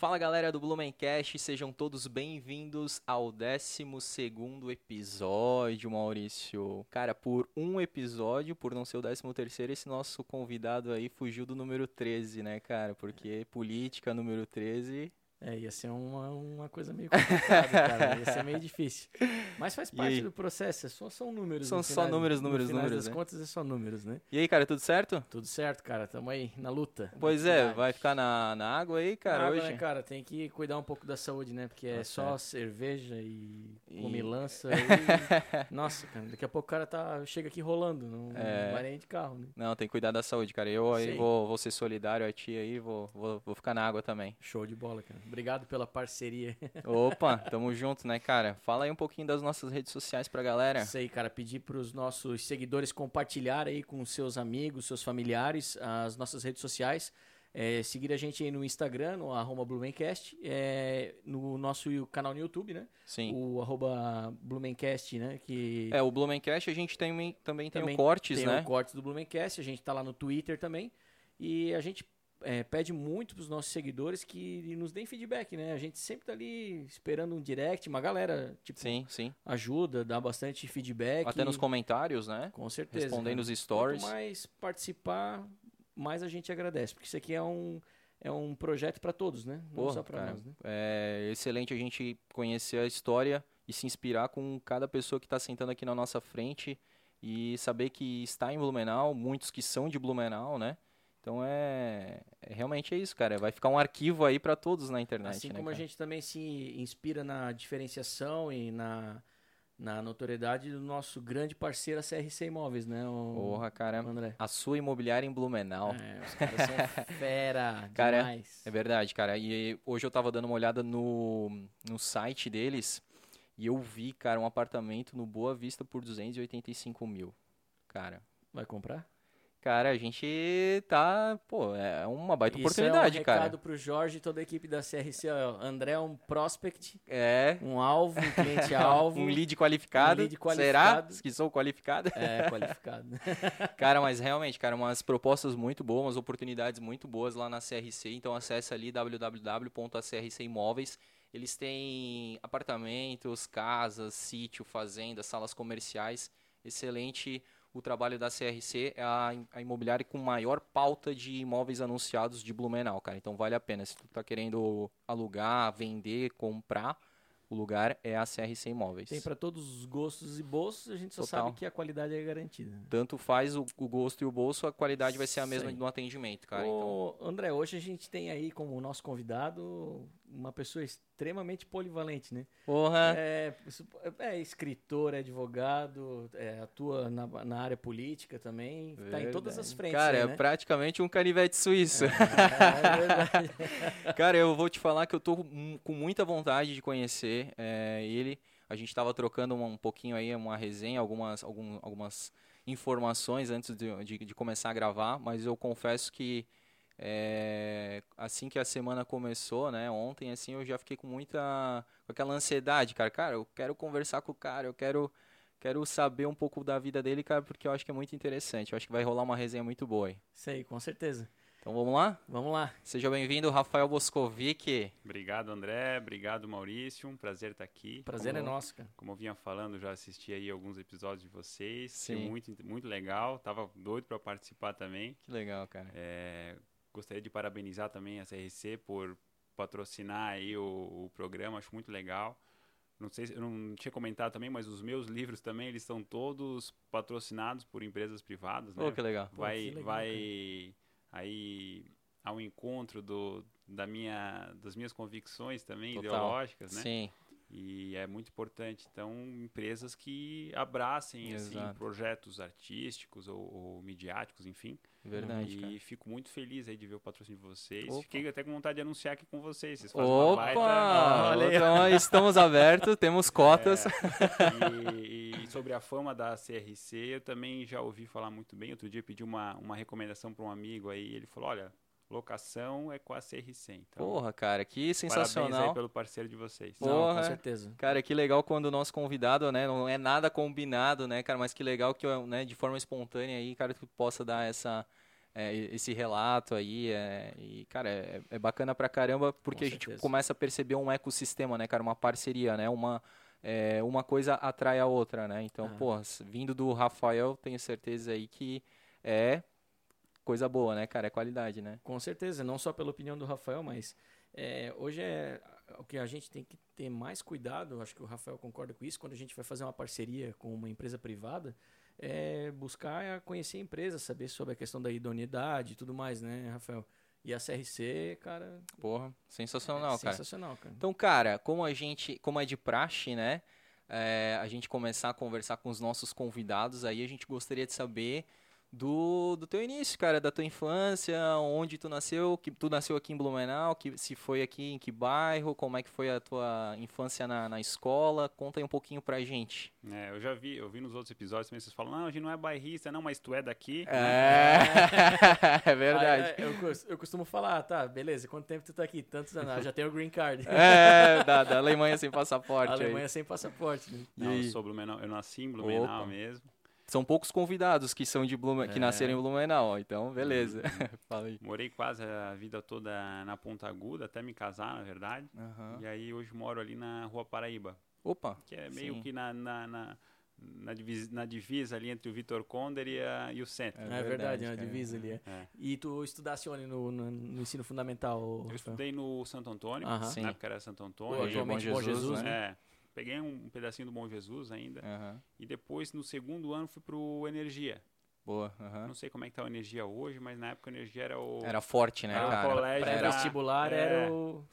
Fala galera do Blumencast, sejam todos bem-vindos ao 12 episódio, Maurício. Cara, por um episódio, por não ser o 13 terceiro, esse nosso convidado aí fugiu do número 13, né, cara? Porque política número 13 é, ia ser uma, uma coisa meio complicada, cara. Ia ser meio difícil. Mas faz parte do processo, é só são números. São só números, números, números. das né? contas é só números, né? E aí, cara, tudo certo? Tudo certo, cara. Tamo aí na luta. Pois é, vai ficar na, na água aí, cara, na hoje? Água, né, cara? Tem que cuidar um pouco da saúde, né? Porque é tá só cerveja e, e... comilança. E... Nossa, cara, daqui a pouco o cara tá, chega aqui rolando, não, é... não vai nem de carro, né? Não, tem que cuidar da saúde, cara. Eu aí vou, vou ser solidário a ti aí, vou, vou, vou ficar na água também. Show de bola, cara. Obrigado pela parceria. Opa, tamo junto, né, cara? Fala aí um pouquinho das nossas redes sociais pra galera. Sei, cara, pedir pros nossos seguidores compartilhar aí com seus amigos, seus familiares, as nossas redes sociais. É, seguir a gente aí no Instagram, no arroba Blumencast, é, no nosso canal no YouTube, né? Sim. O arroba Blumencast, né? Que é, o Blumencast a gente tem, também tem também o Cortes, tem né? Tem o Cortes do Blumencast, a gente tá lá no Twitter também. E a gente é, pede muito para os nossos seguidores que nos deem feedback, né? A gente sempre tá ali esperando um direct, uma galera, tipo, sim, sim. ajuda, dá bastante feedback. Até nos comentários, né? Com certeza. Respondendo os stories. Quanto mais participar, mais a gente agradece, porque isso aqui é um é um projeto para todos, né? Não Porra, só para nós, né? É excelente a gente conhecer a história e se inspirar com cada pessoa que está sentando aqui na nossa frente e saber que está em Blumenau, muitos que são de Blumenau, né? Então é, é, realmente é isso, cara. Vai ficar um arquivo aí para todos na internet. Assim né, como cara? a gente também se inspira na diferenciação e na, na notoriedade do nosso grande parceiro a CRC Imóveis, né? O Porra, cara. André. A sua imobiliária em Blumenau. É, os caras são fera cara, demais. É verdade, cara. E hoje eu tava dando uma olhada no, no site deles e eu vi, cara, um apartamento no Boa Vista por 285 mil. Cara. Vai comprar? Cara, a gente tá. Pô, é uma baita Isso oportunidade, é um cara. recado pro Jorge e toda a equipe da CRC. Ó, André é um prospect. É. Um alvo, um cliente alvo. um lead qualificado. Um lead qualificado. Será que sou qualificado? É, qualificado. cara, mas realmente, cara, umas propostas muito boas, umas oportunidades muito boas lá na CRC. Então acessa ali www.acrcimóveis. Eles têm apartamentos, casas, sítio, fazendas, salas comerciais. Excelente o trabalho da CRC é a, a, imobiliária com maior pauta de imóveis anunciados de Blumenau, cara. Então vale a pena. Se tu tá querendo alugar, vender, comprar, o lugar é a CRC Imóveis. Tem para todos os gostos e bolsos, a gente só Total. sabe que a qualidade é garantida. Tanto faz o, o, gosto e o bolso, a qualidade vai ser a mesma Sim. no atendimento, cara. Ô, então... André, hoje a gente tem aí como nosso convidado uma pessoa extremamente polivalente, né? Porra! É, é escritor, é advogado, é, atua na, na, área política também, Verdade. tá em todas as frentes. Cara, aí, é né? praticamente um canivete suíço. É, é verdade. Cara, eu vou te falar que eu tô com muita vontade de conhecer é, ele. A gente estava trocando um, um, pouquinho aí, uma resenha, algumas, algum, algumas informações antes de, de, de começar a gravar, mas eu confesso que é, assim que a semana começou, né, ontem, assim, eu já fiquei com muita, com aquela ansiedade, cara, cara, eu quero conversar com o cara, eu quero, quero saber um pouco da vida dele, cara, porque eu acho que é muito interessante, eu acho que vai rolar uma resenha muito boa aí. Sei, com certeza. Então vamos lá? Vamos lá. Seja bem-vindo, Rafael Boscovic. Obrigado, André. Obrigado, Maurício. Um prazer estar aqui. Prazer como, é nosso, cara. Como eu vinha falando, já assisti aí alguns episódios de vocês. Sim. Foi muito, muito legal. Tava doido para participar também. Que legal, cara. É, gostaria de parabenizar também a CRC por patrocinar aí o, o, programa, acho muito legal. Não sei, eu não tinha comentado também, mas os meus livros também, eles estão todos patrocinados por empresas privadas, né? Oh, que legal. Vai, Pô, que legal, vai aí ao encontro do, da minha, das minhas convicções também Total. ideológicas, né? Sim. E é muito importante. Então, empresas que abracem assim, projetos artísticos ou, ou, midiáticos, enfim. Verdade. E cara. fico muito feliz aí de ver o patrocínio de vocês. Opa. Fiquei até com vontade de anunciar aqui com vocês. Vocês fazem Opa! Baita... Então, estamos abertos, temos cotas. É, e, e, sobre a fama da CRC, eu também já ouvi falar muito bem. Outro dia pedi uma, uma recomendação para um amigo aí. Ele falou: olha locação é com a CRC. Então, Porra, cara, que sensacional. Parabéns aí pelo parceiro de vocês. Porra, Não, com certeza. Cara, que legal quando o nosso convidado, né, não é nada combinado, né, cara, mas que legal que, né, de forma espontânea aí, cara, tu possa dar essa é, esse relato aí. É, e, cara, é, é bacana pra caramba porque Com a gente certeza. começa a perceber um ecossistema, né, cara? Uma parceria, né? Uma, é, uma coisa atrai a outra, né? Então, Ah. pô, vindo do Rafael, tenho certeza aí que é coisa boa, né, cara? É qualidade, né? Com certeza, não só pela opinião do Rafael, mas é, hoje é o que a gente tem que ter mais cuidado, acho que o Rafael concorda com isso, quando a gente vai fazer uma parceria com uma empresa privada, é buscar conhecer a empresa, saber sobre a questão da idoneidade e tudo mais, né, Rafael? E a CRC, cara, Porra, sensacional, é cara. sensacional, cara. Então, cara, como a gente, como é de praxe, né? é, a gente começar a conversar com os nossos convidados, aí a gente gostaria de saber do, do teu início, cara, da tua infância, onde tu nasceu, que tu nasceu aqui em Blumenau, que se foi aqui em que bairro, como é que foi a tua infância na, na escola, conta aí um pouquinho pra gente. É, eu já vi, eu vi nos outros episódios também, vocês falam, não, a gente não é bairrista, não, mas tu é daqui. É, é verdade. Aí, eu, eu costumo falar, tá, beleza, quanto tempo tu tá aqui? Tantos anos, ah, já tenho o green card. É, da, da Alemanha sem passaporte. a aí. Alemanha sem passaporte, né? E Não, eu aí? sou Blumenau, eu nasci em Blumenau Opa. mesmo. São poucos convidados que são de Blumen, que É. nasceram em Blumenau, então beleza. Fala aí. Morei quase a vida toda na Ponta Aguda, até me casar, na verdade. Aham. E aí hoje moro ali na Rua Paraíba, Opa, que é meio Sim. que na, na, na, na divisa, na divisa ali entre o Vitor Conder e, a, e o centro. É, verdade, verdade, é uma divisa ali. É. É. E tu estudasse onde no, no, no ensino fundamental? Eu estudei no Santo Antônio, Aham. Sim. na época era Santo Pô, Antônio. Hoje é atualmente Bom Bom Jesus, Jesus, né? né? É, peguei um pedacinho do Bom Jesus ainda. aham. E depois, no segundo ano, fui pro Energia. boa. aham. Não sei como é que tá o Energia hoje, mas na época o Energia era o... Era forte, né, Era o cara? colégio, Era- Pré-vestibular É. era o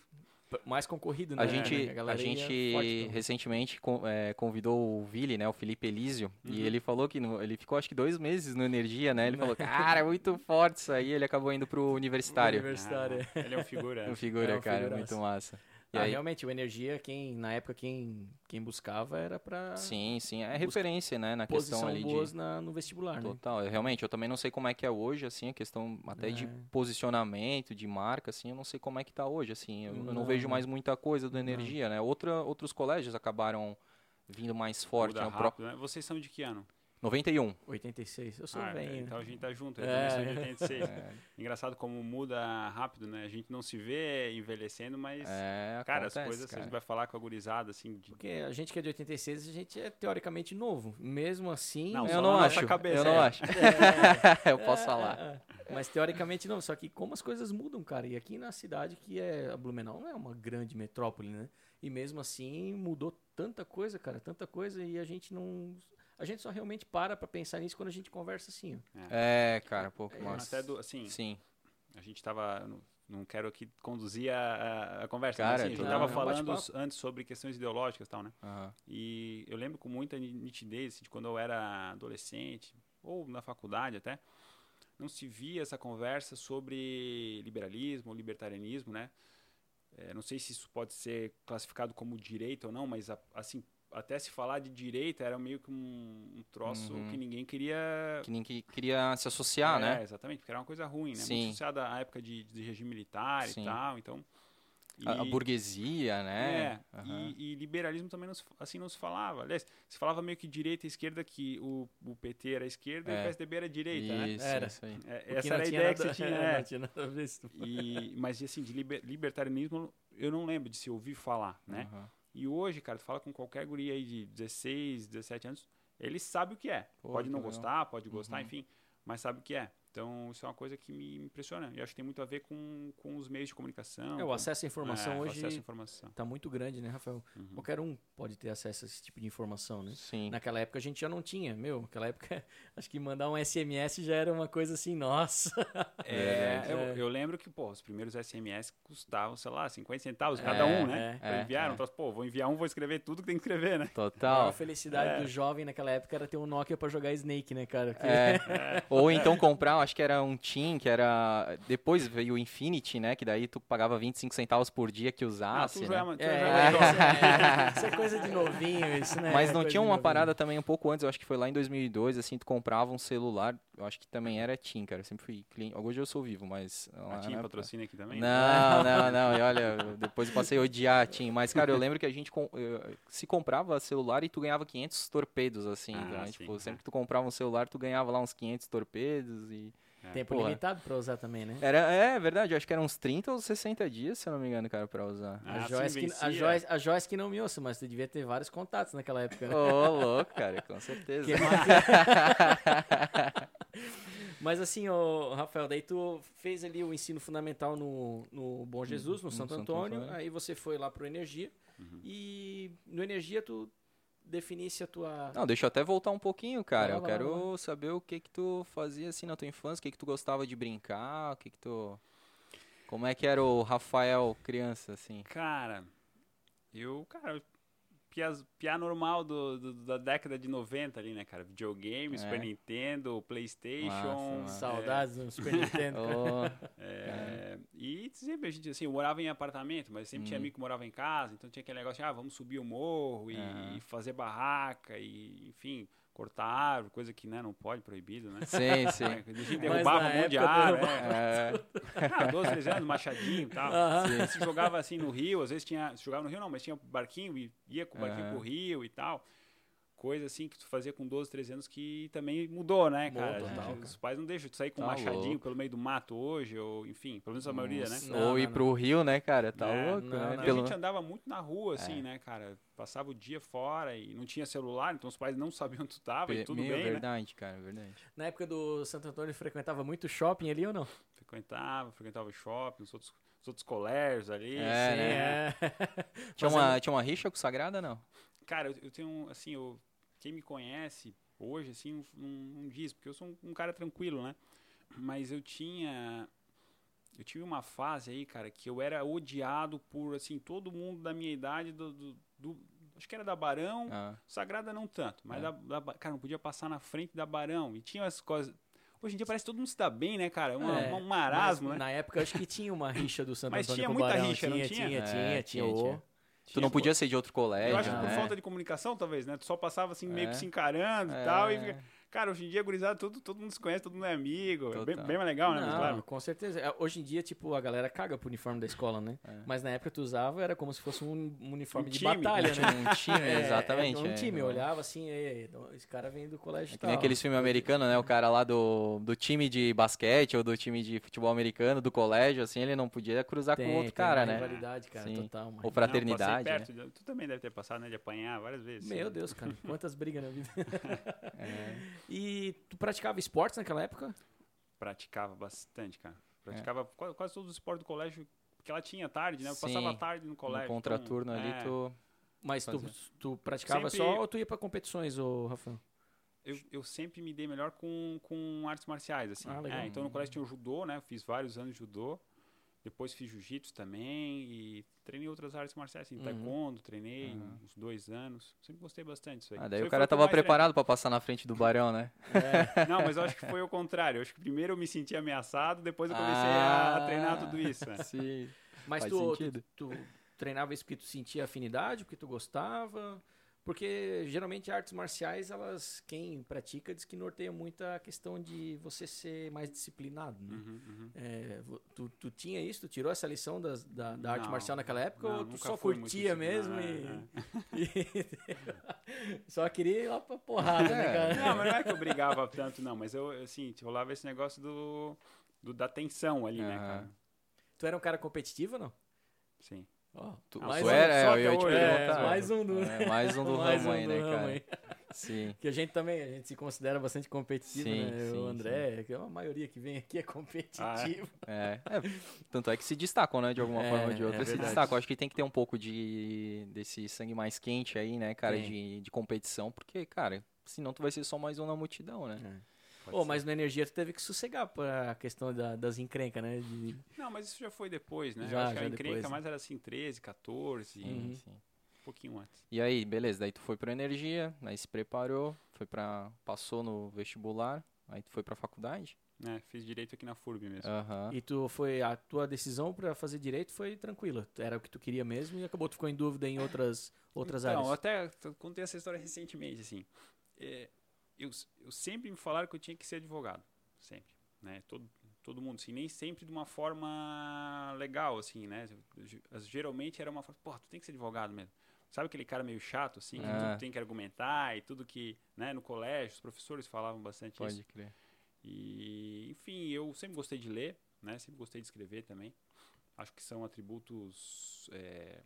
mais concorrido, né? A gente, a galera ia gente forte, recentemente con- é, convidou o Vili, né, o Felipe Elísio, e Uhum. ele falou que no- ele ficou acho que dois meses no Energia, né? Ele falou, cara, é muito forte isso aí. Ele acabou indo pro universitário. Universitário. Ah, ele é um figura. Um figura, É um cara, figuraça. muito massa. E Ah, aí, realmente, o Energia, quem, na época, quem, quem buscava era pra sim, sim, é referência, né, na questão posição ali de boas na, no vestibular, né? Total, eu, realmente, eu também não sei como é que é hoje, assim, a questão até de É. posicionamento, de marca, assim, eu não sei como é que tá hoje, assim, eu, eu não Não. vejo mais muita coisa do Não. Energia, né, Outra, outros colégios acabaram vindo mais forte, né, rápido, né? Vocês são de que ano? 91. 86. Eu sou Ah, velho. então a gente tá junto, eu É. também sou de 86. É, Engraçado como muda rápido, né? A gente não se vê envelhecendo, mas, é, cara, acontece, as coisas cara. você vai falar com a gurizada, assim, de... Porque a gente que é de 86, a gente é teoricamente novo. Mesmo assim... Não, eu só não na acho, nossa cabeça, eu não é. acho. eu posso É, falar. é, é. Mas teoricamente não. Só que como as coisas mudam, cara. E aqui na cidade, que é a Blumenau, não é uma grande metrópole, né? E mesmo assim mudou tanta coisa, cara, tanta coisa. E a gente não. A gente só realmente para pra pensar nisso quando a gente conversa assim, ó. É, cara, pouco É, mais. Até do, assim, Sim, a gente tava... Não, não quero aqui conduzir a, a- conversa, Cara, mas assim, a gente tudo tava bem. Não, falando antes sobre questões ideológicas e tal, né? aham. E eu lembro com muita ni- nitidez, assim, de quando eu era adolescente, ou na faculdade até, não se via essa conversa sobre liberalismo, libertarianismo, né? É, não sei se isso pode ser classificado como direita ou não, mas a- assim, até se falar de direita era meio que um, um troço Uhum. que ninguém queria... Que nem que queria se associar, é, né? Exatamente, porque era uma coisa ruim, né? Sim. Muito associada à época de, de regime militar Sim. e tal, então... A, a e- burguesia, né? é, Aham. e, e liberalismo também não se- assim não se falava. Aliás, se falava meio que direita e esquerda, que o, o PT era esquerda e É. o PSDB era direita, né? Isso, Era. isso aí. É, que essa era a ideia que nada- você tinha, é, né? Não tinha nada a ver isso. E, mas, assim, de liber- libertarianismo eu não lembro de se ouvir falar, né? Aham. E hoje, cara, tu fala com qualquer guri aí de 16, 17 anos, ele sabe o que é. Pô, pode que não legal. gostar, pode gostar, Uhum. enfim, mas sabe o que é. Então, isso é uma coisa que me impressiona. E acho que tem muito a ver com, com os meios de comunicação. É, o acesso à informação é, hoje acesso à informação. tá muito grande, né, Rafael? Uhum. Qualquer um pode ter acesso a esse tipo de informação, né? Sim. Naquela época a gente já não tinha, meu. Naquela época, acho que mandar um SMS já era uma coisa assim, nossa. É, Verdade. eu, É. eu lembro que, pô, os primeiros SMS custavam, sei lá, 50 centavos É, cada um, né? é, pra enviar, é. não troço, pô, vou enviar um, vou escrever tudo que tem que escrever, né? A Total. maior felicidade É. do jovem naquela época era ter um Nokia pra jogar Snake, né, cara? Porque- É. Ou então comprar, acho que era um Team, que era. Depois veio o Infinity, né? Que daí tu pagava 25 centavos por dia que Ah, usasse. tu né? já é uma- tu É, já é, é uma- isso, é, coisa de novinho, isso, né? Mas É não coisa tinha uma parada também um pouco antes, eu acho que foi lá em 2002, assim, tu comprava um celular, eu acho que também era Team, cara. Eu sempre fui cliente. Hoje eu sou vivo, mas. A TIM época- patrocina aqui também? Não, não, não. E olha, depois eu passei a odiar a Team. Mas, cara, eu lembro que a gente com- se comprava celular e tu ganhava 500 torpedos, assim. Ah, então, sim, tipo, é. sempre que tu comprava um celular, tu ganhava lá uns 500 torpedos e. Tempo Porra. limitado pra usar também, né? Era, é verdade, eu acho que eram uns 30 ou 60 dias, se eu não me engano, cara, pra usar. Ah, a, Joyce que, a. Joyce, a Joyce que não me ouça, mas tu devia ter vários contatos naquela época, né? Ô, louco, cara, com certeza. Mas assim, ô, Rafael, daí tu fez ali o ensino fundamental no, no Bom Jesus, no, no Santo, Santo Antônio, Antônio. aí você foi lá pro Energia, Uhum. e no Energia tu definisse a tua... Não, deixa eu até voltar um pouquinho, cara. Vai eu quero vai saber o que que tu fazia assim na tua infância, o que que tu gostava de brincar, o que que tu... Como é que era o Rafael criança, assim? Cara, eu, cara, piá, piá normal do, do- da década de 90 ali, né, cara? Videogame, É. Super Nintendo, Playstation. Massa, massa. Saudades do Super Nintendo. Ô, É, E sempre a gente, assim, eu morava em apartamento, mas sempre tinha Uhum. amigo que morava em casa, então tinha aquele negócio de, ah, vamos subir o morro e, e fazer barraca e, enfim, cortar árvore, coisa que, né, não pode, proibido, né? sim, sim. A gente derrubava um monte de árvore, derrubava é. Ah, 12, 13 anos, machadinho e tal. Se jogava assim no rio, às vezes tinha. Se jogava no rio não, mas tinha barquinho e ia com o barquinho Aham. pro rio e tal. Coisa assim que tu fazia com 12, 13 anos que também mudou, né, cara? Total, os pais não deixam tu sair com um Tá machadinho louco. pelo meio do mato hoje, ou enfim, pelo menos a maioria, né? Não, Ou ir não, pro Rio, né, cara? Tá É, louco, não, né? não. E Pelo- A gente andava muito na rua, assim, É. né, cara? Passava o dia fora e não tinha celular, então os pais não sabiam onde tu tava e tudo Meu, bem, né? verdade, cara, verdade. Na época do Santo Antônio frequentava muito shopping ali ou não? Frequentava, frequentava o shopping, os outros, os outros colégios ali. É, Sim, né? é. Tinha Fazendo- uma, tinha uma rixa com o Sagrada, não? Cara, eu, eu tenho, um, assim, eu, quem me conhece hoje, assim, não, não, diz, porque eu sou um, um cara tranquilo, né? Mas eu tinha. Eu tive uma fase aí, cara, que eu era odiado por, assim, todo mundo da minha idade, do. do- do- acho que era da Barão, Ah, Sagrada não tanto, mas É. da, da cara, não podia passar na frente da Barão. E tinha as coisas. Hoje em dia parece que todo mundo se dá bem, né, cara? Uma- É, um marasmo, Mas né? Na época acho que tinha uma rixa do Santo Mas Antônio tinha com o muita Barão. rixa, não tinha? tinha? Tinha, É, tinha, tinha. tinha, tinha. Tu não podia ser de outro colégio, Eu acho que por né? falta de comunicação, talvez, né? Tu só passava assim, meio É. que se encarando e É. tal. E fica... Cara, hoje em dia, gurizada, todo, todo mundo se conhece, todo mundo é amigo. É bem, bem mais legal, né? Mas, Não, claro. com certeza. É, Hoje em dia, tipo, a galera caga pro uniforme da escola, né? É. Mas na época tu usava, era como se fosse um um uniforme Um de time, batalha, Tinha né? um time, É, exatamente. um é. time, eu olhava assim, "Ei, esse cara vem do colégio É que nem aqueles filmes americanos, né? O cara lá do, do time de basquete ou do time de futebol americano, do colégio, assim, ele não podia cruzar com o outro cara, né? rivalidade, cara, Sim. total. uma Ou Não, fraternidade, passei né? Tu também deve ter passado, né? De apanhar várias vezes. Meu né? Deus, cara, quantas brigas na vida. É. E tu praticava esportes naquela época? Praticava bastante, cara. É. Praticava quase, quase todos os esportes do colégio, porque ela tinha tarde, né? Eu Sim, passava tarde no No colégio. contraturno então, ali, é, tu... Mas tu, tu praticava Sempre- só ou tu ia pra competições, ô Rafael? eu, eu sempre me dei melhor com, com artes marciais, assim. Ah, legal. É, então no colégio tinha o judô, né? Eu fiz vários anos de judô. Depois fiz jiu-jitsu também e treinei outras artes marciais, assim, Uhum. taekwondo, treinei Aham. uns dois anos. Sempre gostei bastante disso aí. Ah, daí aí o cara que eu tava mais treinei. preparado pra passar na frente do Barão, né? Não, mas eu acho que foi o contrário. Eu acho que primeiro eu me senti ameaçado, depois eu comecei Ah. a treinar tudo isso. né? Sim. Mas Faz tu, tu, tu treinava isso porque tu sentia afinidade, porque tu gostava? Porque geralmente artes marciais, elas, quem pratica, diz que norteia muito a questão de você ser mais disciplinado, né? Uhum, uhum. É, tu, tu tinha isso? Tu tirou essa lição das- da, da arte Não, marcial naquela época? não, ou tu só curtia mesmo disciplinado, e, é, e- só queria ir lá pra porrada, né, É. cara? Não, mas não é que eu brigava tanto, não. Mas eu, assim, rolava esse negócio do, do da tensão ali, né, Aham. cara? Tu era um cara competitivo ou não? Sim. Ó, Tu, Não, mais um era, só eu ia te é, mais um do- É, mais um do Mais ramo um aí, né, cara? aí. Sim. Que a gente também, a gente se considera bastante competitivo, Sim, né? sim, o André, que é a maioria que vem aqui é competitivo. É, é, tanto é que se destacam, né, de alguma É, forma ou de outra, é se destacam. Acho que tem que ter um pouco de desse sangue mais quente aí, né, cara, de, de competição, porque, cara, senão tu vai ser só mais um na multidão, né? Pode Ô, ser. mas no Energia tu teve que sossegar pra questão da- das encrencas, né? De- Não, mas isso já foi depois, né? Já, eu acho que já a encrenca depois, né? mais era assim, 13, 14, Uhum. Sim. um pouquinho antes. E aí, beleza, daí tu foi pra energia, aí se preparou, foi pra, passou no vestibular, aí tu foi pra faculdade? né? Fiz direito aqui na FURB mesmo. Aham. E tu foi, a tua decisão pra fazer direito foi tranquila. Era o que tu queria mesmo e acabou tu ficou em dúvida em outras, outras então, eu áreas. até t- contei essa história recentemente, assim. É, eu, eu sempre me falaram que eu tinha que ser advogado. Sempre. Né? Todo, todo mundo, assim. Nem sempre de uma forma legal, assim, né? Ge- Geralmente era uma forma, pô, tu tem que ser advogado mesmo. Sabe aquele cara meio chato, assim, que tudo tem que argumentar e tudo que, né, no colégio, os professores falavam bastante isso. Pode crer. E, enfim, eu sempre gostei de ler, né? Sempre gostei de escrever também. Acho que são atributos é,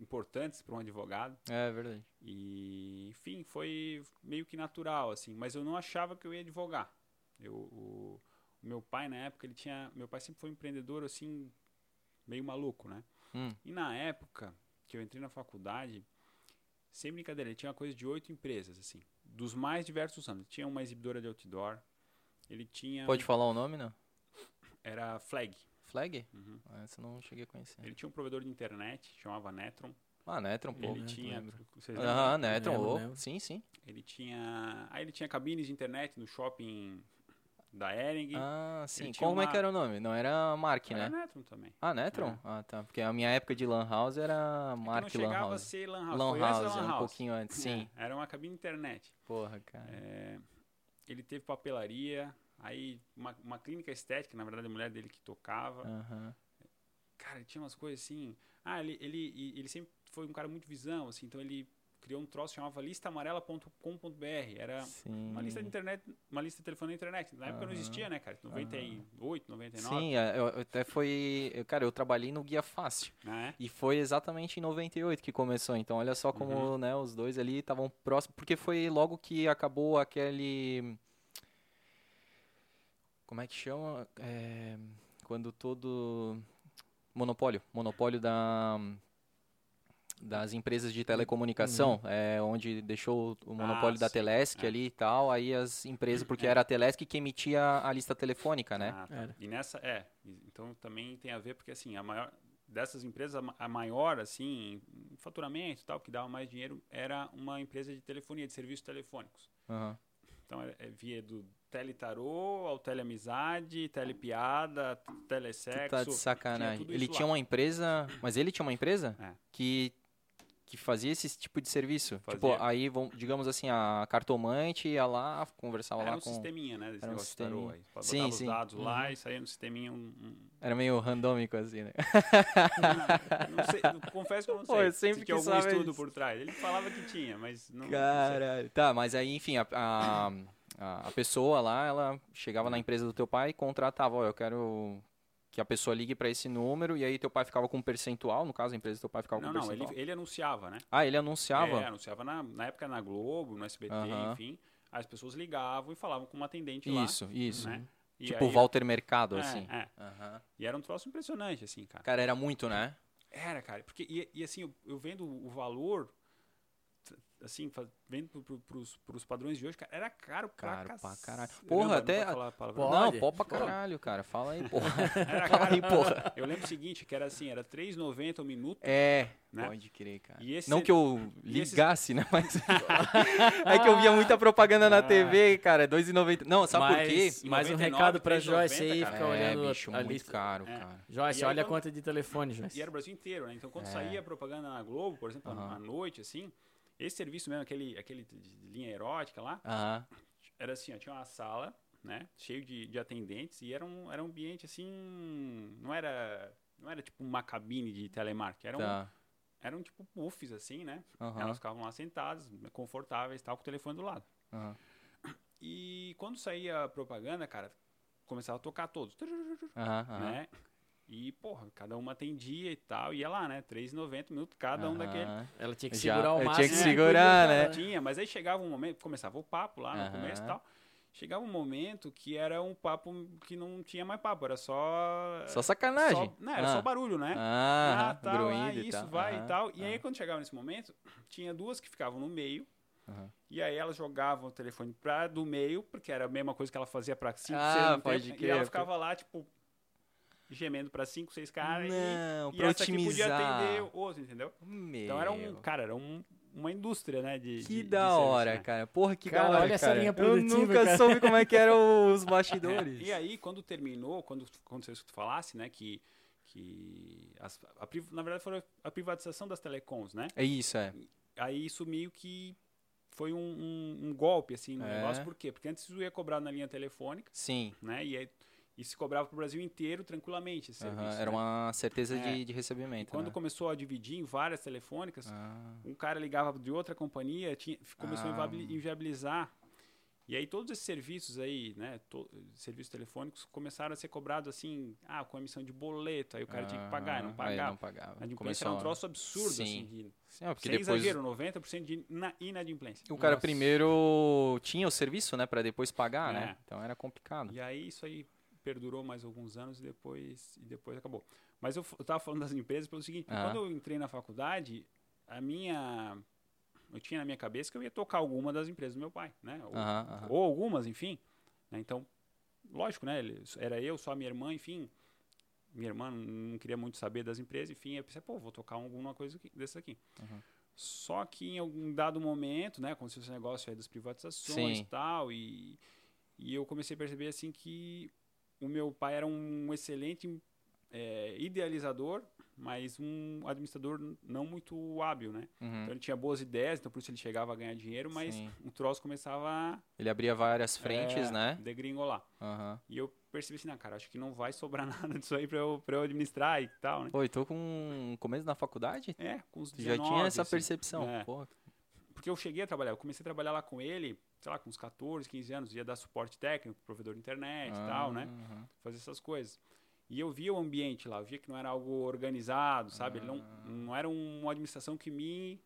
importantes para um advogado. É verdade. E, enfim, foi meio que natural, assim. Mas eu não achava que eu ia advogar. Eu, o, o meu pai, na época, ele tinha... Meu pai sempre foi um empreendedor, assim, meio maluco, né? Hum. E na época que eu entrei na faculdade, sem brincadeira, ele tinha uma coisa de oito empresas, assim. Dos mais diversos anos. Tinha uma exibidora de outdoor. Ele tinha... Pode falar o nome, não? Era Flag. Flag? Uhum. Ah, Essa eu não cheguei a conhecer. Ele tinha um provedor de internet, chamava Netron. Ah, Netron, pô. ele tinha... Aham, Netron, Lembro. Sim, sim. Ele tinha. Aí ele tinha cabines de internet no shopping da Ering. Ah, sim. Como é uma- que era o nome? Não era Mark, Era né? Netron também. Ah, Netron? Ah, tá. Porque a minha época de Lan House era É Mark não Lan chegava a House. ser Lan House. Lan House, Lan um House. pouquinho antes, sim. É, era uma cabine de internet. Porra, cara. É, ele teve papelaria, aí uma, uma clínica estética, na verdade a mulher dele que tocava. Aham. Cara, ele tinha umas coisas assim. Ah, ele, ele, ele sempre foi um cara muito visão, assim, então ele criou um troço que chamava listaamarela.com.br. Era Sim. uma lista de internet, uma lista de telefone na internet. Na época não existia, né, cara? 98, 99. Sim, é, eu, eu até foi. eu- Cara, eu trabalhei no Guia Fácil. né? E foi exatamente em 98 que começou. Então, olha só como Uhum. né, os dois ali estavam próximos. Porque foi logo que acabou aquele. Como é que chama? É, quando todo. Monopólio. Monopólio da. Das empresas de telecomunicação, é, onde deixou o monopólio da sim, Telesc é. ali e tal, aí as empresas, porque era a Telesc que emitia a lista telefônica, né? Ah, tá. E nessa, é. Então também tem a ver, porque assim, a maior. Dessas empresas, a ma- a maior, assim, em faturamento e tal, que dava mais dinheiro, era uma empresa de telefonia, de serviços telefônicos. Aham. Então, é, é via do teletarô ao teleamizade, telepiada, Tu telesexo. tá de sacanagem. tudo Ele tinha lá. uma empresa, mas ele tinha uma empresa É. que que fazia esse tipo de serviço. Fazia. Tipo, aí, vamos- digamos assim, a cartomante ia lá, conversava Era lá um com... sisteminha, né? Desse Era um negócio de tarô sisteminha. aí. Botava Sim, os sim. dados lá Uhum. e saía no sisteminha um... um- Era meio randômico, assim, né? Não, não sei, não- confesso que eu não Pô, sei eu sempre se tinha algum estudo isso. por trás. Ele falava que tinha, mas não, não. Caralho. Tá, mas aí, enfim, a, a, a- a pessoa lá, ela chegava na empresa do teu pai e contratava, ó, eu quero que a pessoa ligue pra esse número, e aí teu pai ficava com um percentual, no caso, a empresa do teu pai ficava Não, com um não, ele, percentual. ele anunciava, né? Ah, ele anunciava? É, anunciava na, na época na Globo, no SBT, enfim. As pessoas ligavam e falavam com uma atendente lá. Isso, isso. né? E Tipo aí- Walter Mercado, é, assim. é. Aham. E era um troço impressionante, assim, cara. Cara, era muito, né? Era, cara. Porque, e, e assim, eu, eu vendo o valor, assim, vendo pro, pro, pros, pros padrões de hoje, cara, era caro pra Caro pra cac- caralho. Porra, até-. Pode. Não, pó pra caralho, cara. Fala aí, porra. Era Fala caro. aí, porra. Eu lembro o seguinte, que era assim, era R$3,90 o minuto. É, Né? pode crer, cara. E esse- Não que eu ligasse, né? Mas é que eu via muita propaganda na Ah. TV, cara. 2,90. Não, sabe por quê? mais, um 99, recado pra 3,90, Joyce aí, cara. fica É, olhando bicho, a muito lista. caro, É. cara. Joyce, E aí olha a quando- conta de telefone, Joyce. E era o Brasil inteiro, né? Então, quando É. saía propaganda na Globo, por exemplo, Aham. à noite, assim, esse serviço mesmo, aquele, aquele de linha erótica lá, era assim, ó, tinha uma sala, né? Cheio de, de atendentes e era um, era um ambiente, assim, não era... Não era tipo uma cabine de telemarketing, eram, Tá. eram tipo puffs, assim, né? Aham. Elas ficavam lá sentadas, confortáveis tal, com o telefone do lado. Aham. E quando saía a propaganda, cara, começava a tocar todos, aham. né? E, porra, cada uma atendia e tal, ia lá, né? 3,90 minutos cada um daquele. Ela tinha que Já- segurar o máximo. tinha que né? segurar, né? Tinha, mas aí chegava um momento, começava o papo lá no começo e tal. Chegava um momento que era um papo que não tinha mais papo, era só. Só sacanagem. só- não, era ah. só barulho, né? Ah, tal, ah, druida e isso, tal. vai Aham, e tal. E aí, quando chegava nesse momento, tinha duas que ficavam no meio. E aí elas jogavam o telefone pra do meio, porque era a mesma coisa que ela fazia pra cinco, Ah, pode tempo, E ela ficava lá, tipo, gemendo pra cinco, seis caras. Não, e, pra e essa aqui podia otimizar. atender o outro, entendeu? Meu. Então era um, cara, era um, uma indústria, né? De, Que de- de da serviço, hora, né? cara. Porra, que Cara, da hora, olha essa cara. linha Eu produtiva, nunca cara. soube como é que eram os bastidores. É, E aí, quando terminou, quando aconteceu isso que tu falasse, né? Que, que as- a na verdade foi a privatização das telecoms, né? É isso, é. Aí isso meio que foi um, um- um golpe, assim, no É. negócio. Por quê? Porque antes tu ia cobrar na linha telefônica, Sim. né? E, aí, e se cobrava pro Brasil inteiro tranquilamente esse aham, serviço. Era né? uma certeza É. de, de recebimento. E quando né? começou a dividir em várias telefônicas, Ah, um cara ligava de outra companhia, tinha, começou a Ah. inviabili- inviabilizar. E aí todos esses serviços aí, né, to- serviços telefônicos começaram a ser cobrados assim, ah, com emissão de boleto, aí o cara tinha que pagar, e não Aham, aí pagava. não pagava. A inadimplência Começou era um a- troço absurdo, Sim. assim, de, Sim, é, sem depois exagero, 90% de ina- inadimplência. o cara Nossa. primeiro tinha o serviço, né, para depois pagar, né? É. Então era complicado. E aí isso aí perdurou mais alguns anos e depois, e depois acabou. Mas eu, f- eu tava falando das empresas pelo seguinte, Ah. quando eu entrei na faculdade, a minha... Eu tinha na minha cabeça que eu ia tocar alguma das empresas do meu pai, né? Ou, ou algumas, enfim. né? Então, lógico, né? ele- Era eu, só a minha irmã, enfim. Minha irmã não queria muito saber das empresas, enfim. Eu pensei, pô, vou tocar alguma coisa dessa aqui. Uhum. Só que em algum dado momento, né? Aconteceu esse negócio aí das privatizações Sim. e tal. E, e eu comecei a perceber, assim, que o meu pai era um excelente é, idealizador, mas um administrador não muito hábil, né? Uhum. Então ele tinha boas ideias, então por isso ele chegava a ganhar dinheiro, mas Sim. o troço começava a Ele abria várias frentes, é, né? degringolar. Aham. E eu percebi assim, não, cara, acho que não vai sobrar nada disso aí pra eu, pra eu administrar e tal, né? Pô, e tô com começo na faculdade? É, com os Tu já 19, tinha essa assim. percepção. É. Porque eu cheguei a trabalhar, eu comecei a trabalhar lá com ele, sei lá, com uns 14, 15 anos, ia dar suporte técnico, provedor de internet e tal, né? aham. Fazer essas coisas. E eu via o ambiente lá, eu via que não era algo organizado, sabe? Ele não, não era uma administração que me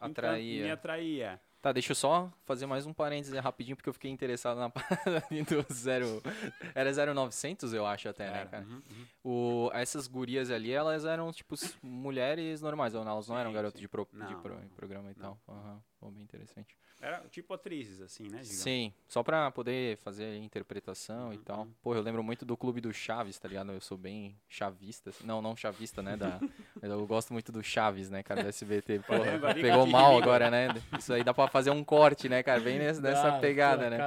Atraía. Me atraía. Tá, deixa eu só fazer mais um parêntese rapidinho, porque eu fiquei interessado na parada ali do zero. Era 0900, eu acho até, né, cara? uhum, uhum. O, essas gurias ali, elas eram, tipo, mulheres normais, elas não eram Sim, de, pro, de pro- programa e não. tal. Aham, pô, bem interessante. Era tipo atrizes, assim, né? digamos. Sim, só pra poder fazer interpretação e Uhum, tal. uhum. Pô, eu lembro muito do Clube do Chaves, tá ligado? Eu sou bem chavista. assim. Não, não chavista, né? Da, mas eu gosto muito do Chaves, né, cara, do SBT. Porra, pegou mal agora, né? Isso aí dá pra fazer um corte, né, cara? Bem nessa, nessa Ah, pegada, pô, né?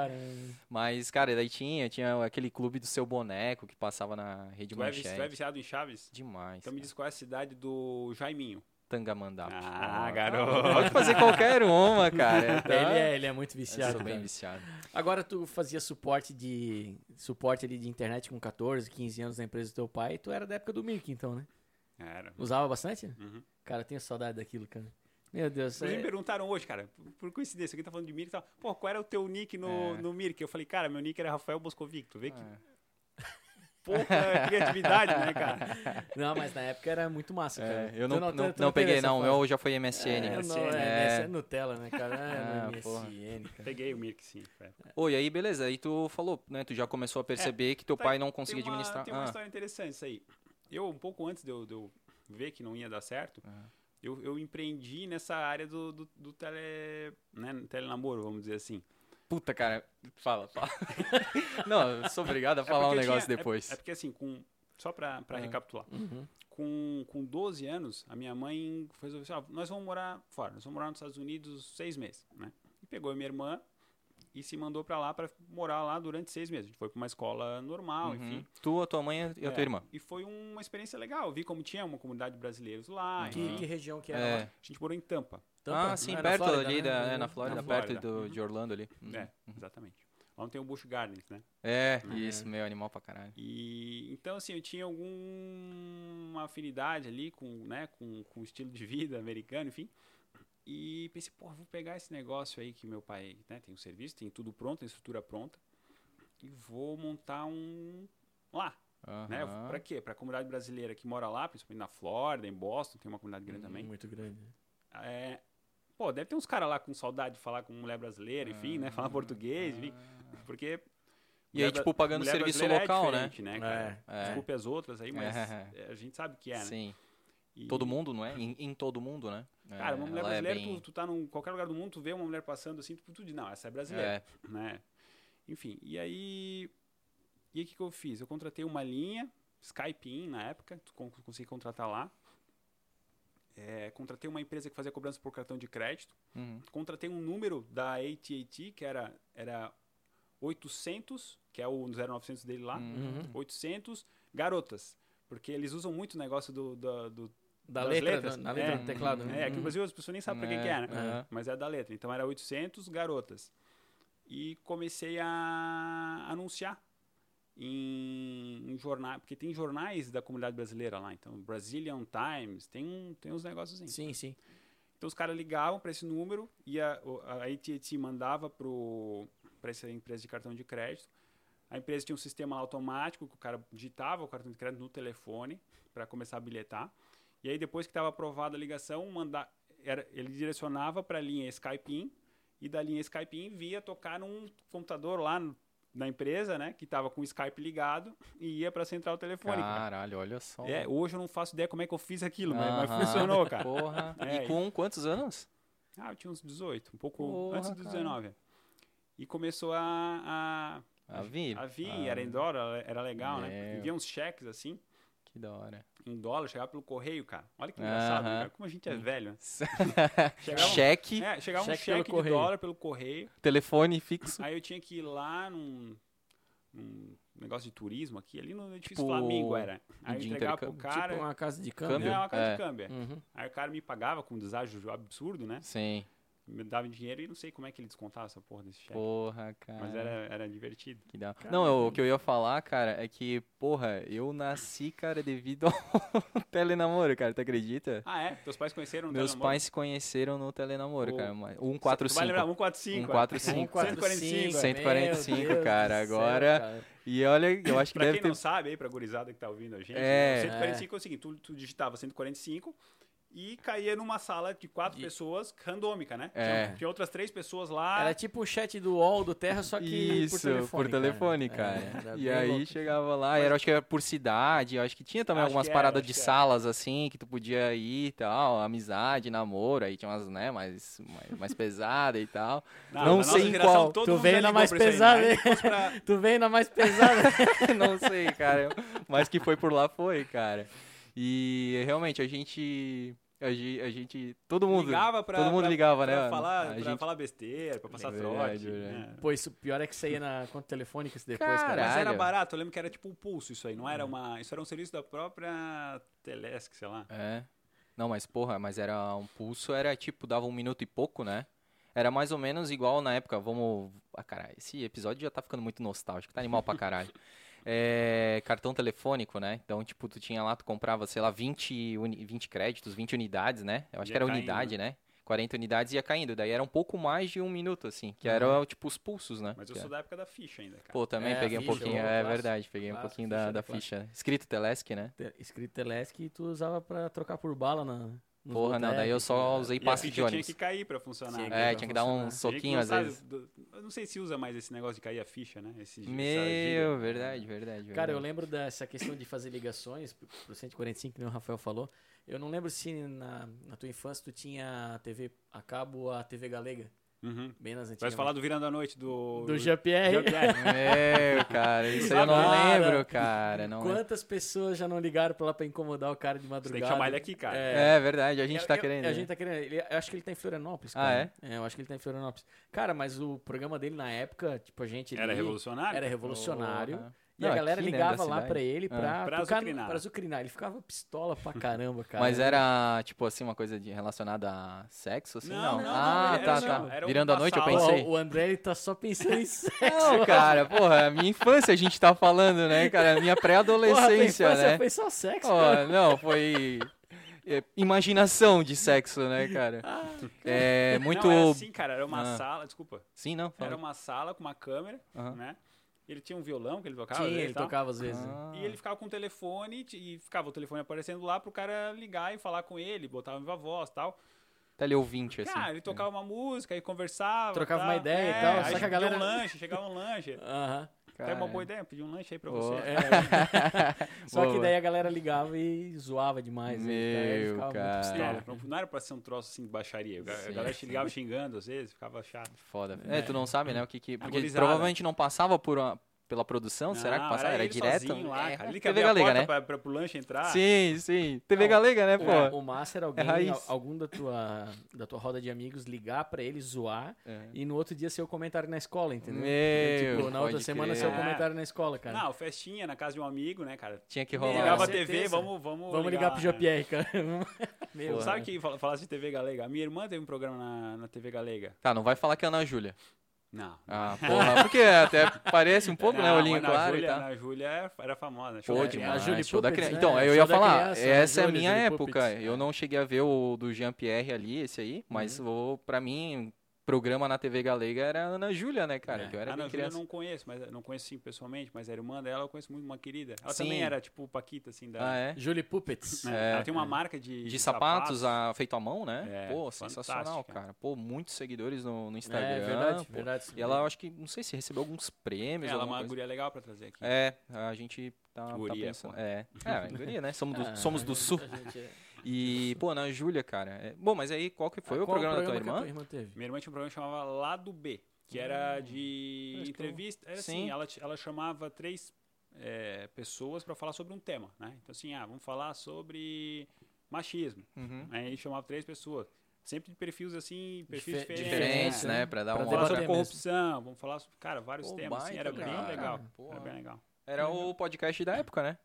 Mas, cara, daí tinha, tinha aquele clube do seu boneco que passava na rede Tu é, vi- tu é manchete. viciado em Chaves? Demais. Então me cara. diz qual é a cidade do Jaiminho. Tangamandapé. Ah, Ó, garoto. Pode fazer qualquer uma, cara. Tá? Ele, é, ele é muito Eu viciado. sou bem cara. viciado. Agora tu fazia suporte de suporte ali de internet com 14, 15 anos na empresa do teu pai, tu era da época do Mirk então, né? Era. Usava bastante? Uhum. Cara, eu tenho saudade daquilo, cara. Meu Deus, me é... perguntaram hoje, cara, por- por coincidência, alguém tá falando de Mirk e tal. Pô, qual era o teu nick no, É. no Mirk? Eu falei, cara, meu nick era Rafael Boscovic. Tu vê que É. pouca criatividade, né, cara? Não, mas na época era muito massa, cara. É, eu não, não, não teve peguei, não. O meu já foi MSN. É, não, É. é, é Nutella, né, cara? Ah, É, porra. MSN, cara. Peguei o Mirk, sim. e aí, beleza. Aí tu falou, né? Tu já começou a perceber que teu Tá, pai não conseguia tem uma, administrar. Tem uma Ah, história interessante isso aí. Eu, um pouco antes de eu, de eu ver que não ia dar certo, Aham. eu, eu empreendi nessa área do, do, do tele, né, telenamoro, vamos dizer assim. Puta, cara. Fala, fala. não, sou obrigado a É falar um porque eu negócio tinha- é- depois. É, porque assim, com, só pra, pra Ah. recapitular. Uhum. Com, com 12 anos, a minha mãe resolveu assim, ó, nós vamos morar fora, nós vamos morar nos Estados Unidos seis meses, né? E pegou a minha irmã e se mandou pra lá pra morar lá durante seis meses. A gente foi pra uma escola normal, Uhum. enfim. Tu, a tua mãe e a É, tua irmã. E foi uma experiência legal. Eu vi como tinha uma comunidade de brasileiros lá, Que, enfim. que região que era É. lá? A gente morou em Tampa. Tampa? ah, sim, é perto Flórida, ali, né? da, é, Uhum. na Flórida, Na perto Flórida. do, de Orlando ali. Uhum. É, exatamente. Lá tem o Busch Gardens, né? É, É. isso, meu animal pra caralho. E então assim, eu tinha alguma afinidade ali com, né, com, com o estilo de vida americano, enfim. E pensei, pô, vou pegar esse negócio aí que meu pai, né, tem o serviço, tem tudo pronto, tem estrutura pronta e vou montar um lá, né? Aham. Pra quê? Pra comunidade brasileira que mora lá, principalmente na Flórida, em Boston, tem uma comunidade grande também. Muito grande. É, pô, deve ter uns caras lá com saudade de falar com mulher brasileira, enfim, né? Falar português, enfim. Porque. E aí, tipo, pagando serviço brasileira local, é né? né? cara? É. Desculpe as outras aí, mas É. é, a gente sabe que é, né? Sim. E- Todo mundo, não é? Em, em todo mundo, né? Cara, uma É, mulher ela é brasileira, bem- tu, tu tá em qualquer lugar do mundo, tu vê uma mulher passando assim, tu, tu diz, não, essa é brasileira, É. né? Enfim, e aí. E aí o que, que eu fiz? Eu contratei uma linha, Skype In na época, tu con- consegui contratar lá. É, contratei uma empresa que fazia cobrança por cartão de crédito. Uhum. contratei um número da AT&T que era, era 800, que é o 0900 dele lá, Uhum. 800 garotas. Porque eles usam muito o negócio do, do, do- Da letra, letras? na letra É. do teclado, né? É, aqui no. Brasil as pessoas nem sabem pra que, que é, né? Aham. Mas é da letra. Então era 800 garotas. E comecei a anunciar em, em jornais, porque tem jornais da comunidade brasileira lá. Então, Brazilian Times, tem, um, tem uns negócios assim. Sim, sim. Então os caras ligavam para esse número e a, a AT&T mandava pro, essa empresa de cartão de crédito. A empresa tinha um sistema automático que o cara digitava o cartão de crédito no telefone para começar a bilhetar. E aí, depois que estava aprovada a ligação, manda, era, ele direcionava para a linha Skype In e da linha Skype In via tocar num computador lá no, na empresa, né, que estava com o Skype ligado e ia para a central telefônica. Caralho, olha só. É, hoje eu não faço ideia como é que eu fiz aquilo, mas, mas funcionou, cara. Porra. É, e com quantos anos? Ah, eu tinha uns 18, um pouco Porra, antes dos cara. 19. E começou a, a, A vir. a vir, Ah, era em dólar, era legal, né? Meu. Envia uns cheques assim, Que da hora. em dólar, chegava pelo correio, cara. Olha que engraçado, Aham. cara, como a gente é velho. né? Chegava, um- Cheque, é, chegava um Cheque pelo cheque de correio. dólar pelo correio, telefone fixo. aí eu tinha que ir lá num, num negócio de turismo aqui, ali no edifício Tipo, Flamengo era. Aí eu entregava pro intercâmbio. cara, Tipo uma casa de Câmbio? câmbio. é uma casa É. de câmbio. Uhum. Aí o cara me pagava com um deságio absurdo, né? Sim. Me dava dinheiro e não sei como é que ele descontava essa porra desse cheque. Porra, cara. Mas era, era divertido. Que da... Não, eu- o que eu ia falar, cara, é que, porra, eu nasci, cara, devido ao telenamoro, cara. Tu acredita? Ah, é? Teus pais conheceram no Meus telenamoro? pais se conheceram no telenamoro, O- cara. mas- Tu vai 145. lembrar, 145. 145. 145. 145, meu Deus cara, agora- cara. E olha, eu acho que Pra deve quem ter. não sabe, aí, pra gurizada que tá ouvindo a gente, É. né, 145 é. o seguinte, tu, tu digitava 145 e caía numa sala de quatro De- pessoas, randômica, né? É. Tinha, tinha outras três pessoas lá. Era tipo o chat do UOL do Terra, só que Isso, por telefone. por telefone, cara. É, era e aí louco. chegava lá, era, acho que era por cidade, acho que tinha também Acho algumas era, paradas de salas assim, que tu podia ir e tal, amizade, namoro, aí tinha umas, né, mais, mais, mais pesada e tal. Não, não na sei em qual. todo Tu veio já na mais aí, pesada, né? Aí pra- Tu veio na mais pesada. não sei, cara. Mas que foi por lá foi, cara. E realmente a gente. A gente. A gente todo mundo. ligava pra, todo mundo pra- ligava, pra né? Falar, A pra gente- falar besteira, pra passar Verdade, trote. verdade. né? Pô, isso pior é que ia na conta telefônica isso depois, cara. Cara. Mas era barato, eu lembro que era tipo um pulso isso aí, não era uma. Isso era um serviço da própria Telesc, sei lá. É. Não, mas porra, mas era um pulso, era tipo, dava um minuto e pouco, né? Era mais ou menos igual na época, vamos. Ah, caralho, esse episódio já tá ficando muito nostálgico, tá animal pra caralho. É, cartão telefônico, né? Então, tipo, tu tinha lá, tu comprava, sei lá, 20, uni- 20 créditos, 20 unidades, né? Eu acho Ia que era caindo, unidade, né? 40 unidades ia caindo. Daí era um pouco mais de um minuto, assim, que era, tipo, os pulsos, né? Mas eu sou era- da época da ficha ainda, cara. Pô, também É, peguei um ficha, pouquinho, o é clássico. verdade, peguei um pouquinho ficha da, da ficha. Escrito Telesc, né? Te- Escrito Telesc tu usava pra trocar por bala na. Nos Porra, não, daí eu só né? usei E a passe de ficha tinha ônibus. que cair pra funcionar. Tinha que- É, pra tinha que dar um soquinho às sabe vezes. do- eu não sei se usa mais esse negócio de cair a ficha, né? Esse, Meu, verdade, verdade, verdade. Cara, eu lembro dessa questão de fazer ligações pro, pro 145, que nem o Rafael falou. Eu não lembro se na, na tua infância tu tinha a TV a cabo ou a TV Galega, Uhum. bem nas Vai antigas. falar do Virando a Noite do... do Jean-Pierre. Meu, cara, isso aí eu não Cara, lembro, cara. Não lembro. Quantas pessoas já não ligaram pra lá pra incomodar o cara de Você madrugada? tem que chamar ele aqui, cara. É. É verdade, a gente Eu- tá eu- querendo. A né? gente tá querendo. ele- eu acho que ele tá em Florianópolis. Ah, cara. é? eu acho que ele tá em Florianópolis. Cara, mas o programa dele na época, tipo, a gente. Era revolucionário? Era revolucionário. Porra. E a Não, galera aqui, né, ligava da lá pra ele pra, Pra tocar no- azucrinar. pra azucrinar. Ele ficava pistola pra caramba, cara. Mas era, tipo assim, uma coisa de, relacionada a sexo, assim? Não, Não. não, ah, não, tá, era tá. era Virando a noite, eu pensei. o André ele tá só pensando em sexo. Não, cara, porra, minha infância a gente tá falando, né, cara? Minha pré-adolescência, infância né? Foi só sexo, Ó, cara. não, foi é, imaginação de sexo, né, cara? Ah, É muito... Não, era assim, cara. Era uma Ah. sala... Desculpa. Sim, não? Era Fala. uma sala com uma câmera, Aham. né? Ele tinha um violão que ele tocava. Vezes, ele tal. tocava às vezes. Ah. E ele ficava com o telefone e ficava o telefone aparecendo lá pro cara ligar e falar com ele, botava viva voz e tal. Teleouvinte, assim. Cara, ele tocava uma música e conversava. Trocava tal. uma ideia e É, tal, Aí só que a galera- um lanche, chegava um lanche. Aham. É uma boa Cara. ideia, pedir um lanche aí pra você. É. Só que daí a galera ligava e zoava demais. né? Meu, ficava cara. muito. É, não- era pra ser um troço assim de baixaria. A Sim. galera te ligava xingando às vezes, ficava chato. Foda. É, tu não sabe, né, o que que... Porque provavelmente não passava por uma- pela produção, será que Não, passava? Era, ele direto? sozinho lá, É, cara. Ele que TV abria a Galega, porta né? pra, pra, pro lanche entrar. Sim, sim. TV Não, Galega, né, O, pô? o massa era alguém, al- algum da tua, da tua roda de amigos ligar pra ele zoar É. e no outro dia ser o comentário na escola, entendeu? Meu, tipo, na outra semana ser o É. comentário na escola, cara. Não, festinha na casa de um amigo, né, cara? Tinha que rolar. Ligava a certeza. TV, vamos, vamos. Vamos ligar lá, pro né? Jean-Pierre, cara. Meu. Sabe que fala- falasse de TV Galega? A minha irmã teve um programa na, na TV Galega. Tá, não vai falar que é Ana Júlia. Não. Ah, porra. Porque até parece um pouco, né? Não, Olhinho mas na claro Júlia, e tal. Na Júlia era famosa. Pô, show demais. criança. Julie show da criança. né? Então, eu Show ia falar, criança, essa é a minha Julie época. Puppets. Eu não cheguei a ver o do Jean-Pierre ali, esse aí, mas Uhum. vou, pra mim, programa na TV Galega era a Ana Júlia, né, cara? É. Que eu era Ana Júlia eu não conheço, mas não conheço sim pessoalmente, mas a irmã dela eu conheço muito, uma querida. Ela Sim. também era tipo Paquita, assim, da. Ah, é? Julie Puppets. né? É. Ela tem uma marca de, De sapatos, a, feito à mão, né? É, Pô, sensacional, fantástica. cara. Pô, muitos seguidores no, no Instagram. É verdade, pô. verdade. E ela, eu acho que, não sei se recebeu alguns prêmios, Ela é uma coisa. guria legal pra trazer aqui. É, a gente tá, tá Guria, pensando. pô. É, é, guria, né? Somos do, Ah, somos do a sul. E, pô, na Júlia, cara. é- Bom, mas aí qual que foi o Qual programa da tua que a irmã? tua irmã teve? Minha irmã tinha um programa que chamava Lado B, que era Hum, de que eu- entrevista. Era Sim. assim, ela, ela chamava três é, pessoas pra falar sobre um tema, né? Então assim, ah, vamos falar sobre machismo. Uhum. Aí chamava três pessoas. Sempre de perfis assim, perfis Dife- diferentes. Diferentes, né? né? Pra dar Pra uma Vamos falar sobre mesmo. corrupção, vamos falar sobre, cara, vários Pô, temas, assim, era bem cara. legal. Porra. Era bem legal. Era o podcast da época, né?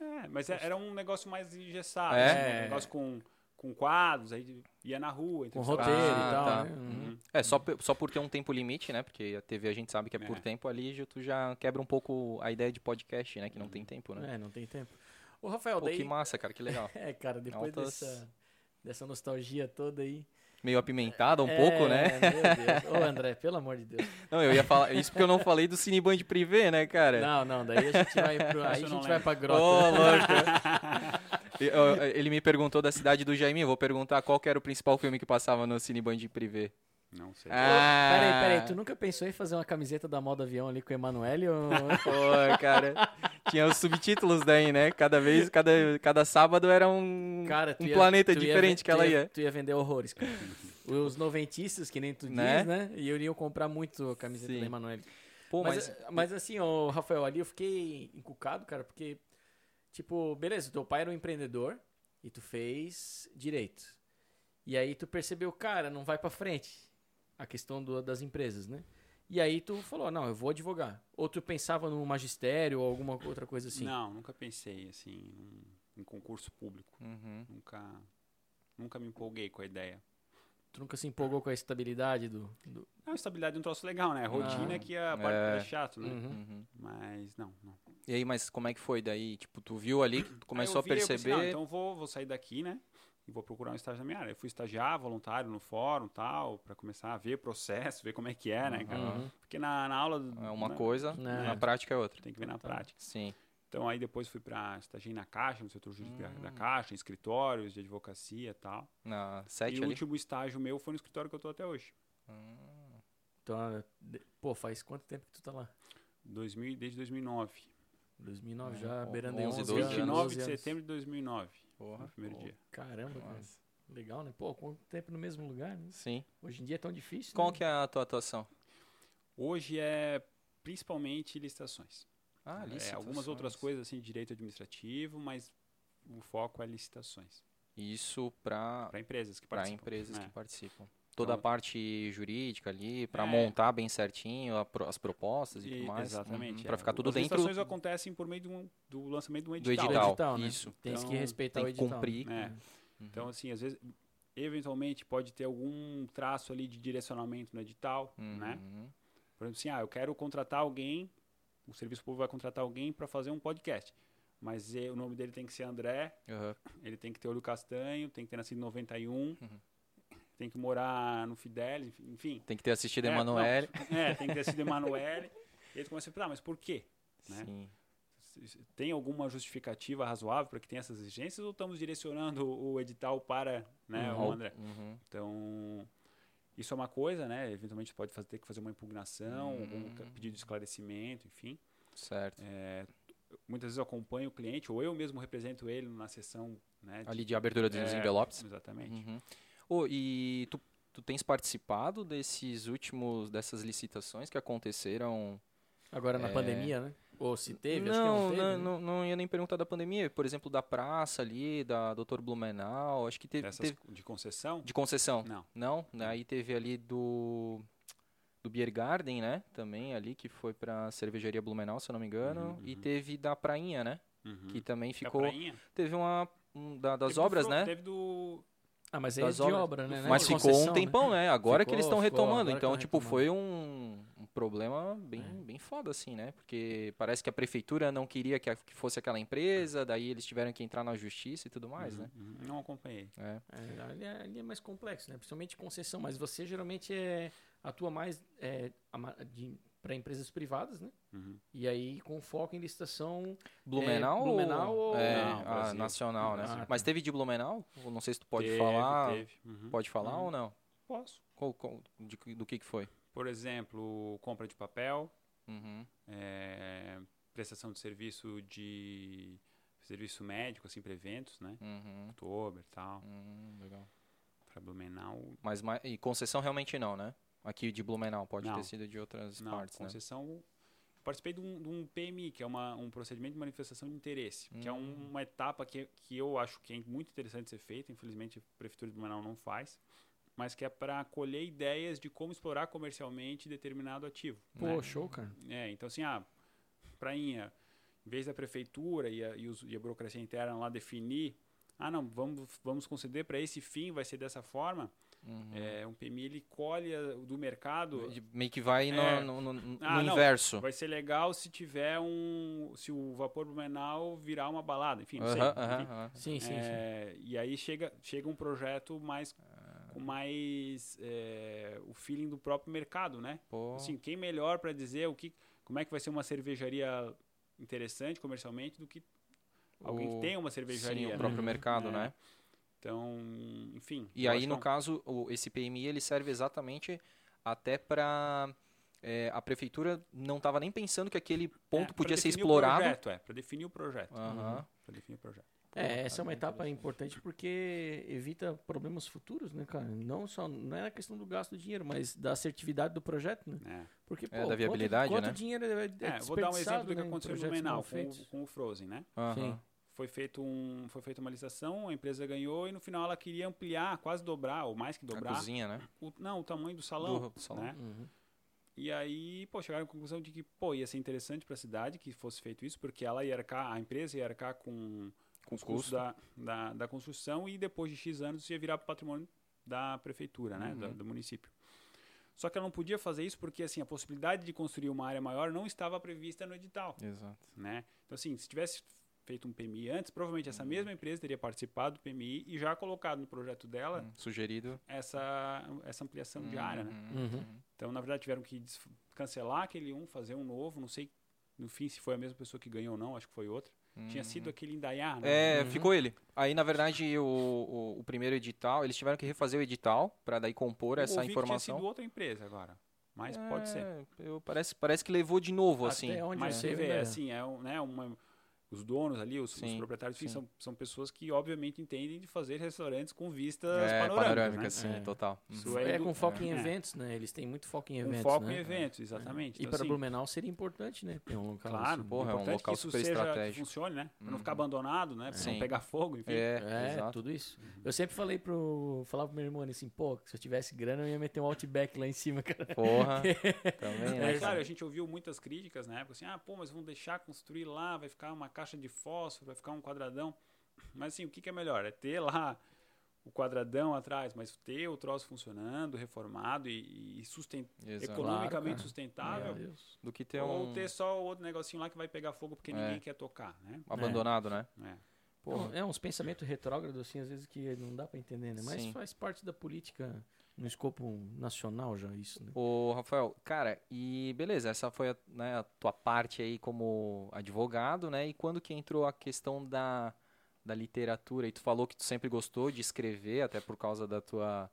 É, mas é- era um negócio mais engessado, É? assim, um negócio com, com quadros, aí ia na rua. Com roteiro Ah, e tal, tá. né? Uhum. Uhum. É, só, só por ter um tempo limite, né? Porque a TV a gente sabe que é por É. tempo ali, já- tu já quebra um pouco a ideia de podcast, né? Que não tem tempo, né? É, não tem tempo. Ô, Rafael, Pô, daí... que massa, cara, que legal. É, cara, depois Altas- dessa, dessa nostalgia toda aí... Meio apimentada um É, pouco, né? Meu Deus. Ô, André, pelo amor de Deus. Não, eu ia falar. Isso porque eu não falei do Cineband Privé, né, cara? Não, não, daí a gente vai, pro, aí a gente vai pra Ô, grota. louco. E, ó, Ele me perguntou da cidade do Jaime. Eu vou perguntar qual que era o principal filme que passava no Cineband Privé. Não sei. Ah, Peraí, peraí, tu nunca pensou em fazer uma camiseta da moda avião ali com o Emanuele? Ou... Pô, cara. Tinha os subtítulos daí, né? Cada vez, cada, cada sábado era um, Cara, um ia- planeta ia diferente ve- que ela ia. Tu ia vender horrores, cara. Os noventistas, que nem tu Né? diz, né? E eu ia comprar muito a camiseta Sim. da Emanuele. Pô, mas, mas. mas assim, ô, Rafael, ali eu fiquei encucado, cara, porque, tipo, beleza, teu pai era um empreendedor e tu fez direito. E aí tu percebeu, cara, não vai pra frente a questão do- das empresas, né? E aí tu falou, não, eu vou advogar. Ou tu pensava no magistério ou alguma outra coisa assim? Não, nunca pensei assim em, em concurso público. Uhum. Nunca, nunca me empolguei com a ideia. Tu nunca se empolgou com a estabilidade do... do... A estabilidade é um troço legal, né? A rotina Ah. é que a parte É. é chato, né? Uhum. Uhum. Mas não, não. E aí, mas como é que foi daí? Tipo, tu viu ali, tu começou Aí eu vi, a eu pensei, perceber. não, então eu vou, vou sair daqui, né? E vou procurar um estágio na minha área. Eu fui estagiar voluntário no fórum tal, pra começar a ver o processo, ver como é que é, né, cara? Uhum. Porque na, na aula. É uma na- coisa, Né. na prática é outra. Tem que ver na Tá. prática. Sim. Então aí depois fui pra estagiar na Caixa, no setor jurídico da- da Hum. Caixa, em escritórios de advocacia e tal. Na E sete o ali. último estágio meu foi no escritório que eu tô até hoje. Hum. Então, de- pô, faz quanto tempo que tu tá lá? 2000, desde 2009. 2009 É, já, beirando aí 11, 11, 12 anos. 29 12 de anos. setembro de 2009. Porra. Foi o primeiro dia. Caramba, cara. Legal, né? Pô, quanto tempo no mesmo lugar, né? Sim. Hoje em dia é tão difícil. Qual né? que é a tua atuação? Hoje é principalmente licitações. Ah, É, algumas outras coisas assim, de direito administrativo, mas o foco é licitações. Isso para Para empresas que para participam. empresas né? que participam. Toda a Então- parte jurídica ali, para É. montar bem certinho a as propostas e, E- tudo mais. Exatamente. Para é. ficar tudo As dentro licitações acontecem por meio de um- do lançamento de um do edital. edital. edital, né? Isso. Tem que Então, respeitar Tem o que edital. cumprir. É. Uhum. Então, assim, às vezes, eventualmente pode ter algum traço ali de direcionamento no edital, né? Uhum. Por exemplo, assim, ah, eu quero contratar alguém, o serviço público vai contratar alguém para fazer um podcast. Mas eh, o nome dele tem que ser André, Uhum. ele tem que ter olho castanho, tem que ter nascido em 91, Uhum. Tem que morar no Fidelis, enfim. Tem que ter assistido É, Emanuele. É, tem que ter sido Emanuele. e aí tu começa a pensar, mas por quê? né? Sim. Tem alguma justificativa razoável para que tenha essas exigências ou estamos direcionando o edital para né, Uhum. o André? Uhum. Então, isso é uma coisa, né? Eventualmente pode fazer, ter que fazer uma impugnação, algum Hum. ca- pedido de esclarecimento, enfim. Certo. É, muitas vezes eu acompanho o cliente ou eu mesmo represento ele na sessão, né? Ali de abertura dos é, envelopes. Exatamente. Uhum. Ô, e tu, tu tens participado desses últimos, dessas licitações que aconteceram? Agora na É. pandemia, né? Ou se teve, acho que não, não teve. não, né? não, não ia nem perguntar da pandemia. Por exemplo, da praça ali, da Dr. Blumenau, acho que teve, Essas teve de concessão? de concessão. Não. Não? Aí teve ali do do Beer Garden, né? Também ali que foi pra cervejaria Blumenau, se eu não me engano, Uhum, e uhum. teve da Prainha, né? Uhum. Que também Da ficou prainha? teve uma um, da- das Teve do obras, Fro- né? Teve do... Ah, mas aí é de obras. obra, né? Não é Mas de ficou concessão, um né? tempão, né? Agora que eles Ficou, estão ficou, retomando. Então, tão tipo, retomando. foi um, um problema bem, bem foda, assim, né? Porque parece que a prefeitura não queria que, a- que fosse aquela empresa, daí eles tiveram que entrar na justiça e tudo mais, né? Uhum, Não acompanhei. É. É, ali, é, ali é mais complexo, né? Principalmente concessão, mas você geralmente é, atua mais é, para empresas privadas, né? Uhum. E aí com foco em licitação. Blumenau? É, Blumenau ou- É, Não, a Brasil. nacional, né? Ah, tá. Mas teve de Blumenau? Não sei se tu pode Teve, falar. Teve. Uhum. Pode falar Uhum. ou não? Posso. Qual- qual- de do que que foi? Por exemplo, compra de papel, Uhum. é, prestação de serviço de serviço médico, assim, para eventos, né? Uhum. Oktober e tal, Hum, legal. para Blumenau. Mas ma- e concessão realmente não, né? Aqui de Blumenau, pode Não. ter sido de outras Não, partes, né? concessão. Participei de um, de um PMI, que é uma, um procedimento de manifestação de interesse, que é Hum. um- uma etapa que, que eu acho que é muito interessante ser feita. Infelizmente, a Prefeitura de Blumenau não faz, mas que é para colher ideias de como explorar comercialmente determinado ativo. Pô, né? show, cara. É, então assim, ah, prainha, em vez da prefeitura e a, e os- e a burocracia interna lá definir, ah não, vamos, vamos conceder para esse fim, vai ser dessa forma, Uhum. é, um PMI ele colhe a- do mercado, Meio que vai no, É. no- no- no Ah, não, inverso. vai ser legal se tiver um, se o vapor blumenau virar uma balada, enfim, não sei. Enfim. aham, aham. Sim, sim, sim. É, e aí chega, chega um projeto mais Ah. com mais é, o feeling do próprio mercado, né? Pô. Assim, quem melhor para dizer o que, como é que vai ser uma cervejaria interessante comercialmente do que alguém O- que tem uma cervejaria, Sim, né? o próprio mercado, É. né? Então, enfim. E aí, no é caso, o, esse PMI ele serve exatamente até para a prefeitura não estava nem pensando que aquele ponto é, podia ser definir o explorado. projeto, é, para definir o projeto. Aham. Para definir o projeto. É, essa é uma etapa importante porque evita problemas futuros, né, cara? Não só não é a questão do gasto do dinheiro, mas da assertividade do projeto, né? É. Porque, pô, É, da quanto- viabilidade, quanto, né? dinheiro é, é É, vou dar um exemplo do que desperdiçado, né, aconteceu no mal com, com o Frozen, né? aham. Sim. Foi feito um, foi feita uma licitação, a empresa ganhou e no final ela queria ampliar, quase dobrar ou mais que A dobrar, cozinha, né? o, não, o tamanho do salão, Do- do salão. né? Uhum. E aí, pô, chegaram à conclusão de que, pô, ia ser interessante para a cidade que fosse feito isso, porque ela ia arcar, a empresa ia arcar com, Com os custos custo. da, da, da construção e depois de X anos ia virar patrimônio da prefeitura, né, Uhum. do, do município. Só que ela não podia fazer isso porque, assim, a possibilidade de construir uma área maior não estava prevista no edital, Exato. né? Então, assim, se tivesse feito um PMI antes, provavelmente essa mesma empresa teria participado do PMI e já colocado no projeto dela Hum, Sugerido. essa, essa ampliação de área, né? Uhum. Uhum. Então, na verdade, tiveram que cancelar aquele um, fazer um novo. Não sei, no fim, se foi a mesma pessoa que ganhou ou não. Acho que foi outra. Tinha Uhum. sido aquele Indaiá, né? É, Uhum. ficou ele. Aí, na verdade, o, o, o primeiro edital, eles tiveram que refazer o edital para daí compor Eu essa ouvi informação. Que tinha sido outra empresa agora. Mas pode ser. É, eu- parece, parece que levou de novo, assim. Até onde Mas você vê, né? assim, é um, né, uma, os donos ali, os, os Sim, proprietários, enfim, sim. são, são pessoas que, obviamente, entendem de fazer restaurantes com vistas É, panorâmicas, panorâmica, né? sim, É. total. Uhum. Isso É, é do- com foco em é. eventos, né? Eles têm muito foco em Um eventos, foco né? em eventos, exatamente. E Então, para assim, Blumenau seria importante, né? Ter um local Claro, assim. Porra, é um local que isso super seja, que estratégico. funcione, né? Pra não Uhum. ficar abandonado, né? Sim. não pegar fogo, enfim. É, É, exato. tudo isso. Eu sempre falei pro. Falava pro meu irmão assim, pô, se eu tivesse grana, eu ia meter um outback lá em cima, cara. Porra. Também, né, É, claro, cara? a gente ouviu muitas críticas na época, assim, ah, pô, mas vão deixar construir lá, vai ficar uma caixa de fósforo, vai ficar um quadradão. Mas assim, o que, que é melhor? É ter lá o quadradão atrás, mas ter o troço funcionando, reformado e, e susten- Exato. economicamente Claro, cara. sustentável. Deus. Do que ter ou um ter só outro negocinho lá que vai pegar fogo porque É. ninguém quer tocar, né? abandonado, né? É. Porra. É uns pensamentos retrógrados, assim, às vezes que não dá pra entender, né? Mas Sim. faz parte da política no escopo nacional já, isso, né? Ô, Rafael, cara, e beleza, essa foi a, né, a tua parte aí como advogado, né? E quando que entrou a questão da, da literatura? E tu falou que tu sempre gostou de escrever, até por causa da tua,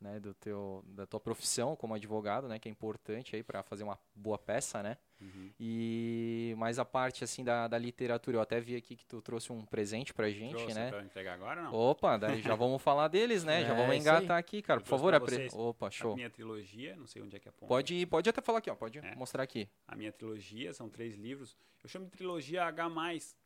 né, do teu, da tua profissão como advogado, né? Que é importante aí para fazer uma boa peça, né? Uhum. E mais a parte assim da, da literatura, eu até vi aqui que tu trouxe um presente pra gente, Trouxe né? pra eu entregar agora não? Opa, daí já vamos falar deles, né? já É, vamos isso aí. engatar aqui, cara. Eu Por favor, apre... Opa, A show. minha trilogia, não sei onde é que aponta. Pode, pode até falar aqui, ó. Pode É. mostrar aqui. a minha trilogia, são três livros. Eu chamo de trilogia H+,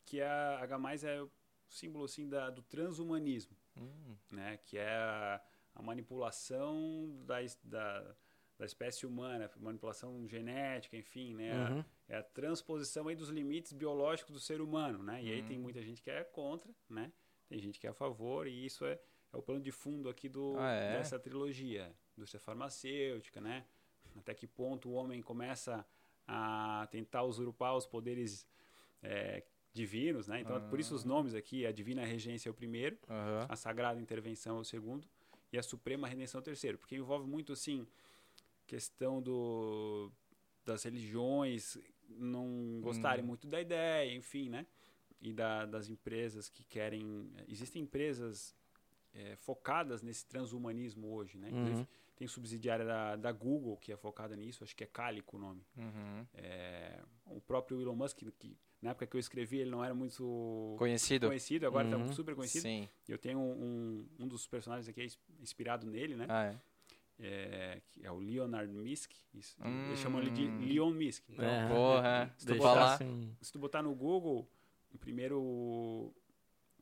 que é a, H+, é o símbolo assim da, do transhumanismo, Hum, né? Que é a, a manipulação da, da, da espécie humana, manipulação genética, enfim, né? Uhum. É a transposição aí dos limites biológicos do ser humano, né? E aí tem Hum. muita gente que é contra, né? Tem gente que é a favor e isso é, é o plano de fundo aqui do, Ah, é? dessa trilogia. Indústria farmacêutica, né? até que ponto o homem começa a tentar usurpar os poderes é, divinos, né? Então, por isso os Ah. nomes aqui, a divina regência é o primeiro, a sagrada intervenção é o segundo e a suprema redenção é o terceiro, porque envolve muito assim questão do das religiões não gostarem Hum. muito da ideia, enfim, né? E da, das empresas que querem existem empresas é, focadas nesse transhumanismo hoje, né? Inclusive, Uhum. tem subsidiária da, da Google que é focada nisso, acho que é Calico o nome. Uhum. É, o próprio Elon Musk, que na época que eu escrevi ele não era muito Conhecido? conhecido, agora Uhum. está super conhecido. Sim. Eu tenho um, um, um dos personagens aqui é ins- inspirado nele, né? Ah, é. É, que é o Leonard Misk. Isso, Hum. Eles chamam ele de Leon Misk. Então, É. Porra, se tu falar. botasse se tu botar no Google, o primeiro, o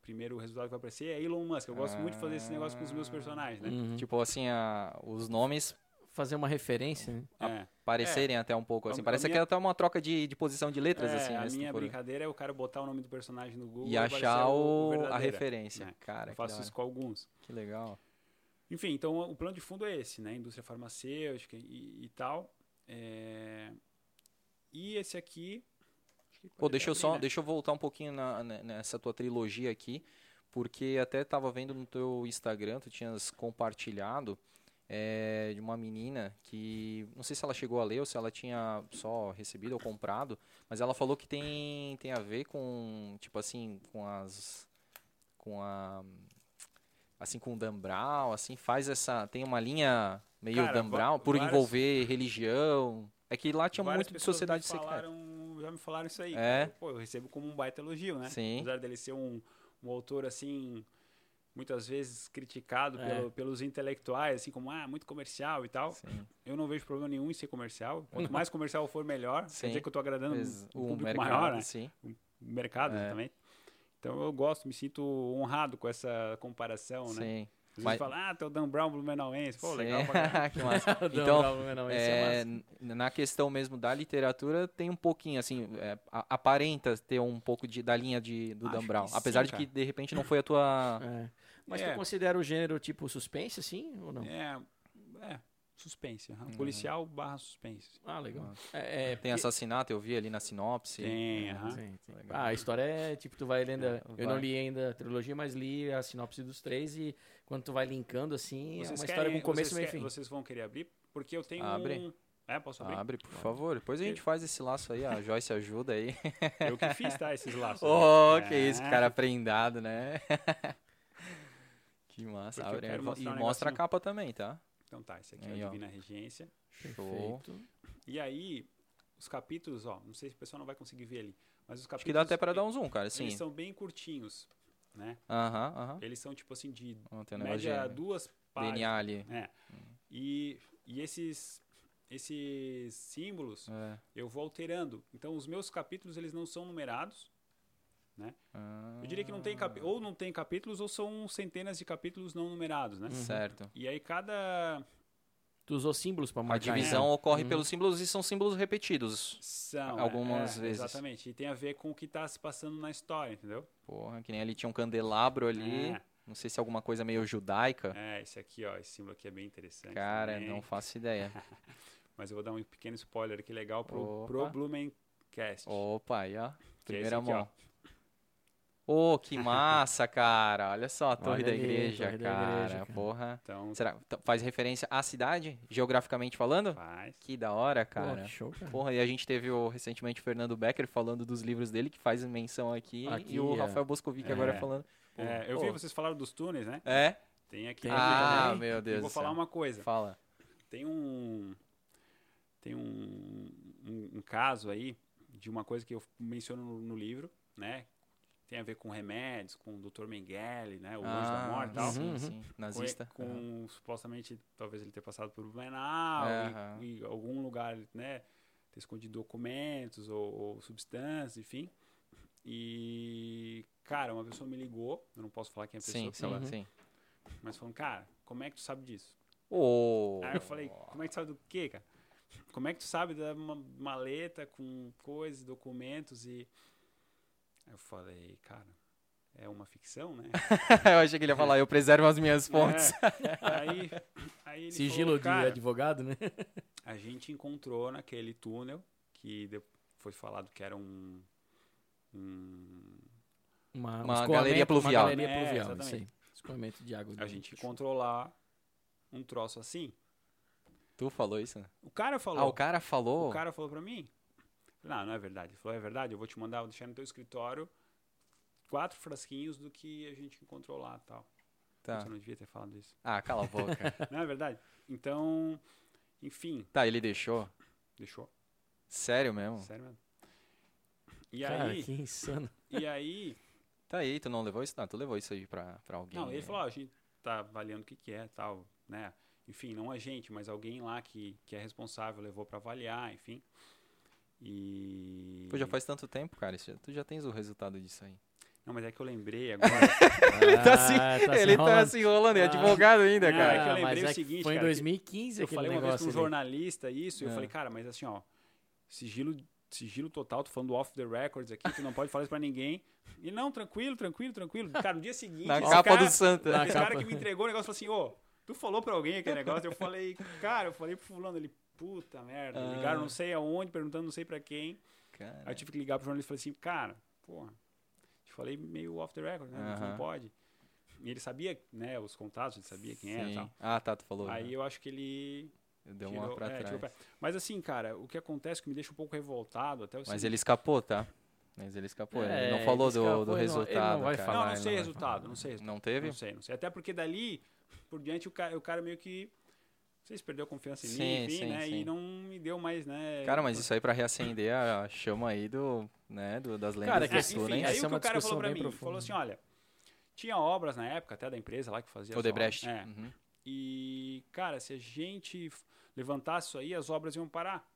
primeiro resultado que vai aparecer é Elon Musk. Eu gosto muito de fazer esse negócio com os meus personagens, né? Uhum. Tipo assim, a, os nomes Fazer uma referência, né? É. parecerem até um pouco assim. A- Parece a que minha- é até uma troca de, de posição de letras, É, assim, a né? minha brincadeira é o cara botar o nome do personagem no Google E achar o, a verdadeiro. referência. né? Cara, Eu que, faço isso com alguns. que legal. Enfim, então o plano de fundo é esse, né? Indústria farmacêutica e, e tal. É, E esse aqui. Pô, deixa eu abrir, só, né? deixa eu voltar um pouquinho na- ne- nessa tua trilogia aqui, porque até tava vendo no teu Instagram, tu tinhas compartilhado é, de uma menina que, não sei se ela chegou a ler ou se ela tinha só recebido ou comprado, mas ela falou que tem, tem a ver com, tipo assim, com as, com a, assim, com o Dan Brown, assim, faz essa, tem uma linha meio Cara, Dan va- Brown, por várias- envolver religião, é que lá tinha muito de pessoas me sociedade secreta. falaram- Já me falaram isso aí. É? Pô, eu recebo como um baita elogio, né? Sim. Apesar dele ser um, um autor assim. Muitas vezes criticado É. pelo- pelos intelectuais, assim como, ah, muito comercial e tal. Sim. Eu não vejo problema nenhum em ser comercial. Quanto mais comercial for, melhor. Sim. Quer dizer que eu tô agradando Ex- um o público mercado, maior, né? sim. O mercado, É. exatamente. Então eu gosto, me sinto honrado com essa comparação, né? Sim. Às Mas- fala, ah, teu Dan Brown Blumenauense. Pô, Sim. legal pra que massa. Dan Então, é, é massa. na questão mesmo da literatura, tem um pouquinho, assim, é, a- aparenta ter um pouco de, da linha de, do Acho Dan Brown. sim, Apesar de que, de repente, não foi a tua... É. Mas É. tu considera o gênero tipo suspense, assim, ou não? É, é, suspense. Uhum. Policial barra suspense. Ah, legal. É, é, Tem assassinato, eu vi ali na sinopse. Tem, É, aham. Sim, sim. Legal. Ah, a história é tipo, tu vai lendo. É, eu não vai. li ainda a trilogia, mas li a sinopse dos três e quando tu vai linkando assim, é Vocês uma história querem- com começo, meio e fim. Vocês vão querer abrir? Porque eu tenho Abre. um... É, posso abrir? Abre, por favor. Depois a gente faz esse laço aí. A Joyce ajuda aí. Eu que fiz, tá? Esses laços. oh, aí. que isso, É. cara prendado, né? que massa. Abre, e um mostra a capa também, tá? Então tá, esse aqui é Aí, a ó. Divina Regência. Show. Perfeito. E aí, os capítulos, ó, não sei se o pessoal não vai conseguir ver ali, mas os capítulos... Acho que dá até pra e- dar um zoom, cara. Sim. Eles são bem curtinhos, né? Aham, aham. Eles são, tipo assim, de um média de duas páginas. DNA ali. É. E, e esses, esses símbolos É. eu vou alterando. Então, os meus capítulos, eles não são numerados. Ah, Eu diria que não tem ou não tem capítulos ou são centenas de capítulos não numerados, né? Certo. E aí cada Tu usou símbolos pra A marcar. divisão né? ocorre Uhum. pelos símbolos e são símbolos repetidos. são Algumas é, vezes. Exatamente. E tem a ver com o que está se passando na história, entendeu? Porra, que nem ali tinha um candelabro ali. É. Não sei se é alguma coisa meio judaica. É, esse aqui, ó, esse símbolo aqui é bem interessante. Cara, também. não faço ideia. Mas eu vou dar um pequeno spoiler aqui legal pro, Opa. pro Blumencast. Opa, aí ó. Que é Primeira aqui, ó. Ô, que massa, cara. Olha só a torre Olha da ali, igreja, torre da cara. igreja, cara. Porra. Então, Será faz referência à cidade, geograficamente falando? faz. Que da hora, Pô, cara. que show, cara. Porra, e a gente teve o, recentemente o Fernando Becker falando dos livros dele, que faz menção aqui, Aqui, e o é. Rafael Boscovic É. agora falando. É, eu Pô. vi vocês falaram dos túneis, né? É? Tem aqui Tem ah, também. meu Deus Eu vou falar céu. uma coisa. Fala. Tem um tem um, um, um caso aí de uma coisa que eu menciono no, no livro, né? Tem a ver com remédios, com o Dr. Mengele, né? O Anjo da Morte e tal. sim, Uhum, uhum. sim. Com- Nazista. Com, supostamente, talvez ele ter passado por Blumenau Aham. e, e algum lugar, né? Ter escondido documentos ou, ou substâncias, enfim. E, cara, uma pessoa me ligou, eu não posso falar quem é a pessoa, Sim, sim, ela- sim. mas falando, cara, como é que tu sabe disso? Ô, Aí eu falei, como é que tu sabe do quê, cara? Como é que tu sabe da ma- maleta com coisas, documentos e... Eu falei, cara, é uma ficção, né? eu achei que ele ia falar, eu preservo as minhas fontes. É. Aí, aí ele Sigilo falou, de advogado, né? a gente encontrou naquele túnel que foi falado que era um. um- Uma, Uma galeria pluvial. Uma galeria É, pluvial, exatamente. aí. Escoamento de água. a de- gente encontrou lá um troço assim. Tu falou isso, né? O cara falou. Ah, o cara falou. O cara falou pra mim. Não, não é verdade. Ele falou, é verdade, eu vou te mandar, vou deixar no teu escritório quatro frasquinhos do que a gente encontrou lá tal. Tá. Você não devia ter falado isso. Ah, cala a boca. Não é verdade? Então, enfim, tá, ele deixou? deixou. Sério mesmo? Sério mesmo. E Cara, aí, que insano. e aí, Tá aí, tu não levou isso? Não, tu levou isso aí pra, pra alguém. não, ele né? falou, ó, a gente tá avaliando o que que é, tal, né? Enfim, não a gente, mas alguém lá que, que é responsável levou pra avaliar, enfim. E Pô, já faz tanto tempo, cara. isso já- tu já tens o resultado disso aí. Não, mas é que eu lembrei agora. ele tá Ah, assim, tá se ele tá enrolando. se enrolando, é Ah. advogado ainda, Não, cara. é que eu Ah, lembrei mas o é que seguinte, Foi em cara, que 2015 Eu falei uma vez com um ali. jornalista isso, e eu É. falei, cara, mas assim, ó, sigilo, sigilo total, tô falando do off the records aqui, tu não pode falar isso pra ninguém. E não, tranquilo, tranquilo, tranquilo. Cara, no dia seguinte, Na capa cara, do Santa. Na esse capa. cara que me entregou o negócio falou assim, ô, tu falou pra alguém aquele negócio? Eu falei, cara, eu falei pro fulano, ele, puta merda, Ah. ligaram não sei aonde, perguntando não sei pra quem. Cara. Aí eu tive que ligar pro jornalista e falei assim, cara, porra, te falei meio off the record, né? Não pode. E ele sabia, né, os contatos, ele sabia quem era e Sim. tal. Ah, tá, tu falou. Aí né? eu acho que ele Deu tirou- uma pra é, trás. Mas assim, cara, o que acontece que me deixa um pouco revoltado até o Mas seguinte- ele escapou, tá? Mas ele escapou. É, ele não ele falou do, escapou, do ele não- ele não resultado. vai cara. falar, Não, não ele sei não vai resultado, falar. não sei resultado. Não teve? Não sei, não sei. Até porque dali por diante o cara, o cara meio que não sei se perdeu confiança em Sim, mim, enfim, sim, né? sim. E não me deu mais, né? Cara, mas isso aí pra reacender a chama aí do, né, do, das lendas Cara, É, que do sul, enfim, né? aí Essa o é que uma o cara falou pra mim, profunda. falou assim, olha, tinha obras na época até da empresa lá que fazia O Debrecht. É. Uhum. E, cara, se a gente levantasse isso aí, as obras iam parar.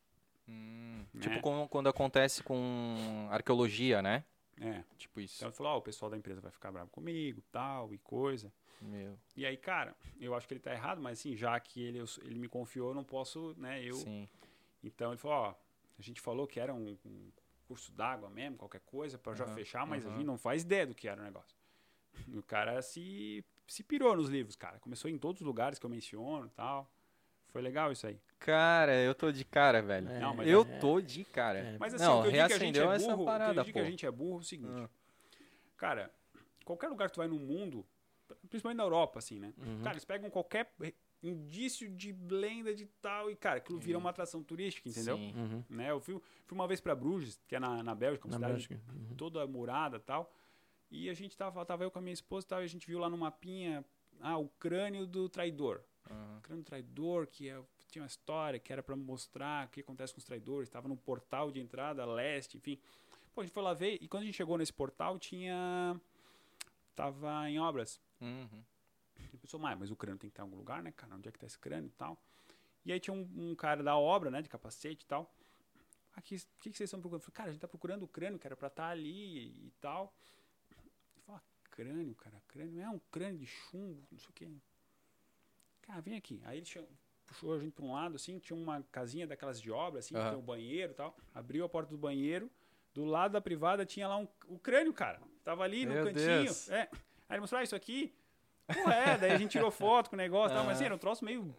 Hum, Né? Tipo com- quando acontece com arqueologia, né? É. Tipo isso. Então ele falou, ó, o pessoal da empresa vai ficar bravo comigo, tal, e coisa. Meu, E aí, cara, eu acho que ele tá errado, mas assim, já que ele, ele me confiou, eu não posso, né, eu... sim. Então ele falou, ó, a gente falou que era um, um curso d'água mesmo, qualquer coisa, pra já Aham, fechar, mas a aham. gente não faz ideia do que era o negócio. E o cara se, se pirou nos livros, cara. Começou em todos os lugares que eu menciono e tal. Foi legal isso aí. Cara, eu tô de cara, velho. É, Não, mas eu é- tô de cara. é. Mas assim, não, o que eu digo que a gente é essa burro, o que eu parada, digo que a gente é burro é o seguinte. Ah. Cara, qualquer lugar que tu vai no mundo, principalmente na Europa, assim, né? Uhum. Cara, eles pegam qualquer indício de lenda de tal e, cara, aquilo vira uma atração turística, entendeu? Sim. Uhum. Né? Eu fui, fui uma vez pra Bruges, que é na, na Bélgica, uma Na cidade Bélgica. Uhum. toda murada e tal. E a gente tava, tava eu com a minha esposa e tal, e a gente viu lá no mapinha, ah, o crânio do traidor. Aham. O crânio do traidor, que é- tinha uma história que era pra mostrar o que acontece com os traidores, estava no portal de entrada leste, enfim. Pô, a gente foi lá ver, e quando a gente chegou nesse portal, tinha... Tava em obras. Uhum. E pensou, mas, mas o crânio tem que estar em algum lugar, né, cara? Onde é que tá esse crânio e tal? E aí tinha um, um cara da obra, né, de capacete e tal. Aqui, o que, que vocês estão procurando? Eu falei, cara, a gente tá procurando o crânio, que era pra estar ali e tal. Ele falou, ah, crânio, cara, crânio. É um crânio de chumbo, não sei o quê. Cara, vem aqui. Aí ele puxou a gente pra um lado, assim, tinha uma casinha daquelas de obra, assim, que Aham. tem um banheiro e tal. Abriu a porta do banheiro. Do lado da privada tinha lá um, o crânio, cara. Tava ali no Meu cantinho. Deus. É. Aí ele mostrou, ah, isso aqui Pô, é, daí a gente tirou foto com o negócio e tal, mas assim, era um troço meio.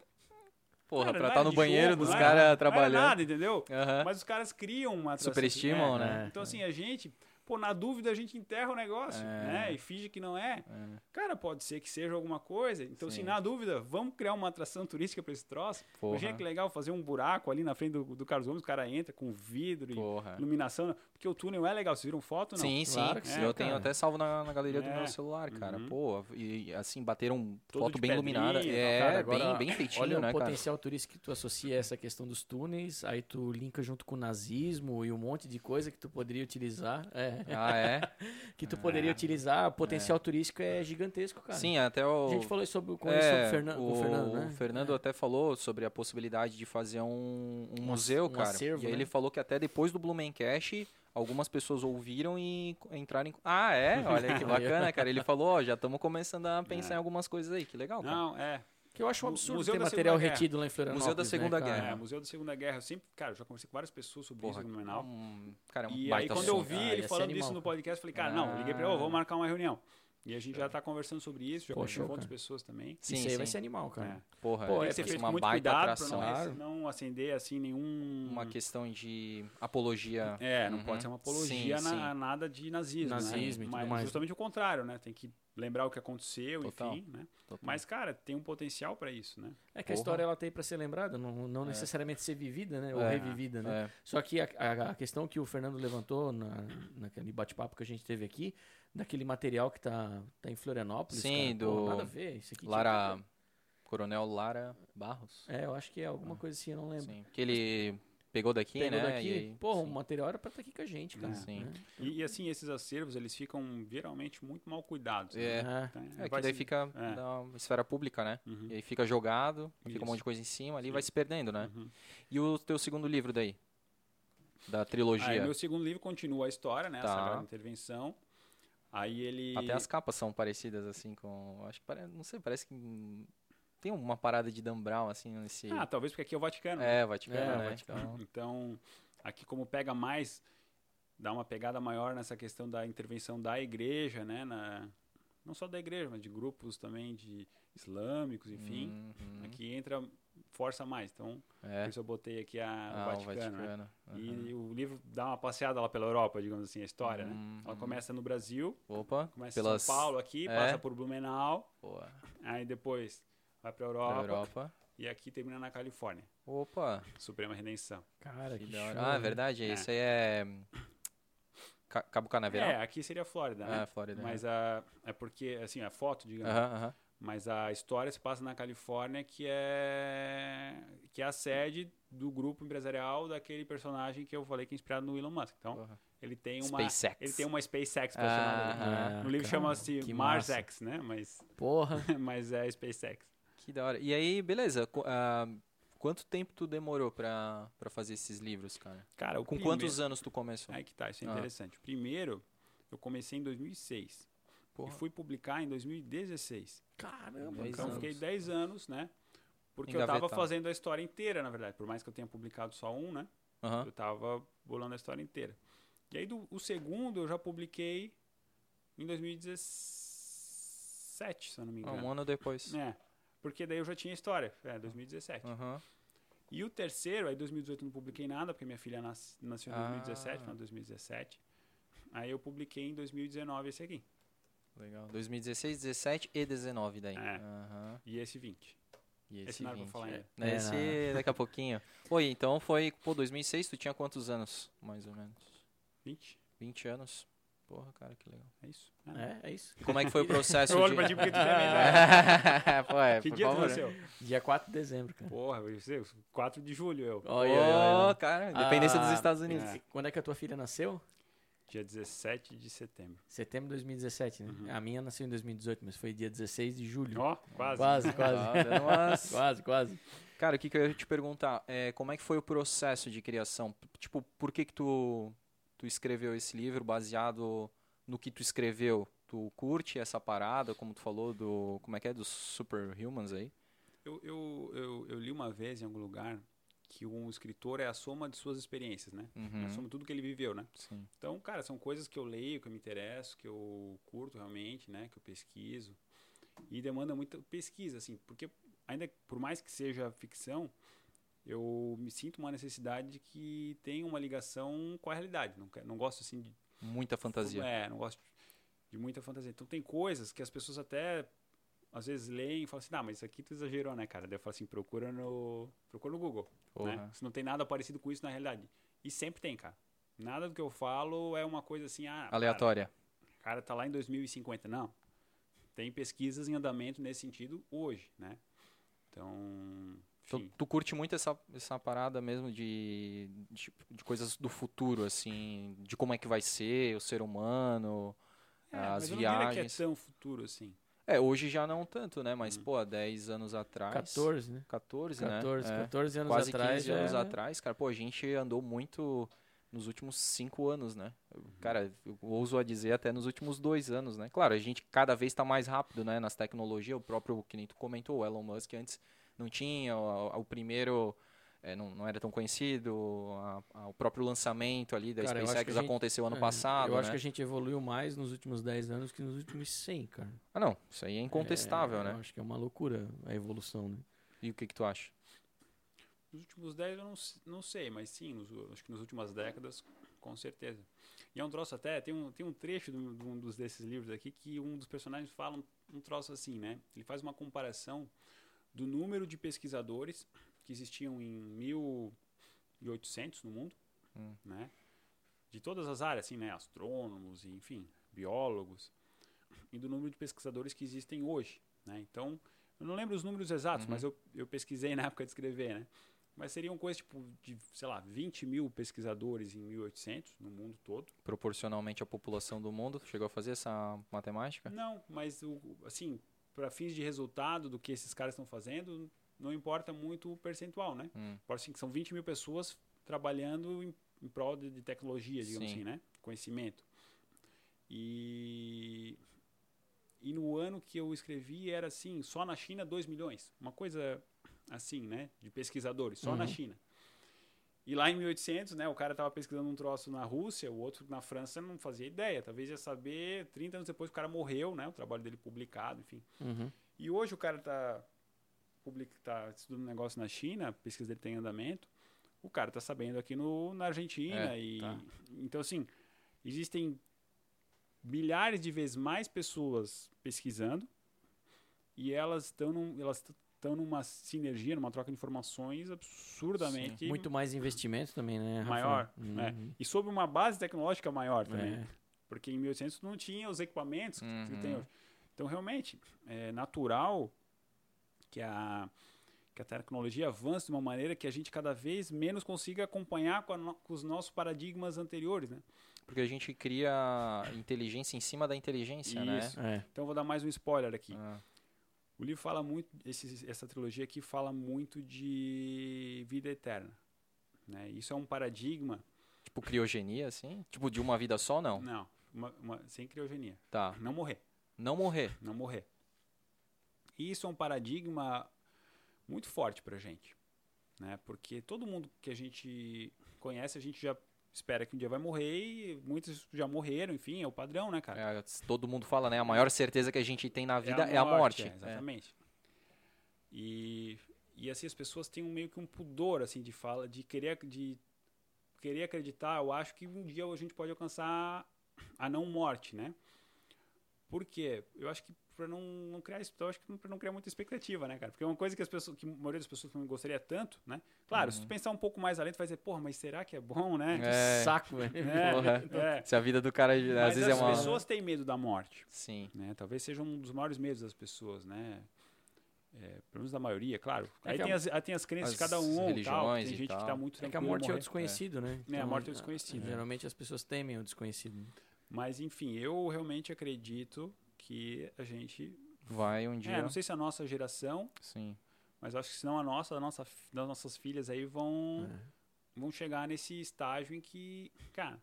Porra, cara, pra não estar era no banheiro chumbo, dos não caras Não trabalhando. nada, entendeu? Aham. Mas os caras criam uma atração, Superestimam, é. né? Então, assim, a gente, pô, na dúvida a gente enterra o negócio, É. né? E finge que não é. É. Cara, pode ser que seja alguma coisa. Então, Sim. assim, na dúvida, vamos criar uma atração turística pra esse troço. Porra. Imagina que legal fazer um buraco ali na frente do, do Carlos Gomes, o cara entra com vidro e Porra. iluminação. Porque o túnel é legal. Vocês viram foto? Não. Sim, sim. Claro que sim, eu tenho cara. até salvo na, na galeria do É. meu celular, cara. Uhum. Pô, e assim, bateram Todo foto bem iluminada. É, Cara, agora, bem, bem feitinho, Olha né, o cara? potencial turístico que tu associa a essa questão dos túneis, aí tu linka junto com o nazismo e um monte de coisa que tu poderia utilizar. É, Ah, é? que tu poderia utilizar. O potencial turístico é gigantesco, cara. Sim, até o... A gente falou sobre, com É, isso sobre o Fernan- o o Fernando, né? Fernando até falou sobre a possibilidade de fazer um, um Um museu, um cara. acervo, e aí né? ele falou que até depois do Blumencast, algumas pessoas ouviram e entraram em... Ah, é? Olha aí que bacana, cara. Ele falou, ó, já estamos começando a pensar É. em algumas coisas aí. Que legal, cara. Não, é. Que eu acho um absurdo Museu ter da material Guerra. retido lá em Florianópolis. Museu da Segunda né? Guerra. É, Museu da Segunda Guerra. Eu sempre, cara, eu já conversei com várias pessoas sobre Porra, isso no Menal. um, cara, é um E aí, quando eu assunto. vi Ah, ele falando animal, disso no podcast, eu falei, cara, não, eu liguei pra ele, Ah. ô, vamos marcar uma reunião. E a gente já tá conversando sobre isso, já show, com outras pessoas também. Sim, Isso aí sim. vai ser animal, cara. É. Porra, Pô, Tem é que ser é feito uma muito baita cuidado para atração. não, Claro. não acender assim nenhum... Uma questão de apologia. É, não Uhum. pode ser uma apologia Sim, na- sim. nada de nazismo, Nazismo e né? Mas mais. justamente o contrário, né? Tem que lembrar o que aconteceu, Total. enfim, né? Total. Mas, cara, tem um potencial para isso, né? É que a Porra. história ela tem pra ser lembrada, não, não É. necessariamente ser vivida, né? Ou É, revivida, né? É. Só que a, a- a questão que o Fernando levantou na, naquele bate-papo que a gente teve aqui, daquele material que tá, tá em Florianópolis. Sim, cara, pô, do nada a ver. Isso aqui tinha Lara. Coronel Lara Barros. É, eu acho que é alguma coisa assim, eu não lembro. Sim. Que ele pegou daqui, Pegou né? daqui, e aí- porra, o sim. material era pra estar aqui com a gente, cara. Sim. né? E, e, assim, esses acervos, eles ficam geralmente muito mal cuidados. né? É. É. Então, É, que daí se- fica é. na esfera pública, né? Uhum. E aí fica jogado, fica um Isso. monte de coisa em cima ali e Sim. vai se perdendo, né? Uhum. E o teu segundo livro daí? Da Aí, trilogia. meu segundo livro continua a história, né? Tá. A Sagrada Intervenção. Aí ele... Até as capas são parecidas, assim, com. Acho que parece. Não sei, parece que. Tem uma parada de Dan Brown, assim, nesse. Ah, talvez porque aqui é o Vaticano. né? é, Vaticano, É, né? Vaticano. Então, Então, aqui como pega mais, dá uma pegada maior nessa questão da intervenção da igreja, né? Na, não só da igreja, mas de grupos também de islâmicos, enfim. uhum, Aqui entra, força mais. Então, É. por isso eu botei aqui a, Ah, o Vaticano, né? Vaticano. E o livro dá uma passeada lá pela Europa, digamos assim, a história, né? Uhum, Ela uhum. começa no Brasil, Opa, começa em pelas. São Paulo aqui, É. passa por Blumenau, Pô, aí depois vai pra pra Europa, Europa. e aqui termina na Califórnia. Opa, Suprema Redenção. Cara, que que, da show. Ah, é verdade, É. isso aí é. Ca- Cabo Canaveral? É, aqui seria Flórida, né? Ah, Flórida. Mas a, é porque, assim, a foto, digamos, Aham, aham. Mas a história se passa na Califórnia, que é que é a sede do grupo empresarial daquele personagem que eu falei que é inspirado no Elon Musk. Então, Porra. ele tem uma SpaceX. ele tem uma SpaceX. Ah, no livro chama-se que Mars massa. X, né? Mas Porra. mas é SpaceX. Que da hora. E aí, beleza. ah, quanto tempo tu demorou pra, pra fazer esses livros, cara? Cara, Com primeiro- quantos anos tu começou? Aí que tá, isso é Ah. interessante. Primeiro, eu comecei em 2006 Porra. e fui publicar em 2016. Caramba, Dez Então, anos. eu fiquei 10 anos, né? Porque eu tava Engavetado. fazendo a história inteira, na verdade. Por mais que eu tenha publicado só um, né? Aham. Eu tava bolando a história inteira. E aí, do, o segundo, eu já publiquei em 2017, se eu não me Ah, engano. Um ano depois. É, porque daí eu já tinha história. É, 2017. Aham. E o terceiro, aí em 2018 eu não publiquei nada, porque minha filha nas- nasceu em Ah. 2017, final de 2017. Aí eu publiquei em 2019 esse aqui. Legal. 2016, 17 e 19 daí. É. Aham. E esse 20. E esse, Esse não 20. falar ainda. Né, É, esse daqui a pouquinho. Oi, então foi, pô, 2006, tu tinha quantos anos, mais ou menos? 20? 20 anos. Porra, cara, que legal. É isso. É, é isso. E como é que foi o processo Eu olho de... pra ti porque tu idade. Pô, é, Que dia tu favor. nasceu? Dia 4 de dezembro, cara. Porra, você, 4 de julho eu. Olha, olha. Ô, cara, independência dos Ah, Estados Unidos. é. Quando é que a tua filha nasceu? Dia 17 de setembro. Setembro de 2017, né? Uhum. A minha nasceu em 2018, mas foi dia 16 de julho. Ó, quase. Quase, quase. Umas- quase, quase. Cara, o que, que eu ia te perguntar? É, como é que foi o processo de criação? Tipo, por que que tu, tu escreveu esse livro baseado no que tu escreveu? Tu curte essa parada, como tu falou, do... Como é que é? Dos Superhumans aí? Eu, eu, eu, eu li uma vez em algum lugar que um escritor é a soma de suas experiências, né? É a Uhum. soma de tudo que ele viveu, né? Sim. Então, cara, são coisas que eu leio, que eu me interesso, que eu curto realmente, né? Que eu pesquiso. E demanda muita pesquisa, assim, porque ainda por mais que seja ficção, eu me sinto uma necessidade de que tenha uma ligação com a realidade. Não, não gosto, assim, de Muita fantasia. É, não gosto de muita fantasia. Então tem coisas que as pessoas até às vezes leem e falam assim, ah, mas isso aqui tu exagerou, né, cara? Daí eu falo assim, procura no, procura no Google, né? Porra. Se não tem nada parecido com isso na realidade. E sempre tem, cara. Nada do que eu falo é uma coisa assim, ah, Aleatória. Cara, o cara tá lá em 2050. Não. Tem pesquisas em andamento nesse sentido hoje, né? Então, Tu, tu curte muito essa, essa parada mesmo de, de, de coisas do futuro, assim, de como é que vai ser o ser humano, É, as mas eu não diria viagens. que é tão futuro assim. É, hoje já não tanto, né? Mas, Hum. pô, há 10 anos atrás. 14, né? 14, 14, né? É, 14 anos Quase atrás. 15 anos já- atrás, cara. Pô, a gente andou muito nos últimos 5 anos, né? Cara, eu ouso a dizer até nos últimos dois anos, né? Claro, a gente cada vez está mais rápido, né? Nas tecnologias. O próprio, que nem tu comentou, o Elon Musk antes não tinha. O, o primeiro é, não, não era tão conhecido, a- a- o próprio lançamento ali da Cara, SpaceX a gente- aconteceu ano É, passado, Eu acho né? que a gente evoluiu mais nos últimos 10 anos que nos últimos 100, cara. Ah, não, isso aí é incontestável, É, né? Eu acho que é uma loucura a evolução, né? E o que que tu acha? Nos últimos 10 eu não, não sei, mas sim, nos, acho que nas últimas décadas, com certeza. E é um troço até, tem um, tem um trecho de um de um dos desses livros aqui que um dos personagens fala um, um troço assim, né? Ele faz uma comparação do número de pesquisadores que existiam em 1800 no mundo, Hum. né? De todas as áreas, assim, né? Astrônomos, enfim, biólogos, e do número de pesquisadores que existem hoje, né? Então, eu não lembro os números exatos, Uhum. mas eu, eu pesquisei na época de escrever, né? Mas seriam coisas tipo de, sei lá, 20 mil pesquisadores em 1800 no mundo todo. Proporcionalmente à população do mundo, chegou a fazer essa matemática? Não, mas o, assim, para fins de resultado do que esses caras estão fazendo, não importa muito o percentual, né? Hum. Importa assim, que são 20 mil pessoas trabalhando em, em prol de, de tecnologia, digamos Sim. assim, né? Conhecimento. E, e no ano que eu escrevi era assim, só na China 2 milhões. Uma coisa assim, né? De pesquisadores, só na Uhum. China. E lá em 1800, né, o cara estava pesquisando um troço na Rússia, o outro na França não fazia ideia. Talvez ia saber 30 anos depois o cara morreu, né, o trabalho dele publicado, enfim. Uhum. E hoje o cara tá, public, tá estudando um negócio na China, a pesquisa dele tem andamento. O cara tá sabendo aqui no, na Argentina. É, e tá. Então, assim, existem milhares de vezes mais pessoas pesquisando e elas estão num, elas estão numa sinergia, numa troca de informações absurdamente Muito mais investimento também, né? Rafa? maior. Uhum. né? E sob uma base tecnológica maior também. É. Porque em 1800 não tinha os equipamentos que Uhum. tem hoje. Então, realmente, é natural que a, que a tecnologia avance de uma maneira que a gente cada vez menos consiga acompanhar com, no- com os nossos paradigmas anteriores, né? Porque a gente cria inteligência em cima da inteligência, né? Isso. É. Então, vou dar mais um spoiler aqui. Ah, O livro fala muito, esse, essa trilogia aqui fala muito de vida eterna. Né? Isso é um paradigma, tipo criogenia, assim? Tipo, de uma vida só, não? não, uma- uma- sem criogenia. Tá. Não morrer. Não morrer. não morrer. E isso é um paradigma muito forte pra gente, né? Porque todo mundo que a gente conhece, a gente já espera que um dia vai morrer e muitos já morreram, enfim, é o padrão, né, cara? É, todo mundo fala, né? A maior certeza que a gente tem na vida é a morte. é, É. exatamente. E, e assim as pessoas têm um, meio que um pudor assim de fala, de querer de querer acreditar, eu acho que um dia a gente pode alcançar a não morte, né? Por quê? Eu acho que para não, não criar eu acho que para não criar muita expectativa, né, cara? Porque é uma coisa que as pessoas, que a maioria das pessoas não gostaria tanto, né? Claro, se tu pensar um pouco mais além, tu vai dizer, porra, mas será que é bom, né? É. Saco, velho. É, Porra. é. Se a vida do cara, às Mas vezes, é as uma... pessoas têm medo da morte Sim. né? Talvez seja um dos maiores medos das pessoas, né? É, pelo menos da maioria, claro. É aí que a- tem, as, aí tem as crenças de as cada um, tal, tem gente que tal. tá muito É que a morte é o desconhecido, né? É, a morte é o desconhecido. Geralmente as pessoas temem o desconhecido. Mas enfim, eu realmente acredito que a gente, Vai um dia. é, não sei se a nossa geração, Sim. mas acho que se não a nossa, a nossa, das nossas filhas aí vão É. vão chegar nesse estágio em que, cara,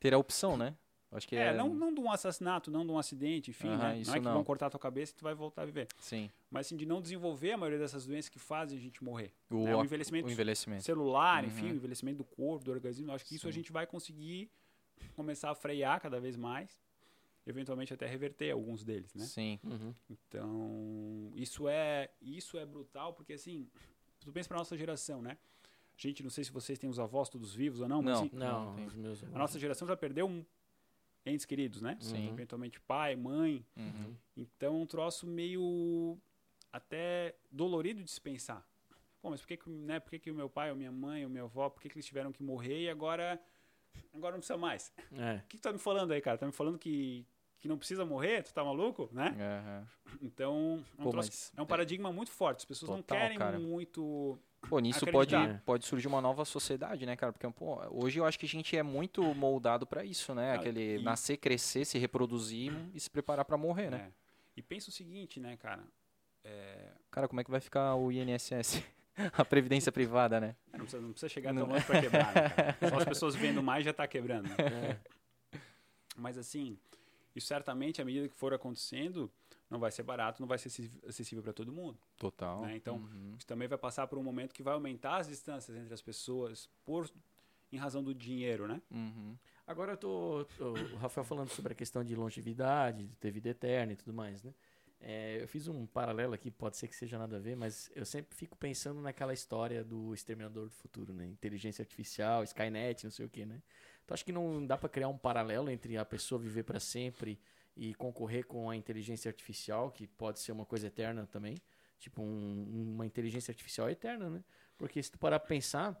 Ter a opção, né? Acho que é, é. não, não de um assassinato, não de um acidente, enfim, Aham, né? isso não é que não. vão cortar a tua cabeça e tu vai voltar a viver. Sim. Mas assim, de não desenvolver a maioria dessas doenças que fazem a gente morrer. O, né? o envelhecimento o envelhecimento. celular, Uhum. enfim, o envelhecimento do corpo, do organismo. Acho que isso a Sim. gente vai conseguir começar a frear cada vez mais, eventualmente até reverter alguns deles, né? Sim. Uhum. Então, isso é isso é brutal porque assim, tu pensa para nossa geração, né? Gente, não sei se vocês têm os avós todos vivos ou não, mas Não. assim, Não, Não, tem. os meus a nossa geração já perdeu um entes queridos, né? Sim. Eventualmente pai, mãe. Uhum. Então, é um troço meio até dolorido de se pensar. Pô, mas por que, que, né, por que, que o meu pai, ou minha mãe, ou minha avó, por que, que eles tiveram que morrer e agora, agora não precisa mais? É. O que, que tu tá me falando aí, cara? Tá me falando que, que não precisa morrer? Tu tá maluco, né? É, é. Então, é um, Pô, troço- é um paradigma muito forte. As pessoas não Total, querem cara. muito... Pô, nisso pode, Acreditar. pode surgir uma nova sociedade, né, cara? Porque, pô, hoje eu acho que a gente é muito moldado pra isso, né? Ah, Aquele e- nascer, crescer, se reproduzir e se preparar pra morrer, né? É. E pensa o seguinte, né, cara? É, Cara, como é que vai ficar o INSS? a previdência privada, né? não, precisa, não precisa chegar Não. tão longe pra quebrar, né, cara? Só as pessoas vendo mais já tá quebrando, né? É. Mas assim, isso certamente, à medida que for acontecendo, não vai ser barato, não vai ser acessível para todo mundo. Total. né? Então, Uhum. Isso também vai passar por um momento que vai aumentar as distâncias entre as pessoas por em razão do dinheiro, né? Uhum. Agora eu tô, tô- o Rafael falando sobre a questão de longevidade, de ter vida eterna e tudo mais, né? É, eu fiz um paralelo aqui, pode ser que seja nada a ver, mas eu sempre fico pensando naquela história do Exterminador do Futuro, né? Inteligência artificial, Skynet, não sei o que, né? Então acho que não dá para criar um paralelo entre a pessoa viver para sempre e concorrer com a inteligência artificial, que pode ser uma coisa eterna também. Tipo, um- uma inteligência artificial eterna, né? Porque se tu parar pra pensar,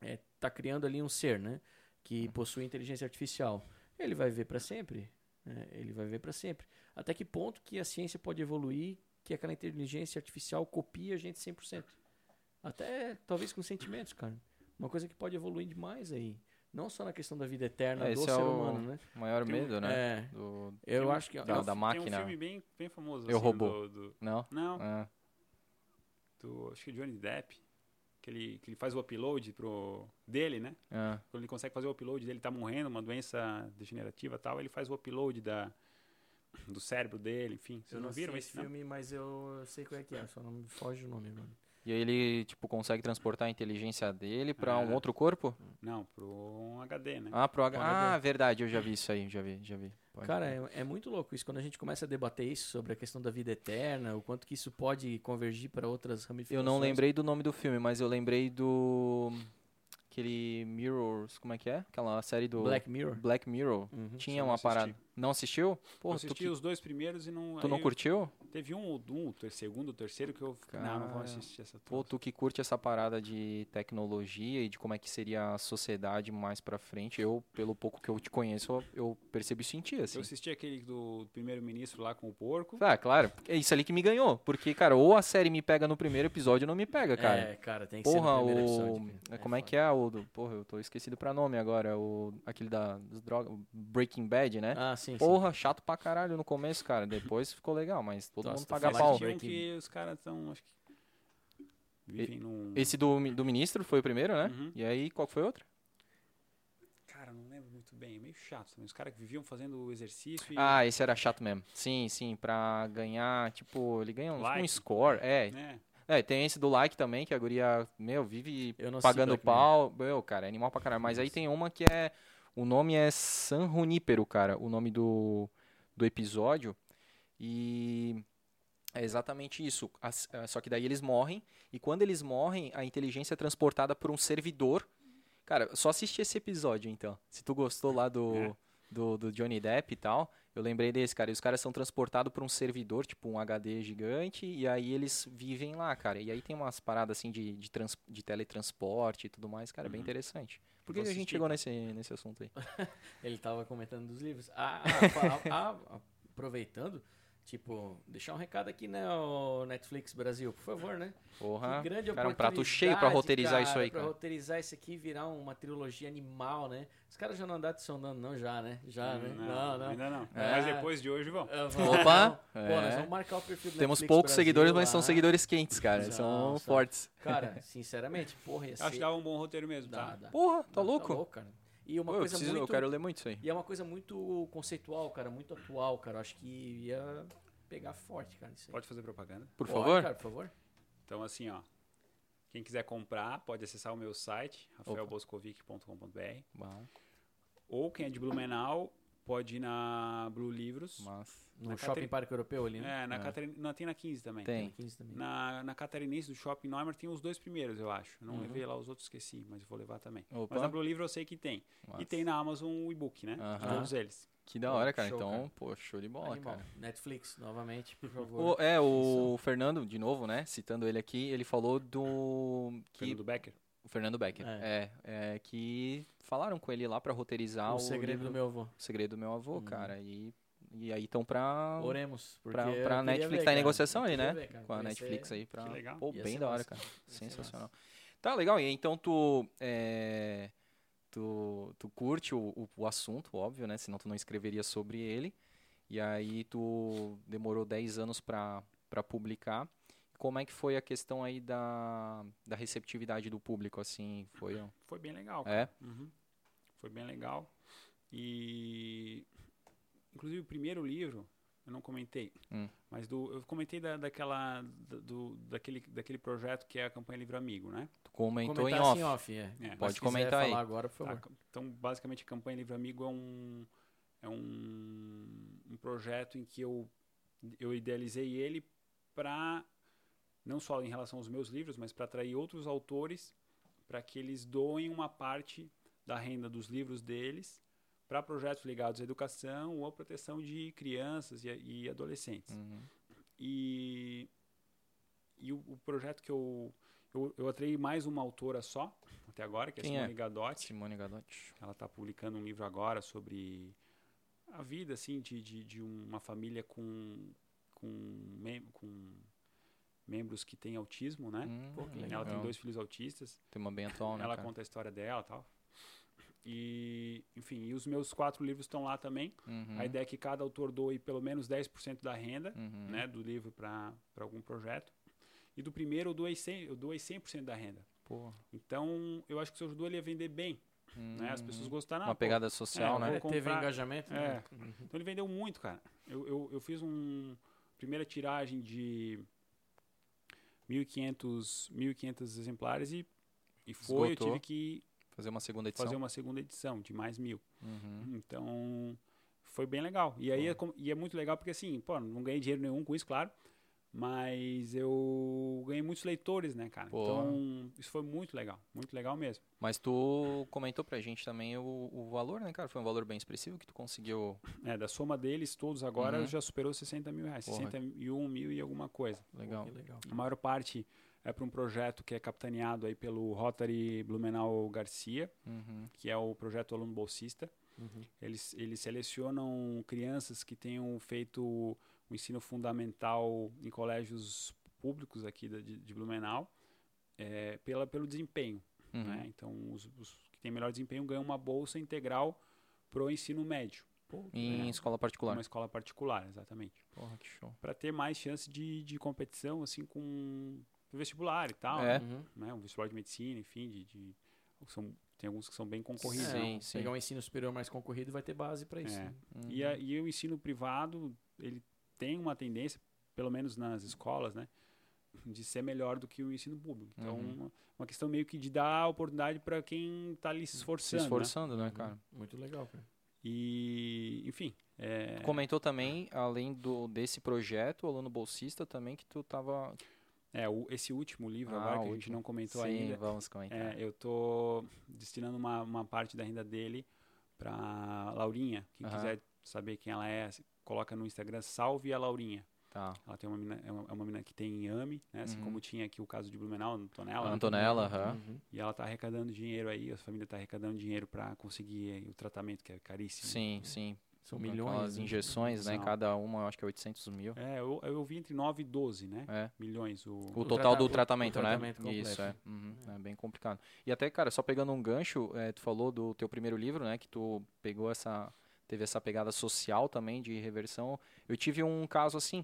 é, tá criando ali um ser, né? Que possui inteligência artificial. Ele vai viver para sempre. né? Ele vai viver para sempre. Até que ponto que a ciência pode evoluir que aquela inteligência artificial copia a gente 100%? Até talvez com sentimentos, cara. Uma coisa que pode evoluir demais aí. Não só na questão da vida eterna É, do ser é o humano, né? O maior Tem um- medo, né? É, Do... eu Tem um- acho que... da- da Tem máquina. um filme bem, bem famoso. Eu assim, Robô. do- do- Não? não, É. do, acho que Johnny Depp, que ele, que ele faz o upload pro, dele, né? É. Quando ele consegue fazer o upload dele, tá morrendo, uma doença degenerativa e tal, ele faz o upload da, do cérebro dele, enfim. Vocês Eu não, não viram sei esse esse não? filme, mas eu sei qual é que é. Só não me foge o nome agora. E aí ele, tipo, consegue transportar a inteligência dele pra um É. outro corpo? Não, pro um HD, né? Ah, pro H... Ah, HD. verdade, eu já vi isso aí, já vi, já vi. Pode Cara, é, é muito louco isso. Quando a gente começa a debater isso sobre a questão da vida eterna, o quanto que isso pode convergir para outras ramificações. Eu não lembrei do nome do filme, mas eu lembrei do... Aquele Mirrors, como é que é? Aquela série do... Black Mirror. Black Mirror. Uhum. Tinha uma assisti. parada. Não assistiu? eu Porra, tu, assisti que- os dois primeiros e não. tu não curtiu? Teve um, ou um, ter- segundo, terceiro que eu. Não, não vou Cara, assistir essa Pô, tu que curte essa parada de tecnologia e de como é que seria a sociedade mais pra frente, eu, pelo pouco que eu te conheço, eu, eu percebi e senti, assim. Eu assisti aquele do primeiro-ministro lá com o porco. Ah, claro. É isso ali que me ganhou. Porque, cara, ou a série me pega no primeiro episódio ou não me pega, cara. É, cara, tem que Porra, ser no primeiro o. episódio. é, como é que é o. Do... Porra, eu tô esquecido pra nome agora. O... Aquele da das drogas. o Breaking Bad, né? Ah, sim, sim. Porra, chato pra caralho no começo, cara. Depois ficou legal, mas todo Nossa, mundo tu paga pau. um que os caras estão, acho que. Vivem num. Esse do, do ministro foi o primeiro, né? Uhum. E aí, qual foi outro? Cara, não lembro muito bem. É meio chato também. Os caras que viviam fazendo exercício e. Ah, esse era chato mesmo. Sim, sim, pra ganhar, tipo, ele ganha um, um Like. score. É, né? é, tem esse do like também, que a guria, meu, vive Eu não assisti pagando Mirror. pau. Meu, cara, é animal pra caralho. Mas aí tem uma que é. O nome é San Junípero, cara. O nome do, do episódio. E. É exatamente isso. É, só que daí eles morrem. E quando eles morrem, a inteligência é transportada por um servidor. Cara, só assiste esse episódio, então. Se tu gostou lá do, É. do, do Johnny Depp e tal, eu lembrei desse, cara. E os caras são transportados por um servidor, tipo um HD gigante, e aí eles vivem lá, cara. E aí tem umas paradas assim de, de, trans- de teletransporte e tudo mais, cara, é bem Uhum. interessante. Por que, que a gente chegou nesse, nesse assunto aí? Ele tava comentando dos livros. Ah, ah, ah, ah, aproveitando, tipo, deixar um recado aqui, né, o Netflix Brasil, por favor, né? Porra, que grande cara, um prato cheio pra oportunidade, roteirizar isso aí, Pra cara. roteirizar isso aqui e virar uma trilogia animal, né? Os caras já não andaram te sondando, não, já, né? Já, né? Não, não. Ainda não. É. Mas depois de hoje vão. Ah, vamos- Opa, Pô, é. nós vamos marcar o perfil do Temos Netflix poucos Brasil seguidores, mas lá. são seguidores quentes, cara. São, fortes. Cara, sinceramente, porra, ia ser... Acho que dava um bom roteiro mesmo, Dá, tá? dá. Porra, tá Dá, louco? cara. E uma Pô, eu, coisa preciso- muito... eu quero ler muito isso aí. E é uma coisa muito conceitual, cara, muito atual, cara. Eu acho que ia pegar forte, cara, isso aí. Pode fazer propaganda? Por Pode, favor? cara, por favor. Então, assim, ó. Quem quiser comprar, pode acessar o meu site, rafaelboscovic.com.br. Ou quem é de Blumenau, pode ir na Blue Livros. mas... No Na Shopping Parque Europeu ali, né? É, na É. Catarin... não, tem na 15 também. Tem. 15 também. Na, na Catarinense do Shopping Neumann tem os dois primeiros, eu acho. Não Uhum. levei lá os outros, esqueci, mas eu vou levar também. Opa. Mas na Blue Livro eu sei que tem. E tem na Amazon o e-book, né? Aham. Todos eles. Que da hora, cara. Show, então, cara. pô, show de bola, Animal. cara. Netflix, novamente, por favor. O, é, o Fernando, de novo, né? Citando ele aqui, ele falou do. Que, Fernando Becker. O Fernando Becker. É. é, que falaram com ele lá pra roteirizar o o, segredo livro- do meu avô. O segredo do meu avô, Hum. cara. E, e aí estão pra. Oremos. Pra, pra Netflix, ver, tá em negociação aí, né? ver. Com a Netflix ser- aí pra. Que legal. Pô, Ia bem da hora, massa. cara. Ia Sensacional. Tá legal. E então tu. é, tu, tu curte o, o, o assunto, óbvio, né? Senão tu não escreveria sobre ele. E aí tu demorou 10 anos pra, pra publicar. Como é que foi a questão aí da, da receptividade do público, assim? Foi. Foi bem legal. cara. É? Uhum. Foi bem legal. E. Inclusive, o primeiro livro eu não comentei. Hum. Mas do, eu comentei da, daquela, da- do, daquele, daquele projeto que é a campanha Livro Amigo, né? Tu comentou em Comentar off. assim, off é. É. Pode comentar aí. falar agora, por Tá, favor. então, basicamente, a campanha Livro Amigo é um, é um, um projeto em que eu, eu idealizei ele para, não só em relação aos meus livros, mas para atrair outros autores para que eles doem uma parte da renda dos livros deles para projetos ligados à educação ou à proteção de crianças e, e adolescentes. Uhum. E, e o, o projeto que eu, eu. Eu atraí mais uma autora só, até agora, que é Quem Simone é? Gadotti. Simone Gadotti. Ela está publicando um livro agora sobre a vida assim de, de, de uma família com, com, com membros que têm autismo, né? Hum, Pô, que Ela tem dois filhos autistas. Tema bem atual, né, ela cara? conta a história dela e tal. E, enfim, e os meus quatro livros estão lá também. Uhum. A ideia é que cada autor doe pelo menos 10% da renda Uhum. né, do livro para algum projeto. E do primeiro eu doei 100%, eu doei 100% da renda. Pô. Então, eu acho que o seu ajudou ele ia vender bem. Né? As pessoas gostaram. Uhum. Uma pô, pegada social, é, né? É, teve comprar- engajamento, né? Uhum. Então ele vendeu muito, cara. Eu, eu, eu fiz um primeira tiragem de 1.500 1.500 exemplares e, e foi, Esgotou. eu tive que Fazer uma segunda edição. fazer uma segunda edição de mais mil. Uhum. Então foi bem legal. E aí é, e é muito legal porque assim, pô, não ganhei dinheiro nenhum com isso, claro. Mas eu ganhei muitos leitores, né, cara? Pô. Então, isso foi muito legal. Muito legal mesmo. Mas tu comentou pra gente também o, o valor, né, cara? Foi um valor bem expressivo que tu conseguiu. É, da soma deles, todos agora, Uhum. já superou 60 mil reais. Porra. 61 mil e alguma coisa. Legal. Que legal. A maior parte é para um projeto que é capitaneado aí pelo Rotary Blumenau Garcia, Uhum. que é o projeto Aluno Bolsista. Uhum. Eles, eles selecionam crianças que tenham feito o ensino fundamental em colégios públicos aqui da- de, de Blumenau é, pela, pelo desempenho. Uhum. Né? Então, os, os que têm melhor desempenho ganham uma bolsa integral para o ensino médio, Pô, Em É. escola particular. uma escola particular, exatamente. Porra, que show. Para ter mais chance de, de competição assim com o vestibular e tal. É. né? Uhum. né, um vestibular de medicina, enfim, de, de- são, tem alguns que são bem concorridos. Né? Sim, sim. Pegar um ensino superior mais concorrido vai ter base para isso. É. né? Uhum. E, a- e o ensino privado, ele tem uma tendência, pelo menos nas escolas, né, de ser melhor do que o ensino público. Então, Uhum. uma, uma questão meio que de dar oportunidade para quem está ali se Se esforçando. né? esforçando, né, Uhum. cara? Muito legal, cara. E, enfim, é, Tu comentou também, além do, desse projeto, o aluno bolsista também, que tu tava. é, o- esse último livro Ah, agora, que a gente não comentou Sim, ainda, vamos comentar. É, eu tô destinando uma, uma parte da renda dele para Laurinha. Quem Aham. quiser saber quem ela é, se- coloca no Instagram Salve a Laurinha. Tá. Ela tem uma menina, é uma, é uma menina que tem AME, né? Assim Uhum. como tinha aqui o caso de Blumenau, Antonella. né? Antonella, aham. Uhum. E ela tá arrecadando dinheiro aí, a família tá arrecadando dinheiro para conseguir aí o tratamento, que é caríssimo. Sim, sim. São milhões. Aquelas né? injeções, né? São. Cada uma, eu acho que é 800 mil. É, eu, eu vi entre 9 e 12, né? É. Milhões. O, O, O total do o- o tratamento, tratamento né? completo. Isso, é. Uhum, é bem complicado. E até, cara, só pegando um gancho, é, tu falou do teu primeiro livro, né? Que tu pegou essa... Teve essa pegada social também de reversão. Eu tive um caso assim.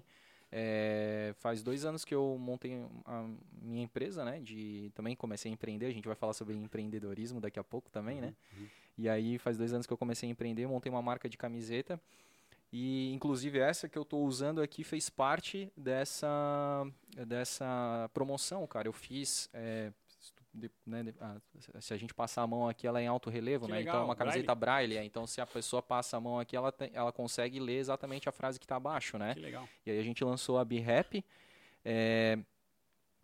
é, faz dois anos que eu montei a minha empresa, né? De, também comecei a empreender. A gente vai falar sobre empreendedorismo daqui a pouco também, né? Uhum. E aí faz dois anos que eu comecei a empreender, montei uma marca de camiseta. E inclusive essa que eu estou usando aqui fez parte dessa, dessa promoção, cara. Eu fiz. é, de- né, de- ah, se a gente passar a mão aqui, ela é em alto relevo, Que né? legal, Então é uma camiseta braille. é, Então se a pessoa passa a mão aqui, ela, tem- ela consegue ler exatamente a frase que está abaixo, né? Que legal. E aí a gente lançou a B-Rap. é,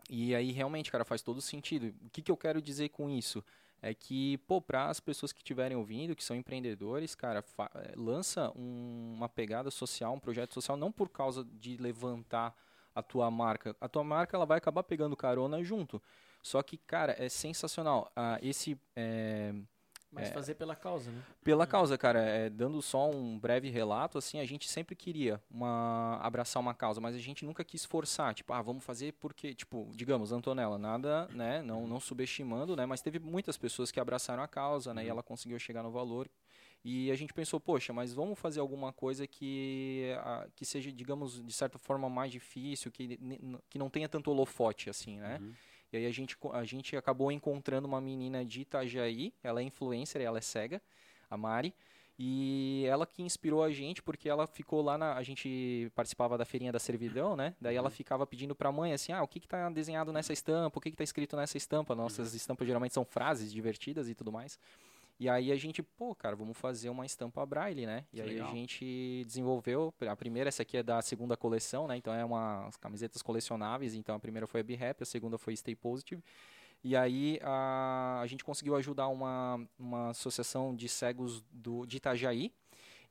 e aí realmente, cara, faz todo sentido. O que, que eu quero dizer com isso? É que, pô, para as pessoas que estiverem ouvindo, que são empreendedores, cara, é, lança um- uma pegada social, um projeto social, não por causa de levantar a tua marca. A tua marca, ela vai acabar pegando carona junto. Só que, cara, é sensacional. Ah, esse, é, Mas É. fazer pela causa, né? pela causa, cara, é, dando só um breve relato, assim, a gente sempre queria uma, abraçar uma causa, mas a gente nunca quis forçar, tipo, ah, vamos fazer porque, tipo, digamos, Antonella, nada, né, não, não subestimando, né, mas teve muitas pessoas que abraçaram a causa, né, e ela conseguiu chegar no valor, e a gente pensou, poxa, mas vamos fazer alguma coisa que, ah, que seja, digamos, de certa forma mais difícil, que, que não tenha tanto holofote, assim, né, Uhum. E aí a gente, a gente acabou encontrando uma menina de Itajaí, ela é influencer, ela é cega, a Mari. E ela que inspirou a gente, porque ela ficou lá na. A gente participava da feirinha da servidão, né? Daí ela ficava pedindo pra mãe assim: ah, o que, que tá desenhado nessa estampa? O que, que tá escrito nessa estampa? Nossas estampas geralmente são frases divertidas e tudo mais. E aí a gente, pô, cara, vamos fazer uma estampa braille, né? E aí legal. a gente desenvolveu, a primeira, essa aqui é da segunda coleção, né? Então é uma as camisetas colecionáveis, então a primeira foi a Happy, a segunda foi Stay Positive. E aí a, a gente conseguiu ajudar uma, uma associação de cegos do, de Itajaí,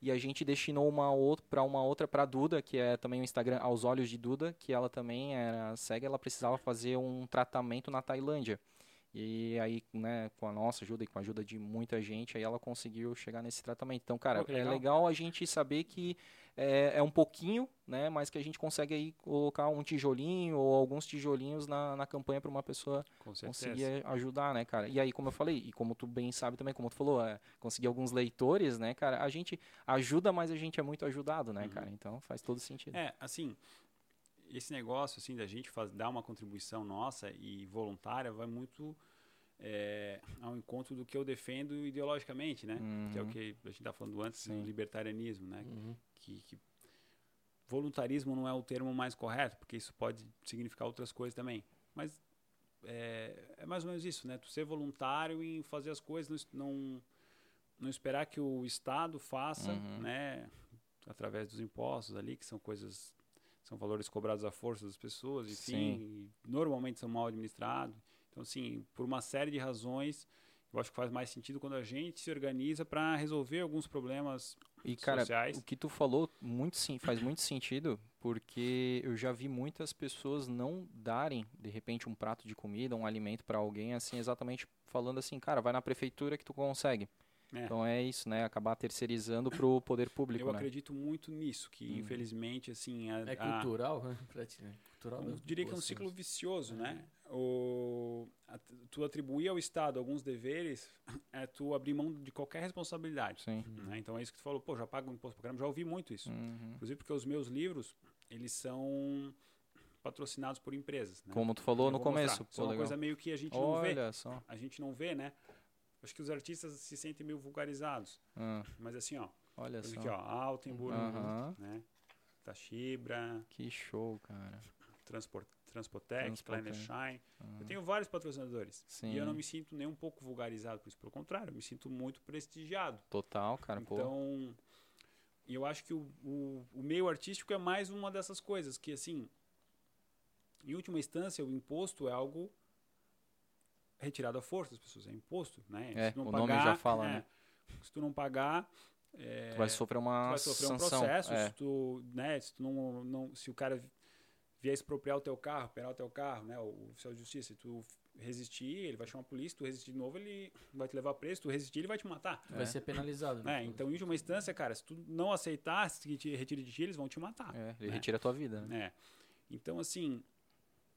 e a gente destinou uma outra para uma outra para Duda, que é também o Instagram aos olhos de Duda, que ela também era cega, ela precisava fazer um tratamento na Tailândia. E aí, né, com a nossa ajuda e com a ajuda de muita gente, aí ela conseguiu chegar nesse tratamento. Então, cara, Pô, é legal. legal a gente saber que é, é um pouquinho, né, mas que a gente consegue aí colocar um tijolinho ou alguns tijolinhos na, na campanha para uma pessoa conseguir ajudar, né, cara? E aí, como eu falei, e como tu bem sabe também, como tu falou, é, conseguir alguns leitores, né, cara? A gente ajuda, mas a gente é muito ajudado, né, cara? Então faz todo sentido. É, assim, esse negócio assim da gente faz, dar uma contribuição nossa e voluntária vai muito é, ao encontro do que eu defendo ideologicamente, né? Que é o Uhum. que a gente tá falando antes Sim. do libertarianismo, né? Uhum. Que, que voluntarismo não é o termo mais correto, porque isso pode significar outras coisas também. Mas é, é mais ou menos isso, né? Tu ser voluntário em fazer as coisas, não, não esperar que o Estado faça, Uhum. né? Através dos impostos ali, que são coisas, são valores cobrados à força das pessoas, enfim, normalmente são mal administrados. Então, assim, por uma série de razões, eu acho que faz mais sentido quando a gente se organiza para resolver alguns problemas E, cara, sociais. o que tu falou muito sim, faz muito sentido, porque eu já vi muitas pessoas não darem, de repente, um prato de comida, um alimento para alguém, assim, exatamente falando assim, cara, vai na prefeitura que tu consegue. É. Então é isso, né? Acabar terceirizando pro poder público, Eu né? acredito muito nisso, que Uhum. infelizmente, assim, a, É a- cultural, né? Ti, né? Cultural eu diria que é um assim, ciclo vicioso, né? O, a- tu atribuir ao Estado alguns deveres é tu abrir mão de qualquer responsabilidade. Sim. né? Então é isso que tu falou, pô, já pago imposto pra caramba, já ouvi muito isso. Uhum. Inclusive porque os meus livros, eles são patrocinados por empresas. Né? Como tu falou Eu no começo. Isso é Pô, uma legal. coisa meio que a gente não vê. Olha só. A gente não vê, né? Acho que os artistas se sentem meio vulgarizados. Ah, Mas assim, ó, olha só. aqui, ó, Altenburg, Aham. né? Tashibra, Que show, cara. Transport, Transpotec, Transpotec. Shine. Eu tenho vários patrocinadores. Sim. E eu não me sinto nem um pouco vulgarizado por isso. Pelo contrário, eu me sinto muito prestigiado. Total, cara. Pô. Então, e eu acho que o, o, o meio artístico é mais uma dessas coisas. Que, assim, em última instância, o imposto é algo retirado à força das pessoas. É imposto, né? É, Se tu não o nome já fala, é, né? Se tu não pagar... é, Tu vai sofrer uma tu vai sofrer um sanção. processo, É. se tu, né, se tu não, não, se o cara vier expropriar o teu carro, pegar o teu carro, né, o oficial de justiça, se tu resistir, ele vai chamar a polícia, se tu resistir de novo, ele vai te levar preso, se tu resistir, ele vai te matar. Vai É. ser penalizado. né? Né? Então, em última instância, cara, se tu não aceitar, se te retire de ti, eles vão te matar. É, ele né? retira a tua vida, né? É. Então, assim,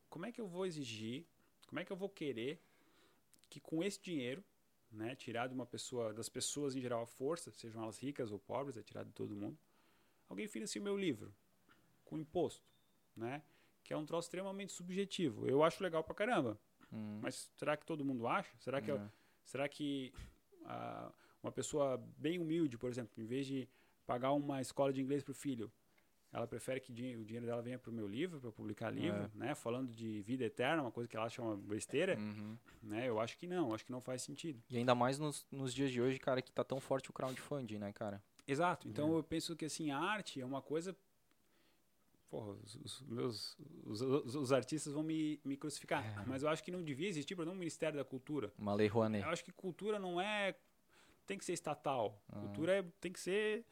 como é que eu vou exigir, como é que eu vou querer que com esse dinheiro, né, tirado de uma pessoa, das pessoas em geral à força, sejam elas ricas ou pobres, é tirado de todo mundo, alguém financie o meu livro com imposto, né? Que é um troço extremamente subjetivo. Eu acho legal pra caramba, Hum, mas será que todo mundo acha? Será que, eu- é. será que ah, uma pessoa bem humilde, por exemplo, em vez de pagar uma escola de inglês pro filho, ela prefere que o dinheiro dela venha pro meu livro, para publicar livro, É. né? Falando de vida eterna, uma coisa que ela acha uma besteira, Uhum. né? Eu acho que não, acho que não faz sentido. E ainda mais nos, nos dias de hoje, cara, que tá tão forte o crowdfunding, né, cara? Exato. Então É. eu penso que assim, a arte é uma coisa. Porra, os, os meus. Os, os- os artistas vão me, me crucificar. É. Mas eu acho que não devia existir, por exemplo, um Ministério da Cultura. Uma lei Rouanet. Eu acho que cultura não é. Tem que ser estatal. Ah. Cultura é- tem que ser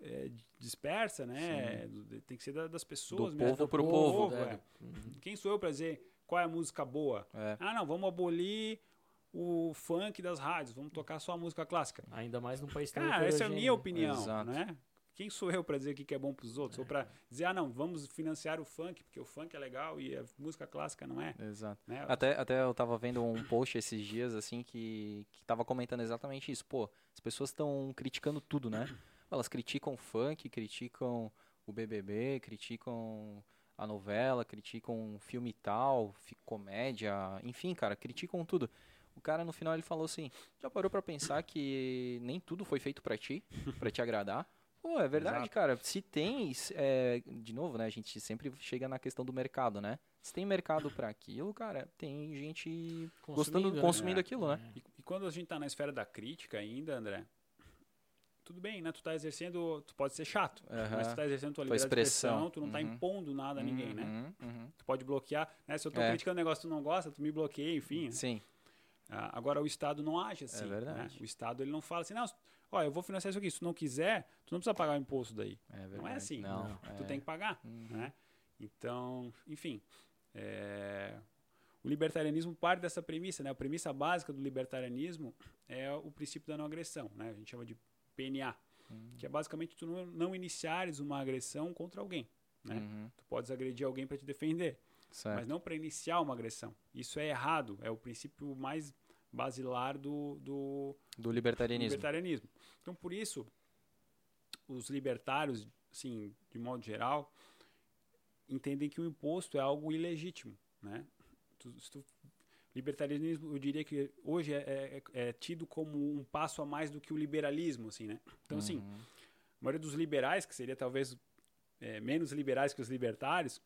é, dispersa, né? Do- Tem que ser da- das pessoas Do mesmo. povo do pro povo, povo. é. né? Uhum. Quem sou eu pra dizer qual é a música boa? É. Ah, não, vamos abolir o funk das rádios, vamos tocar só a música clássica. Ainda mais num país tão Cara, essa é a minha né? opinião, Exato. né? Quem sou eu pra dizer o que é bom pros outros? Ou pra dizer, ah, não, vamos financiar o funk, porque o funk é legal e a música clássica não é, Exato. né? Até, até eu tava vendo um post esses dias, assim, que, que tava comentando exatamente isso. Pô, as pessoas estão criticando tudo, né? Elas criticam o funk, criticam o BBB, criticam a novela, criticam filme tal, comédia, enfim, cara, criticam tudo. O cara no final ele falou assim: já parou pra pensar que nem tudo foi feito pra ti, pra te agradar? Pô, é verdade, Exato. cara. Se tem, é, de novo, né? A gente sempre chega na questão do mercado, né? Se tem mercado pra aquilo, cara, tem gente gostando, né? consumindo É. aquilo, né? E, e quando a gente tá na esfera da crítica ainda, André, tudo bem, né? Tu tá exercendo, tu pode ser chato, mas Aham. tu tá exercendo tua Tua liberdade de expressão. expressão, tu não tá Uhum. impondo nada a ninguém, né? Uhum, uhum. Tu pode bloquear, né? Se eu tô É. criticando um negócio que tu não gosta, tu me bloqueia, enfim. né? Sim, Ah, Agora o Estado não age assim. É verdade. né? O Estado ele não fala assim, não, ó, eu vou financiar isso aqui. Se tu não quiser, tu não precisa pagar o imposto daí. é verdade. Não é assim. Não, Tu é. tem que pagar, Uhum. né? Então, enfim, é, o libertarianismo parte dessa premissa, né? A premissa básica do libertarianismo é o princípio da não agressão, né? A gente chama de PNA, Uhum. que é basicamente tu não, não iniciares uma agressão contra alguém, né? Uhum, Tu podes agredir alguém para te defender, certo. mas não para iniciar uma agressão. Isso é errado, é o princípio mais basilar do, do, Do libertarianismo. libertarianismo. Então, por isso, os libertários, assim, de modo geral, entendem que o imposto é algo ilegítimo, né? Tu- se tu- libertarianismo, eu diria que hoje é, é- é tido como um passo a mais do que o liberalismo, assim, né? Então, assim, Uhum. a maioria dos liberais, que seria talvez é, menos liberais que os libertários,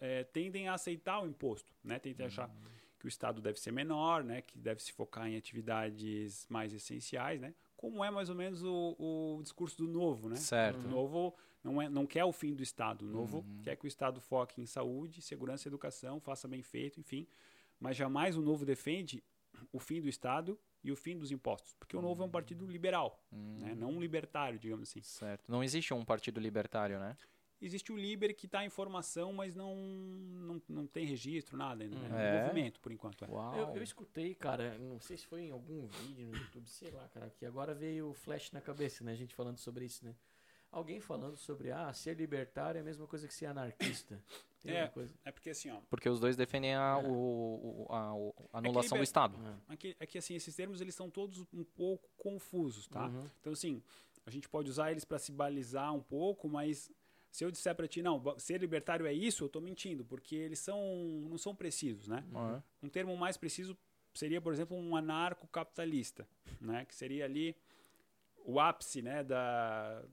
é, tendem a aceitar o imposto, né? Tendem a achar que o Estado deve ser menor, né? Que deve se focar em atividades mais essenciais, né? Como é mais ou menos o, o discurso do Novo, né? Certo. O Novo não, é, não quer o fim do Estado. O Novo Uhum. quer que o Estado foque em saúde, segurança e educação, faça bem feito, enfim. Mas jamais o Novo defende o fim do Estado e o fim dos impostos. Porque o Novo é um partido liberal, Hum, né? não um libertário, digamos assim. Certo. Não existe um partido libertário, né? Existe o Liber que está em formação, mas não, não, não tem registro, nada ainda. Né? Hum. É um movimento, por enquanto. É. Uau. Eu, eu escutei, cara, não sei se foi em algum vídeo no YouTube, sei lá, cara, que agora veio o flash na cabeça, né? A gente falando sobre isso, né? Alguém falando sobre, ah, ser libertário é a mesma coisa que ser anarquista. Tem É. É porque assim, ó, Porque os dois defendem a, É. o, o- a, o- a anulação liber- do Estado. Ah, aqui, é que assim, esses termos eles são todos um pouco confusos, tá? uhum. Então, assim, a gente pode usar eles para se balizar um pouco, mas se eu disser para ti, não, ser libertário é isso, eu estou mentindo, porque eles são não são precisos, né? Uhum. Um termo mais preciso seria, por exemplo, um anarcocapitalista, né? Que seria ali o ápice, né, da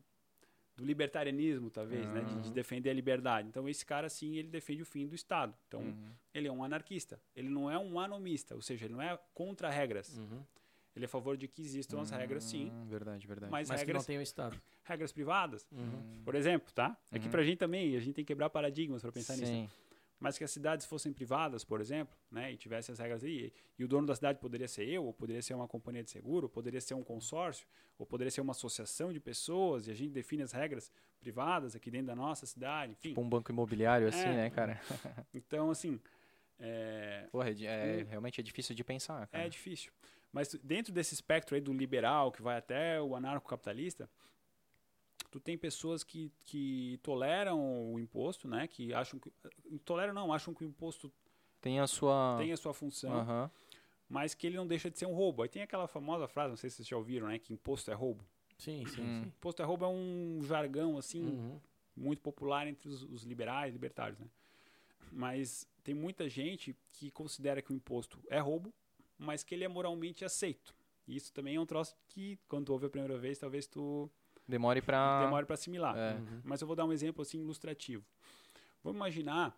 do libertarianismo, talvez, né, de, de Uhum. defender a liberdade. Então, esse cara, sim, ele defende o fim do Estado. Então, Uhum. ele é um anarquista. Ele não é um anomista, ou seja, ele não é contra regras. Uhum. Ele é a favor de que existam as regras, sim, Hum, Verdade, verdade. mas, Mas que não regras, tem o Estado. regras privadas, Uhum. por exemplo, tá? Aqui Uhum. pra gente também, a gente tem que quebrar paradigmas para pensar nisso. Mas que as cidades fossem privadas, por exemplo, né, e tivessem as regras aí, e o dono da cidade poderia ser eu, ou poderia ser uma companhia de seguro, ou poderia ser um consórcio, ou poderia ser uma associação de pessoas, e a gente define as regras privadas aqui dentro da nossa cidade, enfim. Tipo um banco imobiliário assim, É. né, cara? Então, assim, é, Porra, é, é- realmente é difícil de pensar, cara. É difícil. Mas dentro desse espectro aí do liberal, que vai até o anarcocapitalista, tu tem pessoas que, que toleram o imposto, né? Que acham que... Toleram não, acham que o imposto Tem a sua... tem a sua função, Aham. mas que ele não deixa de ser um roubo. Aí tem aquela famosa frase, não sei se vocês já ouviram, né? Que imposto é roubo. Sim, sim, Hum. sim. Imposto é roubo é um jargão, assim, Uhum. muito popular entre os, os liberais, libertários, né? Mas tem muita gente que considera que o imposto é roubo, mas que ele é moralmente aceito. E isso também é um troço que, quando tu ouve a primeira vez, talvez tu Demore pra... demore para assimilar. É. Uhum. Mas eu vou dar um exemplo assim ilustrativo. Vamos imaginar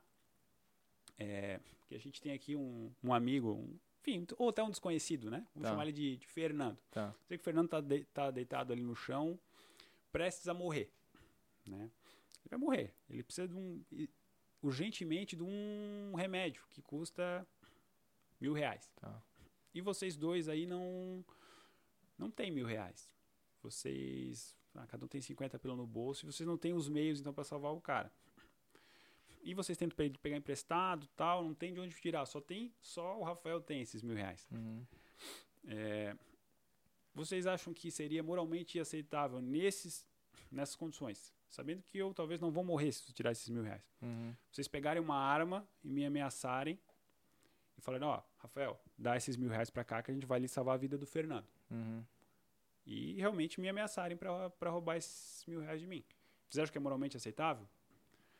é, que a gente tem aqui um, um amigo, um- enfim, ou até um desconhecido, né? Vamos Tá. chamar ele de, de Fernando. Tá. Sei que o Fernando tá, de- tá deitado ali no chão, prestes a morrer, né? Ele vai morrer. Ele precisa de um urgentemente de um remédio que custa mil reais. Tá. E vocês dois aí não não tem mil reais. Vocês ah, cada um tem 50 pila no bolso e vocês não têm os meios então para salvar o cara. E vocês tentam pe- pegar emprestado, tal, não tem de onde tirar. Só tem, só o Rafael tem esses mil reais. Uhum. É, vocês acham que seria moralmente aceitável nesses, nessas condições, sabendo que eu talvez não vou morrer se eu tirar esses mil reais? Uhum. Vocês pegarem uma arma e me ameaçarem e falarem, ó, Rafael, dá esses mil reais pra cá que a gente vai lhe salvar a vida do Fernando. Uhum. E realmente me ameaçarem pra pra roubar esses mil reais de mim. Vocês acham que é moralmente aceitável?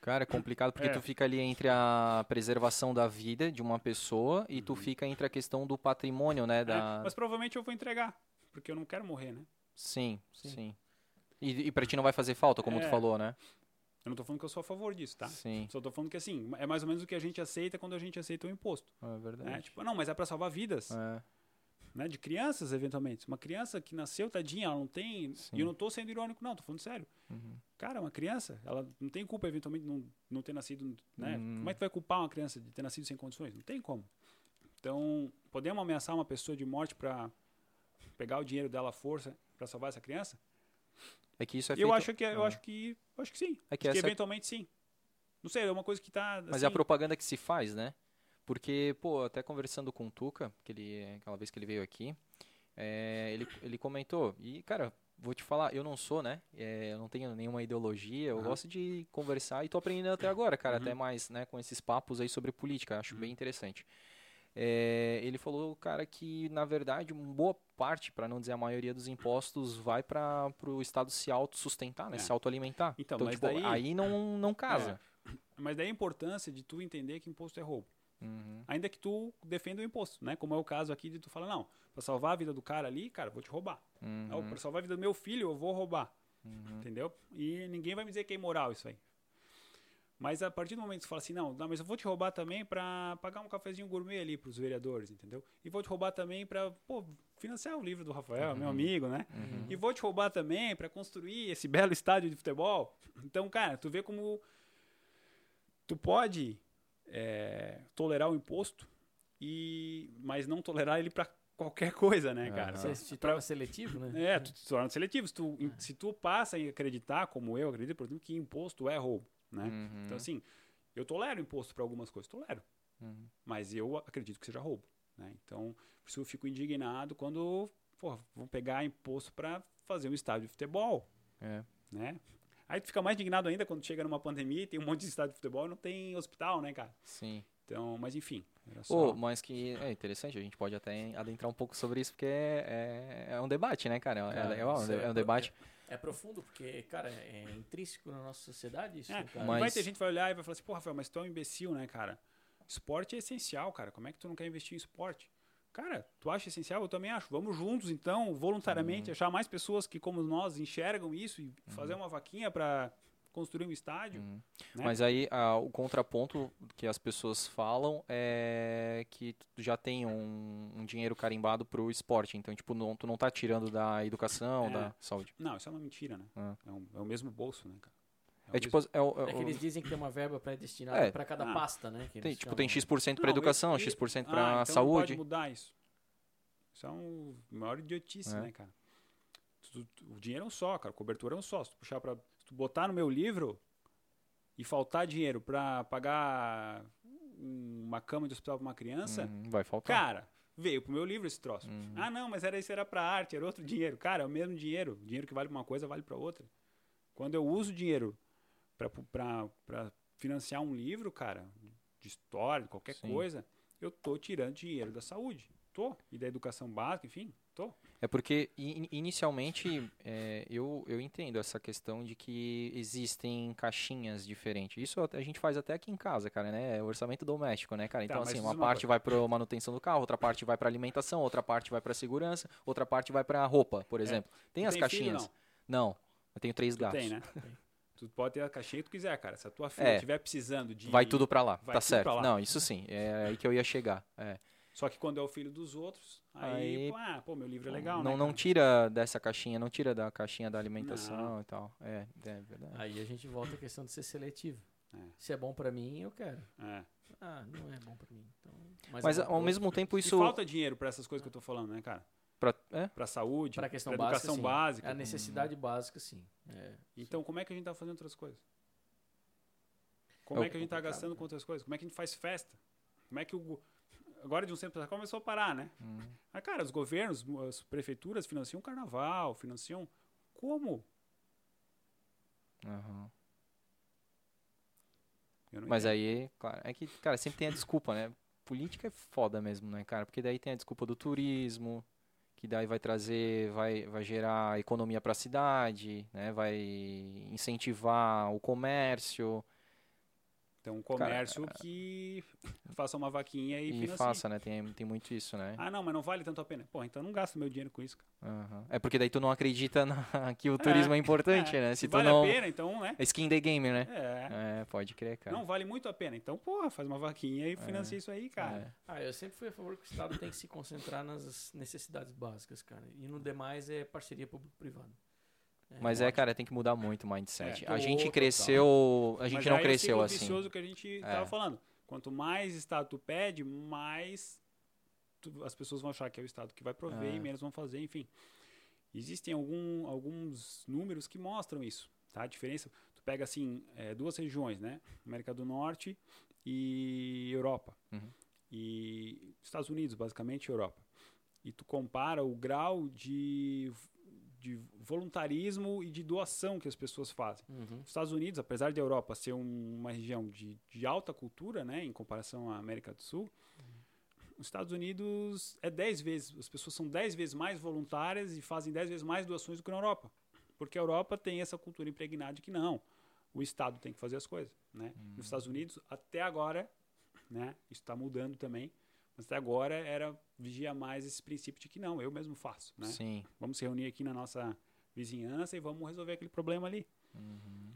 Cara, é complicado porque É. tu fica ali entre a preservação da vida de uma pessoa e tu fica entre a questão do patrimônio, né? É, Da... mas provavelmente eu vou entregar, porque eu não quero morrer, né? Sim, sim. Sim. E, e pra ti não vai fazer falta, como tu É. falou, né? Eu não tô falando que eu sou a favor disso, tá? Sim, Só tô falando que assim, é mais ou menos o que a gente aceita quando a gente aceita o imposto. é Né? verdade. Tipo, não, mas é pra salvar vidas. É, né, de crianças, eventualmente. Uma criança que nasceu, tadinha, ela não tem. Sim. E eu não tô sendo irônico, não, tô falando sério. uhum. Cara, uma criança, ela não tem culpa, eventualmente, não, não ter nascido. Né? Hum. Como é que tu vai culpar uma criança de ter nascido sem condições? Não tem como. Então, podemos ameaçar uma pessoa de morte pra pegar o dinheiro dela à força pra salvar essa criança? É que isso é eu feito... acho que eu é. acho que acho que sim. É que acho que eventualmente sim. Não sei, é uma coisa que tá. Mas é a assim, propaganda que se faz, né? Porque, pô, até conversando com o Tuca, que ele, aquela vez que ele veio aqui, é, ele, ele comentou, e, cara, vou te falar, eu não sou, né? É, eu não tenho nenhuma ideologia, eu Aham. gosto de conversar e tô aprendendo até agora, cara, Uhum. até mais, né, com esses papos aí sobre política, acho Uhum. bem interessante. É, ele falou, cara, que na verdade uma boa parte, para não dizer a maioria dos impostos, vai para o Estado se autossustentar, né? É. Se autoalimentar. Então, mas tipo, daí- aí não, não casa. Mas daí a importância de tu entender que imposto é roubo. Uhum. ainda que tu defenda o imposto, né? Como é o caso aqui de tu falar, não, pra salvar a vida do cara ali, cara, vou te roubar. Uhum. Não, pra salvar a vida do meu filho, eu vou roubar. Uhum. Entendeu? E ninguém vai me dizer que é imoral isso aí. Mas a partir do momento que tu fala assim, não, não mas eu vou te roubar também pra pagar um cafezinho gourmet ali pros vereadores, entendeu? E vou te roubar também pra, pô, financiar o livro do Rafael, meu amigo, né? Uhum. E vou te roubar também pra construir esse belo estádio de futebol. Então, cara, tu vê como tu pode é, tolerar o imposto e mas não tolerar ele pra qualquer coisa, né, cara? Você se torna seletivo, né? É, tu te torna seletivo. Se tu, se tu passa a acreditar, como eu acredito, por exemplo, que imposto é roubo, né? Uhum. Então, assim, eu tolero imposto para algumas coisas, tolero. Uhum. Mas eu acredito que seja roubo, né? Então, por isso eu fico indignado quando, pô, vão pegar imposto para fazer um estádio de futebol, É. né? Aí tu fica mais indignado ainda quando chega numa pandemia e tem um monte de estádio de futebol e não tem hospital, né, cara? Sim. Então, mas enfim, era só... Ô, mas que é interessante, a gente pode até adentrar um pouco sobre isso, porque é, é, é um debate, né, cara? É, é, legal, isso é, é um debate. É profundo, porque, cara, é intrínseco na nossa sociedade isso, É, cara. mas- Vai ter gente que vai olhar e vai falar assim, pô, Rafael, mas tu é um imbecil, né, cara? Esporte é essencial, cara. Como é que tu não quer investir em esporte? Cara, tu acha essencial? Eu também acho. Vamos juntos, então, voluntariamente, Uhum. achar mais pessoas que, como nós, enxergam isso e fazer uma vaquinha para construir um estádio. Uhum. né? Mas aí ah, o contraponto que as pessoas falam é que tu já tem um, um dinheiro carimbado pro esporte. Então, tipo, não, tu não tá tirando da educação, É. da saúde. Não, isso é uma mentira, né? Ah. É, um- é o mesmo bolso, né, cara? O É tipo, é, o- é É que eles dizem que tem uma verba pré-destinada É. para cada Ah. pasta, né? que tem, tipo, tem chamam. X% pra Não, educação, e- e- X% Ah, pra então Não saúde. pode mudar isso. Isso é um maior idiotice, É. né, cara? O dinheiro é um só, cara. Cobertura é um só. Se tu puxar para, se tu botar no meu livro e faltar dinheiro pra pagar uma cama de hospital pra uma criança, Uhum, vai faltar. cara, veio pro meu livro esse troço. Uhum. Ah, não, mas era isso era para arte, era outro dinheiro. Cara, é o mesmo dinheiro. Dinheiro que vale pra uma coisa vale pra outra. Quando eu uso dinheiro pra financiar um livro, cara, de história, de qualquer Sim. coisa, eu tô tirando dinheiro da saúde. Tô. E da educação básica, enfim, tô. É porque in- inicialmente é, eu, eu entendo essa questão de que existem caixinhas diferentes. Isso a gente faz até aqui em casa, cara, né? É orçamento doméstico, né, cara? Tá, Então, mas assim, uma parte vai para manutenção do carro, outra parte vai para alimentação, outra parte vai para segurança, outra parte vai para roupa, por exemplo. Tem Tu as É. tem filho, caixinhas? não? eu tenho três Tu gatos. tem, né? tu pode ter a caixinha que tu quiser, cara. Se a tua filha É. estiver precisando de. Vai tudo para lá, Vai tá tudo certo. pra lá. Não, isso sim, é aí que eu ia chegar. É. Só que quando é o filho dos outros, aí, Aí- pô, ah, pô, meu livro é legal, não, né? não cara? tira dessa caixinha, não tira da caixinha da alimentação e tal. É, é verdade. Aí a gente volta à questão de ser seletivo. É. Se é bom para mim, eu quero. É. Ah, não é bom para mim. Então, Mas é bom pra ao mesmo tempo E isso. falta dinheiro pra essas coisas que eu tô falando, né, cara? Pra- é? Pra saúde, Pra questão pra básica, educação sim. básica. A necessidade básica, sim. É. Então, como é que a gente tá fazendo outras coisas? Como É é que a gente tá complicado, gastando né? com outras coisas? Como é que a gente faz festa? Como é que o. go- Agora, de um tempo pra cá, começou a parar, né? Hum. Ah, cara, os governos, as prefeituras financiam o carnaval, financiam. Como? Aham. Eu não Mas entendo. aí, claro, é que, cara, sempre tem a desculpa, né? Política é foda mesmo, né, cara? Porque daí tem a desculpa do turismo, que daí vai trazer, vai, vai gerar economia pra cidade, né? Vai incentivar o comércio. Então, um comércio que faça uma vaquinha e, E financie. faça, né? Tem, tem muito isso, né? Ah, não, mas não vale tanto a pena. Pô, então não gasto meu dinheiro com isso. cara. Aham. É porque daí tu não acredita na- que o turismo é importante, É, né? Se Se tu vale não. a pena, então, né? É skin the game, né? É. É, pode crer, cara. Não vale muito a pena. Então, porra, faz uma vaquinha e financia isso aí, cara. É. Ah, eu sempre fui a favor que o Estado tem que se concentrar nas necessidades básicas, cara. E no demais é parceria público-privada. Mas é, cara, tem que mudar muito o mindset. É. a gente Total. cresceu. A gente Mas não é o cresceu ciclo assim. que a gente É. tava falando. Quanto mais Estado tu pede, mais tu- as pessoas vão achar que é o Estado que vai prover É. e menos vão fazer, enfim. Existem algum, alguns números que mostram isso, tá? A diferença, tu pega assim, é, duas regiões, né? América do Norte e Europa. Uhum. E Estados Unidos, basicamente, e Europa. E tu compara o grau de, de voluntarismo e de doação que as pessoas fazem. Uhum. Os Estados Unidos, apesar da Europa ser um- uma região de, de alta cultura, né, em comparação à América do Sul, os Estados Unidos é 10 vezes, as pessoas são 10 vezes mais voluntárias e fazem 10 vezes mais doações do que na Europa. Porque a Europa tem essa cultura impregnada de que não, o Estado tem que fazer as coisas, né? Nos Estados Unidos, até agora, né, isso está mudando também, mas até agora era vigia mais esse princípio de que não, eu mesmo faço, né? Sim. Vamos se reunir aqui na nossa vizinhança e vamos resolver aquele problema ali. Uhum.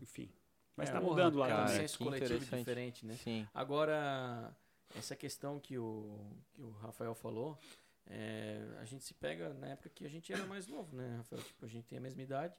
Enfim. Mas É, está porra, mudando lá é um cara, também. senso que coletivo interessante. diferente, né? Sim. Agora, essa questão que o, que o Rafael falou, é, a gente se pega na época que a gente era mais novo, né, Rafael? Tipo, a gente tem a mesma idade.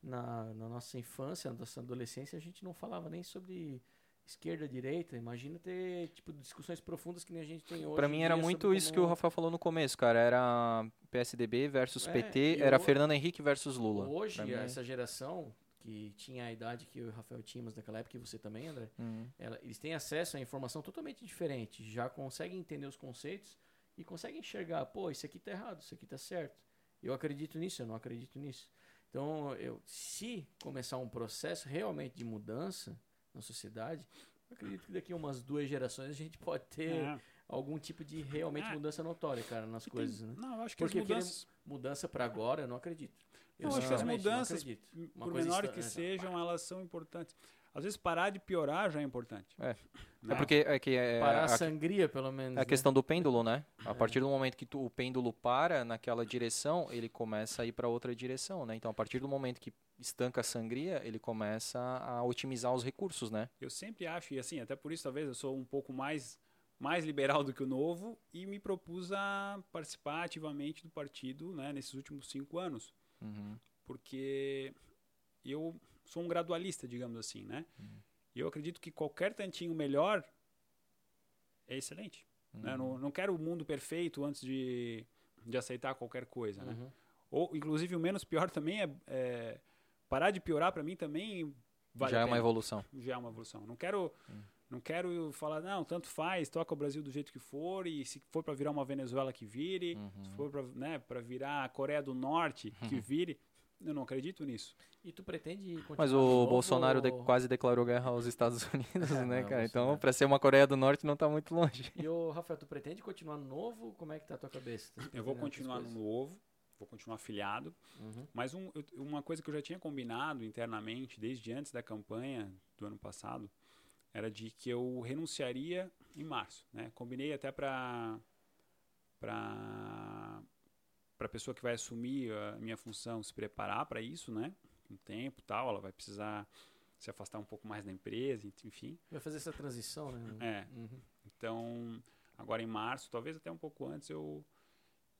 Na, na nossa infância, na nossa adolescência, a gente não falava nem sobre esquerda, direita. Imagina ter, tipo, discussões profundas que nem a gente tem hoje. Em mim era muito isso que o como- Rafael falou no começo, cara. Era PSDB versus É, PT, era o- Fernando Henrique versus Lula. Hoje, mim é- essa geração que tinha a idade que o Rafael tínhamos naquela época, e você também, André, Uhum. ela- eles têm acesso a informação totalmente diferente, já conseguem entender os conceitos e conseguem enxergar, pô, isso aqui tá errado, isso aqui tá certo. Eu acredito nisso, eu não acredito nisso. Então, eu, se começar um processo realmente de mudança na sociedade, acredito que daqui a umas duas gerações a gente pode ter É. algum tipo de realmente É. mudança notória, cara, nas E tem- coisas, né? Não, eu acho que Porque as mudanças, Mudança para agora, eu não acredito. Eu acho que as não mudanças, por insta- que é, sejam, elas são importantes. Às vezes parar de piorar já é importante. É. Né? É porque é que é, Parar a a, sangria, pelo menos. a né? questão do pêndulo, né? A partir do momento que tu- o pêndulo para naquela direção, ele começa a ir para outra direção, né? Então, a partir do momento que estanca a sangria, ele começa a otimizar os recursos, né? Eu sempre acho, e assim, até por isso talvez eu sou um pouco mais, mais liberal do que o novo e me propus a participar ativamente do partido né, nesses últimos cinco anos. Uhum. Porque eu sou um gradualista, digamos assim, né? Uhum. E eu acredito que qualquer tantinho melhor é excelente. né? Uhum. Não, não quero o mundo perfeito antes de, de aceitar qualquer coisa, né? Uhum. Ou, inclusive, o menos pior também é, é parar de piorar para mim também vale Já é uma evolução. Já é uma evolução. Não quero, Hum. não quero falar, não, tanto faz, toca o Brasil do jeito que for, e se for para virar uma Venezuela que vire, Uhum. se for para né, virar a Coreia do Norte que vire. Eu não acredito nisso. E tu pretende continuar Mas de o novo Bolsonaro de- ou- quase declarou guerra aos Estados Unidos, É, né, não, cara? Então, Bolsonaro. para ser uma Coreia do Norte não tá muito longe. E o Rafael, tu pretende continuar no novo? Como é que tá a tua cabeça? Tá Eu vou continuar no novo, vou continuar afiliado, Uhum. mas um- eu- uma coisa que eu já tinha combinado internamente, desde antes da campanha do ano passado, era de que eu renunciaria em março. Né? Combinei até para para para a pessoa que vai assumir a minha função se preparar para isso, né? Um tempo, tal, ela vai precisar se afastar um pouco mais da empresa, enfim. Vai fazer essa transição, né? É. Uhum. Então, agora em março, talvez até um pouco antes, eu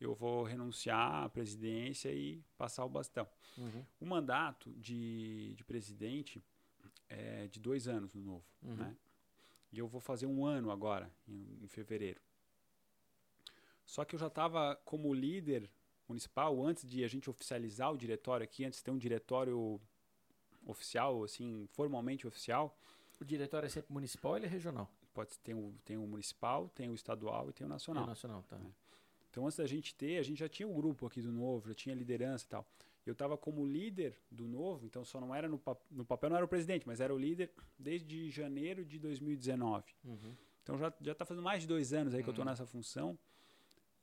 eu vou renunciar à presidência e passar o bastão. Uhum. O mandato de, de presidente é de dois anos no novo, Uhum. né? E eu vou fazer um ano agora, em, em fevereiro. Só que eu já estava como líder municipal antes de a gente oficializar o diretório aqui, antes de ter um diretório oficial, assim, formalmente oficial. O diretório é sempre municipal ou ele é regional? Pode ter o, tem o municipal, tem o estadual e tem o É nacional. nacional, tá. Então, antes da gente ter, a gente já tinha um grupo aqui do Novo, já tinha liderança e tal. Eu estava como líder do Novo, então só não era no, pa- no papel, não era o presidente, mas era o líder desde janeiro de 2019. Uhum. Então já já está fazendo mais de dois anos aí que eu estou Uhum. nessa função.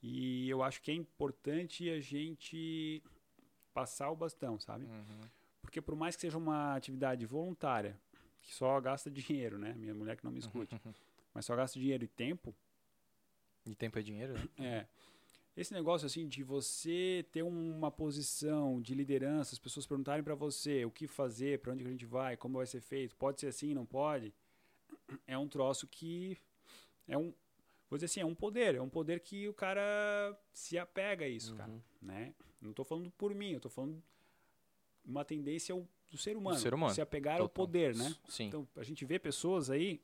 E eu acho que é importante a gente passar o bastão, sabe? Uhum. Porque por mais que seja uma atividade voluntária, que só gasta dinheiro, né? Minha mulher que não me escute. mas só gasta dinheiro e tempo. E tempo é dinheiro, né? É. Esse negócio assim de você ter uma posição de liderança, as pessoas perguntarem para você o que fazer, para onde que a gente vai, como vai ser feito, pode ser assim, não pode, é um troço que é um, vou dizer assim, é um poder, é um poder que o cara se apega a isso, Uhum. cara, né? Não tô falando por mim, eu tô falando uma tendência ao- do ser humano, ser humano, se apegar ao total. poder, né? Sim. Então a gente vê pessoas aí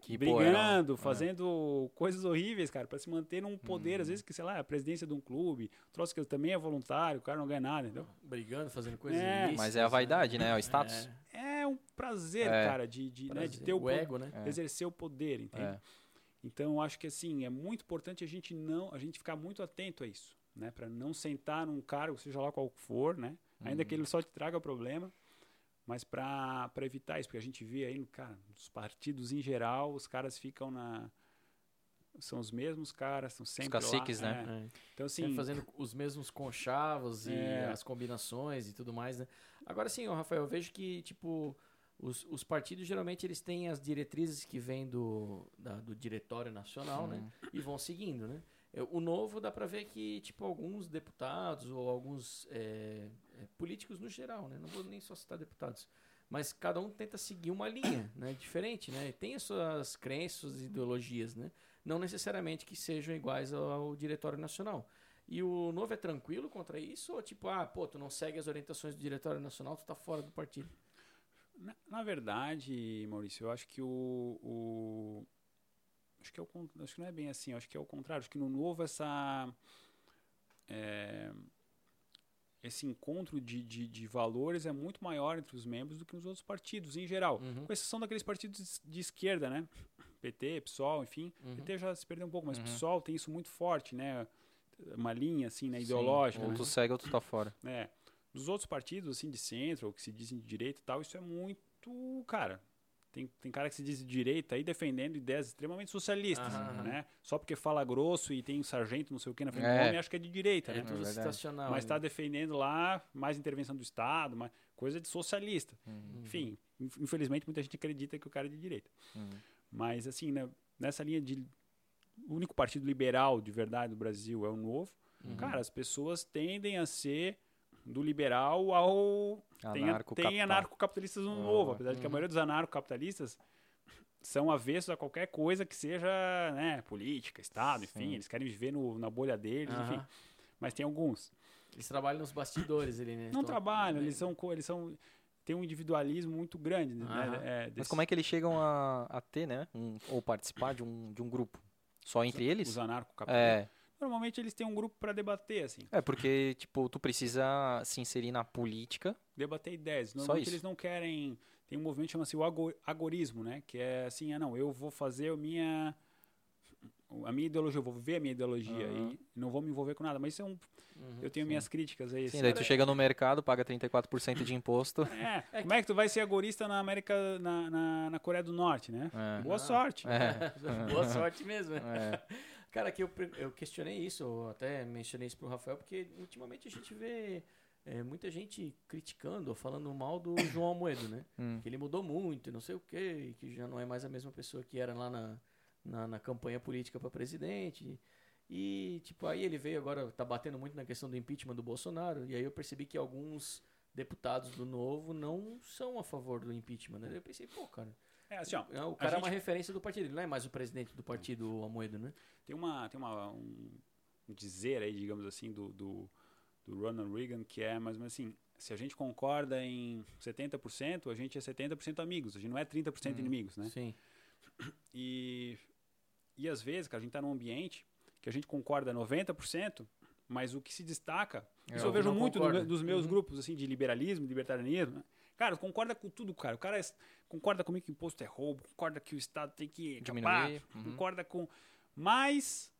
que, brigando, é. fazendo coisas horríveis, cara, para se manter num poder, Uhum. às vezes que, sei lá, a presidência de um clube, troço que também é voluntário, o cara não ganha nada, entendeu? Brigando, fazendo coisas É, ilícitas, Mas é a né? vaidade, né? É o status. É, É um prazer, É. cara, de, de, né, de prazer. ter o, o ego, né? É. exercer o poder, entende? Então, eu acho que assim, é muito importante a gente não, a gente ficar muito atento a isso, né, para não sentar num cargo, seja lá qual for, né? Ainda Uhum. que ele só te traga problema, mas para evitar isso, porque a gente vê aí, cara, os partidos em geral, os caras ficam na são os mesmos caras, são sempre caciques, lá, né? é. É. Então Sempre assim, fazendo os mesmos conchavos e É. as combinações e tudo mais, né? Agora sim, Rafael, eu vejo que, tipo, os, os partidos geralmente eles têm as diretrizes que vêm do, da- do Diretório Nacional, né? Uhum. E vão seguindo, né? Eu- O novo dá pra ver que, tipo, alguns deputados ou alguns é, é, políticos no geral, né? Não vou nem só citar deputados. Mas cada um tenta seguir uma linha, né? Diferente, né? Tem as suas crenças e ideologias, né? Não necessariamente que sejam iguais ao, ao Diretório Nacional. E o novo é tranquilo contra isso? Ou tipo, ah, pô, tu não segue as orientações do Diretório Nacional, tu tá fora do partido? Na, na verdade, Maurício, eu acho que o, o- acho que é o acho que não é bem assim, acho que é o contrário, acho que no novo essa é, esse encontro de, de, de valores é muito maior entre os membros do que nos outros partidos em geral. Uhum. Com exceção daqueles partidos de esquerda, né? PT, PSOL, enfim. Uhum. PT já se perdeu um pouco, mas Uhum. PSOL tem isso muito forte, né? Uma linha, assim, né? Sim, Ideológica. Ou né? tu segue ou tu tá fora. É. Dos outros partidos, assim, de centro, ou que se dizem de direita e tal, isso é muito, cara. Tem, tem cara que se diz de direita aí defendendo ideias extremamente socialistas, Aham. né? Só porque fala grosso e tem um sargento não sei o que na frente É. do nome, acha que é de direita, É, né? tudo situacional. Mas está defendendo lá mais intervenção do Estado, mais coisa de socialista. Uhum. Enfim, inf- infelizmente muita gente acredita que o cara é de direita. Uhum. Mas assim, né, nessa linha de o único partido liberal de verdade do Brasil é o Novo. Uhum. Cara, as pessoas tendem a ser do liberal ao tem, a- Anarcocapital. tem anarcocapitalistas no Ah, novo, apesar de que a uhum. maioria dos anarcocapitalistas são avessos a qualquer coisa que seja né, política, Estado, enfim, Sim. eles querem viver no- na bolha deles, Aham. enfim. Mas tem alguns. Eles trabalham nos bastidores ali, né? Não Então, trabalham, né? eles são, eles são tem um individualismo muito grande, né? Aham. é, Mas desse- como é que eles chegam a, a ter, né? um- ou participar de um, de um grupo? Só entre eles? os anarcocapitalistas. É, Normalmente eles têm um grupo para debater, assim, é, porque, tipo, tu precisa se inserir na política. debater ideias. Só Normalmente isso. eles não querem. Tem um movimento que chama-se o ago- agorismo, né? Que é assim, ah não, eu vou fazer a minha a minha ideologia, eu vou ver a minha ideologia Aham. e não vou me envolver com nada. Mas isso é um, Uhum. eu tenho minhas críticas aí. Sim, daí tu chega no mercado, paga 34% de imposto. É, É como é que tu vai ser agorista na América, na, na, na Coreia do Norte, né? É. Boa Ah. sorte. É. Boa sorte mesmo. É. Cara, que eu, eu questionei isso, eu até mencionei isso pro Rafael, porque ultimamente a gente vê é, muita gente criticando ou falando mal do João Almoedo, né? Hum. Que ele mudou muito, e não sei o quê, que já não é mais a mesma pessoa que era lá na, na, na campanha política para presidente. E, tipo, aí ele veio agora, tá batendo muito na questão do impeachment do Bolsonaro, e aí eu percebi que alguns deputados do Novo não são a favor do impeachment, né? Eu pensei, pô, cara, É assim, ó, é, o cara é uma gente- referência do partido, ele não é mais o presidente do partido, o Almoedo, né? Tem uma tem uma um, dizer aí, digamos assim, do, do do Ronald Reagan que é mais ou menos assim, se a gente concorda em 70%, a gente é 70% amigos, a gente não é 30% Hum. inimigos, né? Sim. E e às vezes, cara, a gente tá num ambiente que a gente concorda 90%, mas o que se destaca, É, isso eu vejo muito no dos meus Uhum. grupos assim de liberalismo, libertarianismo, né? Cara, concorda com tudo, cara. O cara é- concorda comigo que imposto é roubo, concorda que o Estado tem que acabar, uhum. concorda com. Mas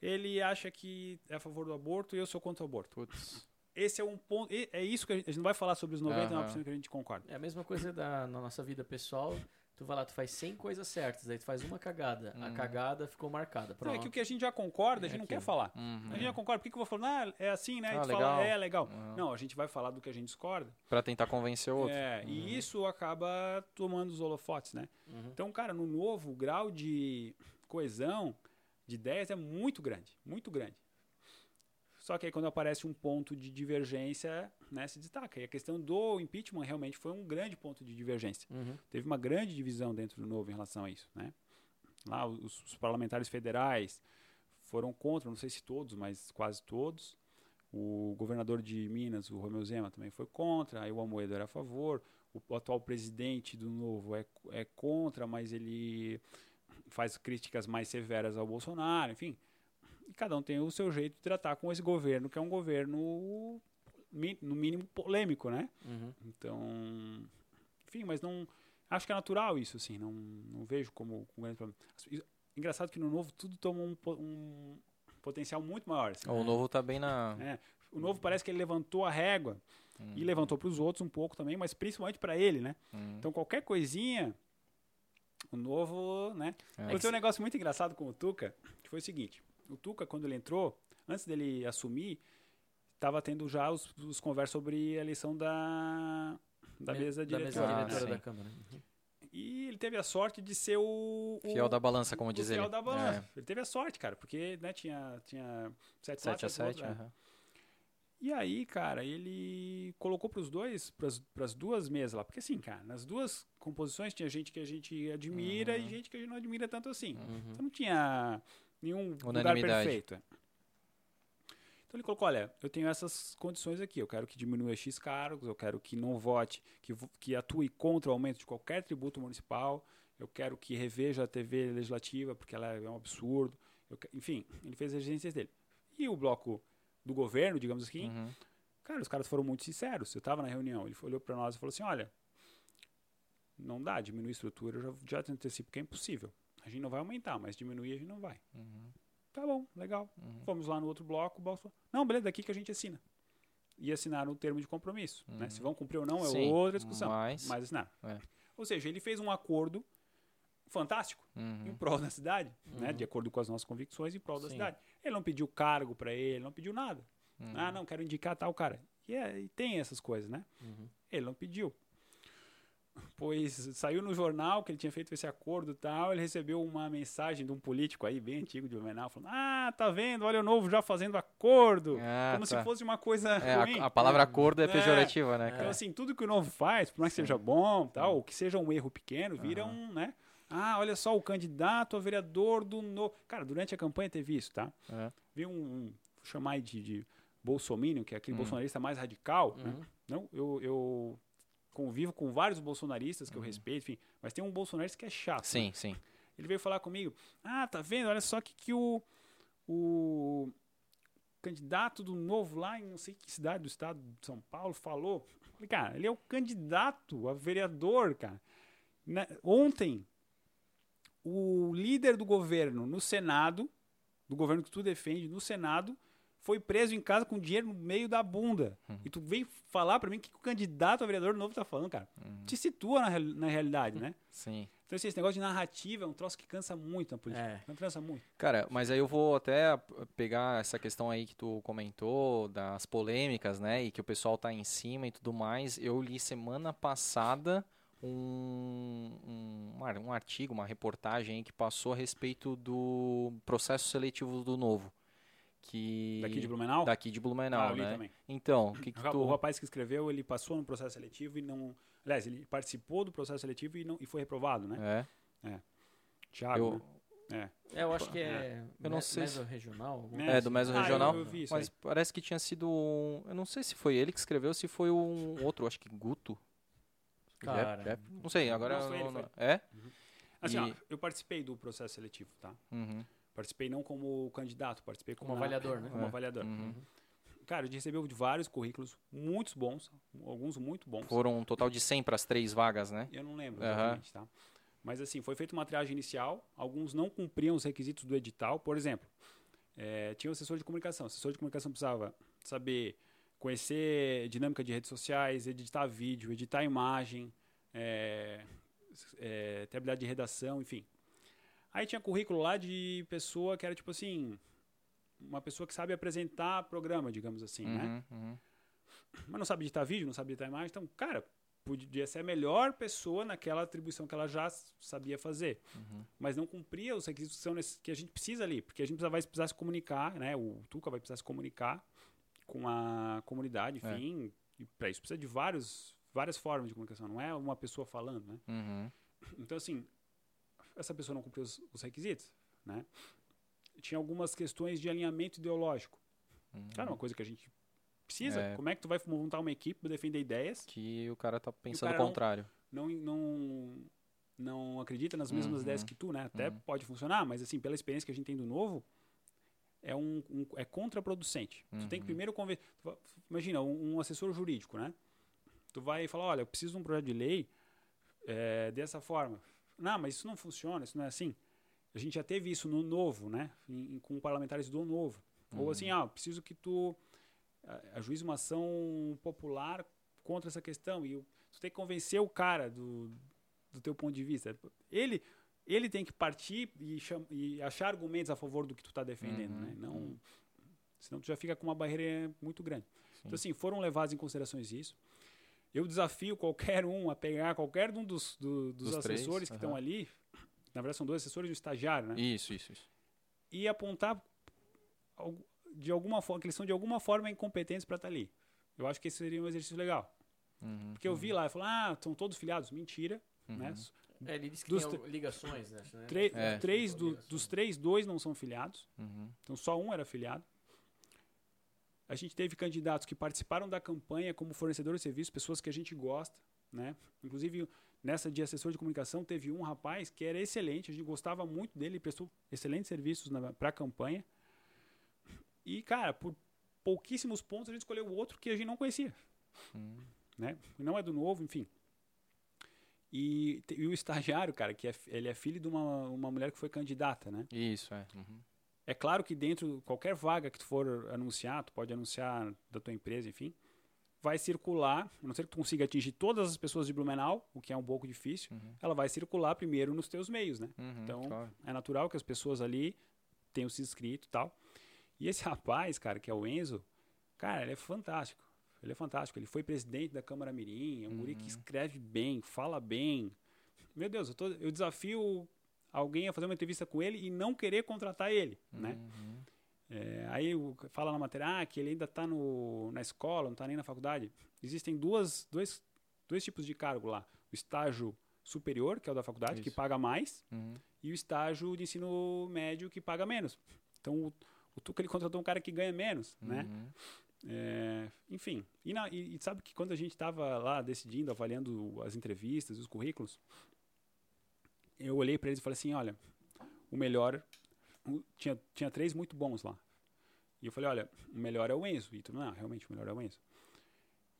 ele acha que é a favor do aborto e eu sou contra o aborto. Putz. Esse é um ponto. É isso que a gente, a gente não vai falar sobre os 99% Aham. que a gente concorda. É a mesma coisa da, na nossa vida pessoal. Tu vai lá, tu faz 100 coisas certas, aí tu faz uma cagada. A Uhum. cagada ficou marcada. Não, é Pronto. que o que a gente já concorda, a gente É não quer falar. Uhum. A gente já concorda. Por que, que eu vou falar? Ah, é assim, né? A Ah, gente legal. fala, é legal. Uhum. Não, a gente vai falar do que a gente discorda. Pra tentar convencer o outro. É, e isso acaba tomando os holofotes, né? Uhum. Então, cara, no novo, o grau de coesão de ideias é muito grande, muito grande. Só que aí quando aparece um ponto de divergência, né, se destaca. E a questão do impeachment realmente foi um grande ponto de divergência. Uhum. Teve uma grande divisão dentro do novo em relação a isso, né? Lá os, os parlamentares federais foram contra, não sei se todos, mas quase todos. O governador de Minas, o Romeu Zema, também foi contra. Aí o Amoedo era a favor. O atual presidente do Novo é, é contra, mas ele faz críticas mais severas ao Bolsonaro, enfim. E cada um tem o seu jeito de tratar com esse governo, que é um governo, no mínimo, polêmico, né? Uhum. Então, enfim, mas não. Acho que é natural isso, assim. Não, não vejo como um grande problema. Engraçado que no novo tudo toma um, um potencial muito maior. assim. O novo tá bem na. É, o novo parece que ele levantou a régua Hum. e levantou para os outros um pouco também, mas principalmente para ele, né? Hum. Então qualquer coisinha, o novo, né? É. Aconteceu um negócio muito engraçado com o Tuca, que foi o seguinte: o Tuca, quando ele entrou, antes dele assumir, estava tendo já os, os conversas sobre a eleição da, da Me- mesa da diretora. mesa Ah, diretora sim. da Câmara. Uhum. E ele teve a sorte de ser o. o Fiel da balança, como o diz fiel ele. da balança. É. Ele teve a sorte, cara, porque né, tinha, tinha 7 7 a 7 né? E aí, cara, ele colocou pros dois, pras, pras duas mesas lá. Porque assim, cara, nas duas composições tinha gente que a gente admira e gente que a gente não admira tanto assim. Uhum. Então não tinha nenhum lugar perfeito. é. Então ele colocou, olha, eu tenho essas condições aqui, eu quero que diminua X cargos, eu quero que não vote, que, que atue contra o aumento de qualquer tributo municipal, eu quero que reveja a TV legislativa, porque ela é um absurdo. eu enfim, ele fez as exigências dele. E o bloco do governo, digamos assim, Uhum. Cara, os caras foram muito sinceros. Eu estava na reunião, ele olhou para nós e falou assim: olha, não dá, diminuir a estrutura, eu já, já te antecipo que é impossível. A gente não vai aumentar, mas diminuir a gente não vai. Uhum. Tá bom, legal. Uhum. Fomos lá no outro bloco, o não, beleza, daqui que a gente assina. E assinaram o termo de compromisso. Né? Uhum. Se vão cumprir ou não é Sim, outra discussão. mas- Mas assinaram. É. Ou seja, ele fez um acordo fantástico em Uhum. prol da cidade, né? Uhum. de acordo com as nossas convicções, em prol da Sim. cidade. Ele não pediu cargo para ele, não pediu nada. Uhum. Ah, não, quero indicar tal cara. E, é, e tem essas coisas, né? Ele não pediu. Pois saiu no jornal que ele tinha feito esse acordo e tal. Ele recebeu uma mensagem de um político aí, bem antigo de Blumenau, falando: Ah, tá vendo? Olha o novo já fazendo acordo. Ah, Como tá. se fosse uma coisa É, ruim. a, a palavra acordo é É. pejorativa, né, Então, cara? assim, tudo que o novo faz, por mais que Sim. seja bom, tal, ou que seja um erro pequeno, vira Aham. um, né? Ah, olha só, o candidato a vereador do novo. Cara, durante a campanha teve isso, tá? É. Vi um, um vou chamar de, de bolsominion, que é aquele Hum. bolsonarista mais radical, né? Uhum. Não, eu, eu convivo com vários bolsonaristas que eu Uhum. respeito, enfim, mas tem um bolsonarista que é chato. né? Sim, sim. Ele veio falar comigo, ah, tá vendo? Olha só que, que o, o candidato do novo lá em não sei que cidade do estado de São Paulo falou. Eu cara, ele é o candidato a vereador, cara. Na- ontem, o líder do governo no Senado, do governo que tu defende, no Senado, foi preso em casa com dinheiro no meio da bunda. Uhum. E tu vem falar pra mim o que o candidato a vereador novo tá falando, cara. Uhum. Te situa na, na realidade, né? Sim. Então, assim, esse negócio de narrativa é um troço que cansa muito na política. É. Não cansa muito. Cara, mas aí eu vou até pegar essa questão aí que tu comentou, das polêmicas, né? E que o pessoal tá em cima e tudo mais. Eu li semana passada um, um, um artigo, uma reportagem aí que passou a respeito do processo seletivo do novo. Que... Daqui de Blumenau? Daqui de Blumenau, Ah, né? também. Então, o que, que tu... O rapaz que escreveu, ele passou no processo seletivo e não... Aliás, ele participou do processo seletivo e, não, e foi reprovado, né? É, Thiago, eu, né? É, eu acho que é. Eu não sei se- alguma É, É, do meso Ah, eu- regional. eu vi isso mas aí. parece que tinha sido um. Eu não sei se foi ele que escreveu, se foi um outro, acho que Guto. Jeff- Cara, Jeff? não sei, agora. Não, foi ele, É? Assim, E- ó, eu participei do processo seletivo, tá? Uhum, Participei não como candidato, participei como, Como avaliador, né? Como É. avaliador. uhum. Cara, a gente recebeu de vários currículos, muitos bons, alguns muito bons. Foram um total de 100 para as três vagas, né? Eu não lembro exatamente, tá? Mas assim, foi feita uma triagem inicial, alguns não cumpriam os requisitos do edital. Por exemplo, eh, tinha o assessor de comunicação. O assessor de comunicação precisava saber conhecer dinâmica de redes sociais, editar vídeo, editar imagem, eh, é, ter habilidade de redação, enfim. Aí tinha currículo lá de pessoa que era tipo assim, uma pessoa que sabe apresentar programa, digamos assim, né? Uhum, uhum. Mas não sabe editar vídeo, não sabe editar imagem, então, cara, podia ser a melhor pessoa naquela atribuição que ela já sabia fazer, Uhum. mas não cumpria os requisitos que, a gente precisa ali, porque a gente vai precisar se comunicar, né? O Tuca vai precisar se comunicar com a comunidade, É. enfim, e para isso precisa de vários, várias formas de comunicação, não é uma pessoa falando, né? Uhum. Então, assim, essa pessoa não cumpriu os, os requisitos, né? Tinha algumas questões de alinhamento ideológico. Uhum. Cara, uma coisa que a gente precisa. É. Como é que tu vai montar uma equipe para defender ideias? Que o cara tá pensando o não- contrário. Não, não, não acredita nas mesmas Uhum. ideias que tu, né? Até Uhum. pode funcionar, mas assim, pela experiência que a gente tem do novo, é um, um- é contraproducente. Tu tem que Uhum. primeiro convencer. Imagina, um, um assessor jurídico, né? Tu vai falar, olha, eu preciso de um projeto de lei é, dessa forma. Não, mas isso não funciona, isso não é assim. A gente já teve isso no novo, né? Em- com parlamentares do novo. Ou assim, ah, preciso que tu ajuize uma ação popular contra essa questão. E tu tem que convencer o cara do, do teu ponto de vista. Ele, ele tem que partir e, cham- e achar argumentos a favor do que tu está defendendo, Uhum, né? Não, uhum. Senão tu já fica com uma barreira muito grande. Sim. Então, assim, foram levados em considerações isso. Eu desafio qualquer um a pegar qualquer um dos, do- dos, Dos três, assessores que estão aham. ali. Na verdade, são dois assessores e um estagiário, né? Isso, isso, isso. e apontar de alguma forma que eles são de alguma forma incompetentes para estar ali. Eu acho que esse seria um exercício legal. Uhum, Porque eu vi lá e falei, ah, estão todos filiados. Mentira, né? É, ele disse que Dos tem ligações, né? né? Tre- É. três do- Ligações. dos três, dois não são filiados. Uhum. Então só um era filiado. A gente teve candidatos que participaram da campanha como fornecedores de serviço, pessoas que a gente gosta, né? Inclusive nessa de assessor de comunicação teve um rapaz que era excelente, a gente gostava muito dele, prestou excelentes serviços para a campanha. E cara, por pouquíssimos pontos a gente escolheu o outro que a gente não conhecia, Uhum. né? Não é do novo, enfim. E, e o estagiário, cara, que é, ele é filho de uma, uma mulher que foi candidata, né? Isso, é. Uhum. É claro que dentro qualquer vaga que tu for anunciar, tu pode anunciar da tua empresa, enfim, vai circular, a não ser que tu consiga atingir todas as pessoas de Blumenau, o que é um pouco difícil, Uhum. ela vai circular primeiro nos teus meios, né? Uhum, Então, claro. É natural que as pessoas ali tenham se inscrito e tal. E esse rapaz, cara, que é o Enzo, cara, ele é fantástico. Ele é fantástico. Ele foi presidente da Câmara Mirim, é um guri que Uhum. escreve bem, fala bem. Meu Deus, eu, tô- eu desafio alguém a fazer uma entrevista com ele e não querer contratar ele, né? Uhum. É, aí fala na matéria ah, que ele ainda está na escola, não está nem na faculdade. Existem duas, dois, dois tipos de cargo lá. O estágio superior, que é o da faculdade, que Isso. paga mais, Uhum. e o estágio de ensino médio, que paga menos. Então, o, o Tuca ele contratou um cara que ganha menos, né? Uhum. É, enfim, e, na- e- e sabe que quando a gente estava lá decidindo, avaliando as entrevistas, os currículos, eu olhei para eles e falei assim, olha, o melhor, tinha, tinha três muito bons lá. E eu falei, olha, o melhor é o Enzo. E tu, não, realmente, o melhor é o Enzo.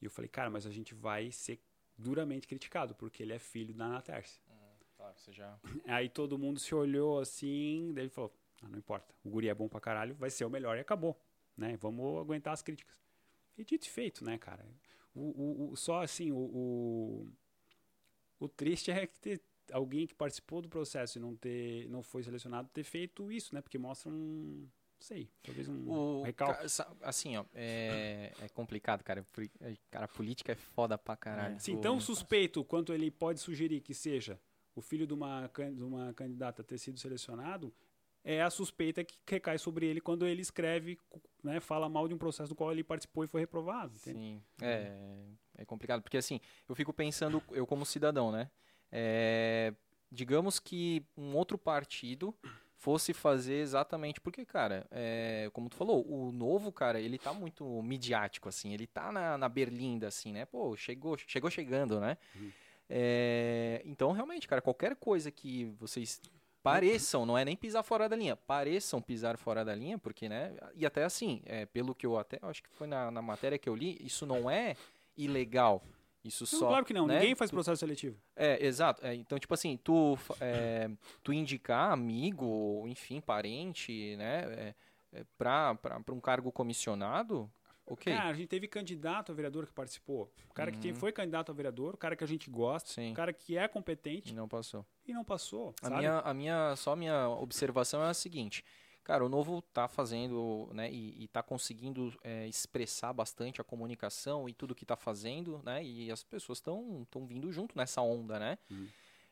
E eu falei, cara, mas a gente vai ser duramente criticado, porque ele é filho da Ana Tércia. Claro, você já... Aí todo mundo se olhou assim, daí ele falou, ah, não importa, o guri é bom pra caralho, vai ser o melhor e acabou, né? Vamos aguentar as críticas. E dito e feito, né, cara? O, o- o- só assim, o, o, o triste é que alguém que participou do processo e não ter, não foi selecionado ter feito isso, né? Porque mostra um, não sei, talvez um O, recalque. assim, ó, é, é complicado, cara. É, Cara, política é foda pra caralho. Sim, O- tão suspeito quanto ele pode sugerir que seja o filho de uma, de uma candidata ter sido selecionado, é a suspeita que recai sobre ele quando ele escreve, né, fala mal de um processo do qual ele participou e foi reprovado. entende? Sim, é, é complicado. Porque assim, eu fico pensando, eu como cidadão, né? É, digamos que um outro partido fosse fazer exatamente porque, cara, é, como tu falou, o novo, cara, ele tá muito midiático, assim, ele tá na, na berlinda, assim, né? Pô, chegou, chegou chegando, né? Uhum. É, então, realmente, cara, qualquer coisa que vocês pareçam, não é nem pisar fora da linha, pareçam pisar fora da linha, porque, né? E até assim, é, pelo que eu até, acho que foi na, na matéria que eu li, isso não é ilegal. Isso Não, só. claro que não, né, ninguém faz tu- processo seletivo. é, exato. É, então, tipo assim, tu, é, tu indicar amigo, enfim, parente, né, é, é, pra um cargo comissionado, ok. Cara, a gente teve candidato a vereador que participou. O cara que Uhum. tem- foi candidato a vereador, o cara que a gente gosta, Sim. o cara que é E competente não passou. e não passou. A sabe? minha, a minha, só a minha observação é a seguinte. Cara, o Novo tá fazendo, né, e, e tá conseguindo é, expressar bastante a comunicação e tudo que tá fazendo, né, e as pessoas estão estão vindo junto nessa onda, né. Hum.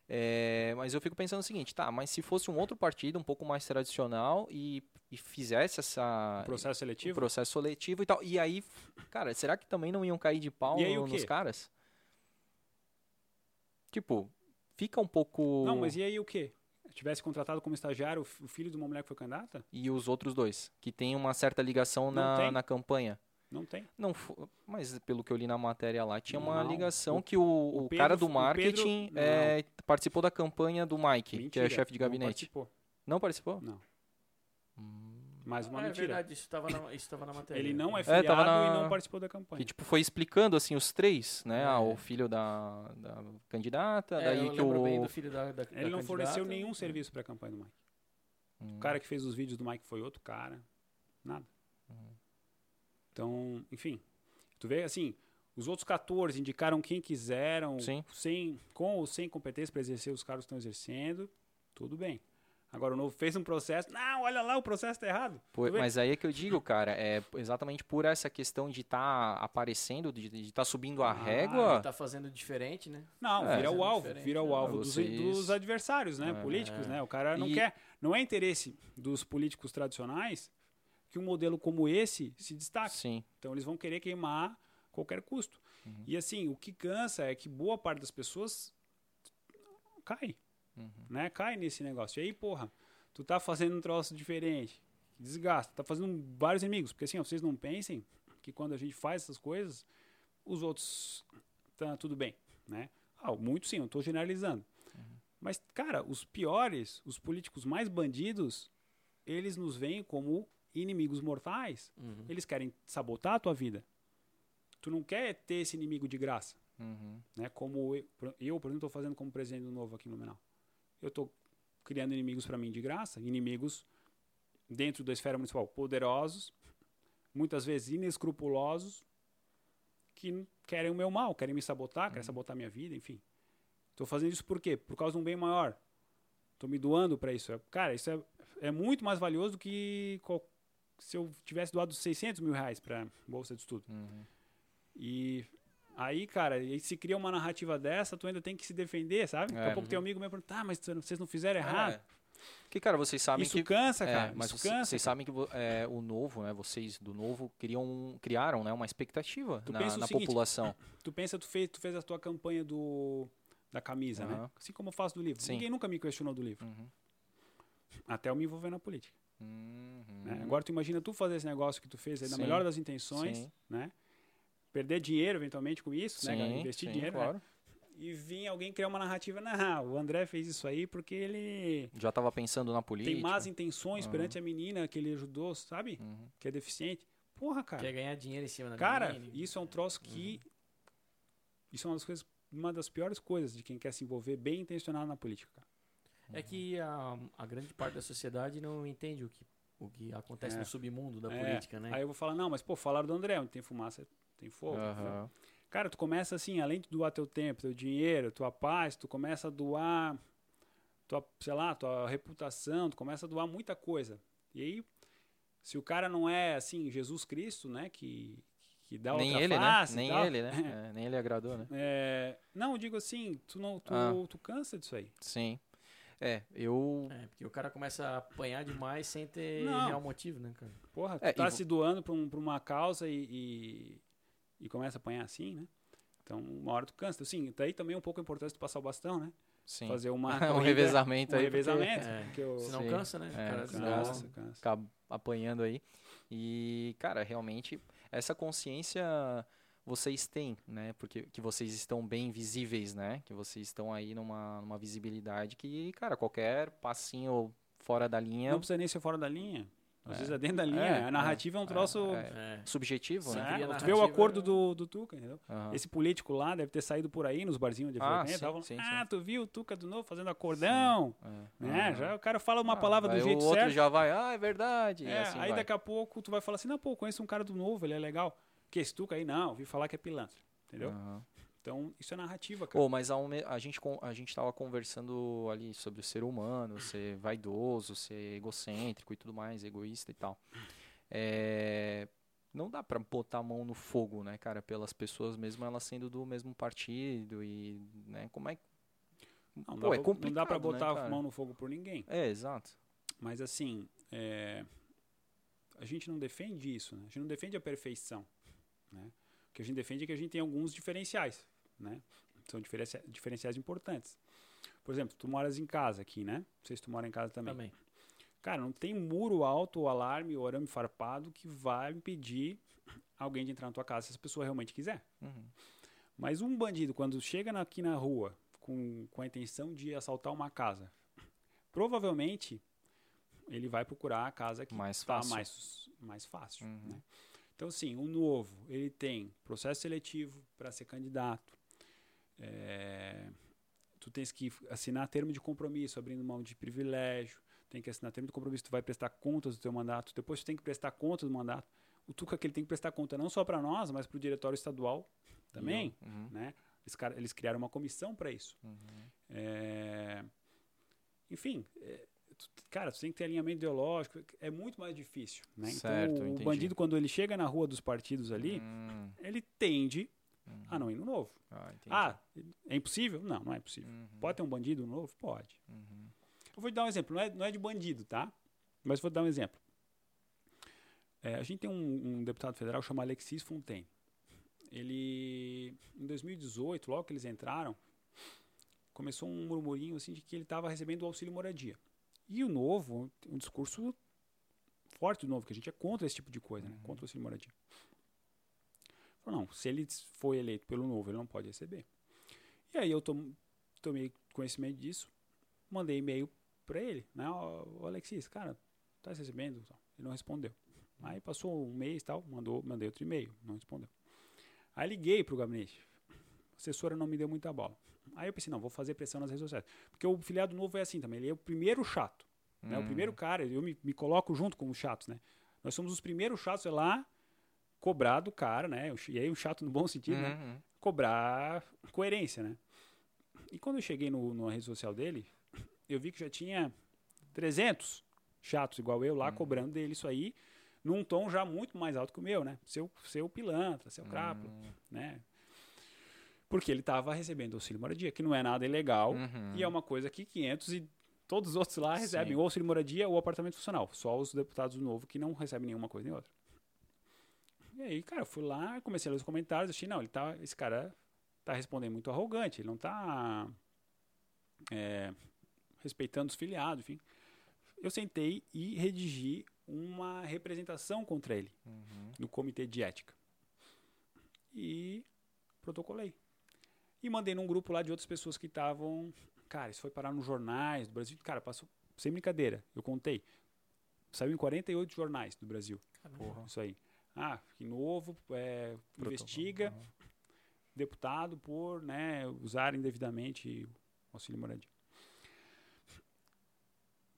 É, mas eu fico pensando o seguinte, tá, mas se fosse um outro partido um pouco mais tradicional e, e fizesse essa O processo o seletivo. processo seletivo e tal, e aí, cara, será que também não iam cair de pau aí nos caras? Tipo, fica um pouco Não, mas e aí o quê? Tivesse contratado como estagiário o fi- o filho de uma mulher que foi candidata? E os outros dois, que tem uma certa ligação Não na, tem. na campanha. Não tem. Não, mas pelo que eu li na matéria lá, tinha uma Não, ligação o- que o, o Pedro- cara do o Pedro- marketing não. é, participou da campanha do Mike, que é Mentira, chefe de não gabinete. participou. Não participou? Não. Hum. Mais uma Ah, é mentira. verdade, isso estava na, isso na matéria. Ele não é tava filiado na- e não participou da campanha. Que tipo, foi explicando assim os três, né? Ah, É. o filho da, da candidata, É, daí eu que o. bem do filho da, da Ele da não forneceu candidata. nenhum serviço para a campanha do Mike. Hum, O cara que fez os vídeos do Mike foi outro cara. Nada. Uhum. Então, enfim. Tu vê, assim, os outros 14 indicaram quem quiseram, Sim. sem, com ou sem competência para exercer os cargos que estão exercendo, tudo bem. Agora o novo fez um processo. Não, olha lá, o processo está errado. Tu vê? mas aí é que eu digo, cara, é exatamente por essa questão de estar aparecendo, de estar subindo a Ah, régua. Tá fazendo diferente, né? Não, É. vira o alvo, vira o né? alvo dos, Vocês- dos adversários, né? É. políticos, né? O cara não E- quer. Não é interesse dos políticos tradicionais que um modelo como esse se destaque. Sim. Então eles vão querer queimar a qualquer custo. Uhum. E assim, o que cansa é que boa parte das pessoas cai, Uhum. né? Cai nesse negócio. E aí, porra, tu tá fazendo um troço diferente, desgasta, tá fazendo vários inimigos, porque assim, ó, vocês não pensem que quando a gente faz essas coisas, os outros tá tudo bem, né? Ah, muito sim, eu tô generalizando. Mas, cara, os piores, os políticos mais bandidos, eles nos veem como inimigos mortais. Uhum. Eles querem sabotar a tua vida. Tu não quer ter esse inimigo de graça, Uhum. né? Como eu, por- eu, por exemplo, estou fazendo como presidente do novo aqui no Menal. Eu estou criando inimigos para mim de graça, inimigos dentro da esfera municipal poderosos, muitas vezes inescrupulosos, que querem o meu mal, querem me sabotar, querem sabotar a minha vida, enfim. Estou fazendo isso por quê? Por causa de um bem maior. Estou me doando para isso. Cara, isso é, é muito mais valioso do que qual- se eu tivesse doado 600 mil reais para bolsa de estudo. Uhum. E aí, cara, e se cria uma narrativa dessa, tu ainda tem que se defender, sabe? Daqui É. a pouco tem um amigo meu pergunta, tá, mas vocês não fizeram errado. É. Que, cara, vocês sabem isso que. cansa, é, cara. mas isso cansa. vocês sabem que é, o novo, né? Vocês do novo criam, criaram né, uma expectativa Tu na, na seguinte, população. Tu pensa, tu fez, tu fez a tua campanha do da camisa, né? Aham. Assim como eu faço do livro. Sim. Ninguém nunca me questionou do livro, Uhum. até eu me envolver na política. Uhum. né? Agora tu imagina tu fazer esse negócio que tu fez aí na Sim. melhor das intenções, Sim. né? Perder dinheiro eventualmente com isso, né? cara? Sim, Investir sim, dinheiro, né? claro. E vir alguém criar uma narrativa, não, o André fez isso aí porque ele Já tava pensando na política. tem más intenções Aham. perante a menina que ele ajudou, sabe? Uhum. Que é deficiente. Porra, cara. Quer ganhar dinheiro em cima da Cara, menina. isso é um troço que. Uhum. Isso é uma das coisas, uma das piores coisas de quem quer se envolver bem intencionado na política, cara. É que a, a grande parte da sociedade não entende o que, o que acontece É. no submundo da É, política, né? Aí eu vou falar, não, mas pô, falaram do André, onde tem fumaça, tem fogo. Aham. Cara, tu começa assim, além de doar teu tempo, teu dinheiro, tua paz, tu começa a doar tua, sei lá, tua reputação, tu começa a doar muita coisa. E aí, se o cara não é assim, Jesus Cristo, né, que, que dá Nem outra ele, né? face e Nem tal, ele, né? É, nem ele agradou, né? É, não, eu digo assim, tu não, tu, Ah. tu cansa disso aí. Sim. É, eu. É, porque o cara começa a apanhar demais sem ter Não. real motivo, né, cara? Porra, tu É, tá e se doando pra, um, pra uma causa e, e, e começa a apanhar assim, né? Então, uma hora tu cansa. Assim, daí também é um pouco a importância de passar o bastão, né? Sim. Fazer uma um corrida, revezamento um aí. porque revezamento. É, porque eu- Se não Sim. cansa, né? É, o cara. Cansa, cansa. Acaba apanhando aí. E, cara, realmente, essa consciência vocês têm, né? Porque que vocês estão bem visíveis, né? Que vocês estão aí numa, numa visibilidade que, cara, qualquer passinho fora da linha. Não precisa nem ser fora da linha. Às vezes é dentro da linha. É, a narrativa é, um troço. é, É. Subjetivo, Sim, né? É, tu vê o acordo do, do Tuca, entendeu? Aham. Esse político lá deve ter saído por aí nos barzinhos de Ah, frequência. sim, tava, sim, ah, sim. tu viu o Tuca do novo fazendo acordão? É. Né? Aham. Já o cara fala uma Ah, palavra do aí jeito o outro certo. já vai, ah, é verdade. É, assim aí vai. daqui a pouco tu vai falar assim, não, pô, conheço um cara do novo, ele é legal. Que esse Tuca aí, não, ouvi falar que é pilantra. Entendeu? Aham. Então, isso é narrativa, cara. Pô, mas me- a gente a gente tava conversando ali sobre o ser humano, ser vaidoso, ser egocêntrico e tudo mais, egoísta e tal. É, não dá pra botar a mão no fogo, né, cara, pelas pessoas mesmo elas sendo do mesmo partido e, né, como é que Não, Pô, dá é pra- não dá complicado, pra né, botar a mão no fogo por ninguém. É, exato. Mas assim, é, a gente não defende isso, né? A gente não defende a perfeição, né? O que a gente defende é que a gente tem alguns diferenciais, né? São diferenci- diferenciais importantes. Por exemplo, tu moras em casa aqui, né? Não sei se tu mora em casa também. Também. Cara, não tem muro alto, ou alarme, ou arame farpado que vai impedir alguém de entrar na tua casa se essa pessoa realmente quiser. Uhum. Mas um bandido, quando chega na- aqui na rua com, com a intenção de assaltar uma casa, provavelmente ele vai procurar a casa que está mais, mais fácil. Uhum. né? Então, sim, o novo, ele tem processo seletivo para ser candidato. É, tu tens que assinar termo de compromisso, abrindo mão de privilégio. Tem que assinar termo de compromisso, tu vai prestar contas do teu mandato. Depois tu tem que prestar contas do mandato. O Tuca que ele tem que prestar conta não só para nós, mas para o diretório estadual também. Uhum. Né? Eles, eles criaram uma comissão para isso. Uhum. É, Enfim, é, tu- cara, tu tem que ter alinhamento ideológico. É muito mais difícil. Né? Certo, então, o entendi. bandido, quando ele chega na rua dos partidos ali, Hum, ele tende uhum. a não ir no novo. Ah. Ah, é impossível? Não, não é impossível. Uhum. Pode ter um bandido novo? Pode. Uhum. Eu vou te dar um exemplo. Não é, não é de bandido, tá? Mas vou te dar um exemplo. É, a gente tem um, um deputado federal chamado Alexis Fontaine. Ele, em 2018, logo que eles entraram, começou um murmurinho assim de que ele estava recebendo o auxílio moradia. E o novo, um discurso forte do novo, que a gente é contra esse tipo de coisa, né? Uhum. Contra o auxílio moradia. Falou, não, se ele foi eleito pelo novo, ele não pode receber. E aí eu tom- tomei conhecimento disso, mandei e-mail para ele, né? O Alexis, cara, tá recebendo? Ele não respondeu. Aí passou um mês e tal, mandou, mandei outro e-mail, não respondeu. Aí liguei pro gabinete. A assessora não me deu muita bola. Aí eu pensei, não, vou fazer pressão nas redes sociais. Porque o filiado novo é assim também, ele é o primeiro chato. Né? O Uhum. primeiro cara, eu me, me coloco junto com os chatos, né? Nós somos os primeiros chatos, é lá cobrar do cara, né? E aí o chato no bom sentido, né? Uhum. cobrar coerência, né? E quando eu cheguei no, na rede social dele, eu vi que já tinha 300 chatos igual eu lá Uhum. cobrando dele isso aí, num tom já muito mais alto que o meu, né? Seu, seu pilantra, seu crápula, Uhum. né? Porque ele estava recebendo auxílio moradia, que não é nada ilegal, Uhum. e é uma coisa que 500 e todos os outros lá recebem Sim. ou auxílio moradia ou apartamento funcional. Só os deputados do novo que não recebem nenhuma coisa nem outra. E aí, cara, eu fui lá, comecei a ler os comentários, achei, não, ele tá, esse cara tá respondendo muito arrogante, ele não tá é, respeitando os filiados, enfim. Eu sentei e redigi uma representação contra ele Uhum. no comitê de ética. E protocolei. E mandei num grupo lá de outras pessoas que estavam. Cara, isso foi parar nos jornais do Brasil. Cara, passou. Sem brincadeira, eu contei. Saiu em 48 jornais do Brasil. Porra. Isso aí. Ah, que novo, é, investiga Uhum. deputado por né, usar indevidamente o auxílio moradia.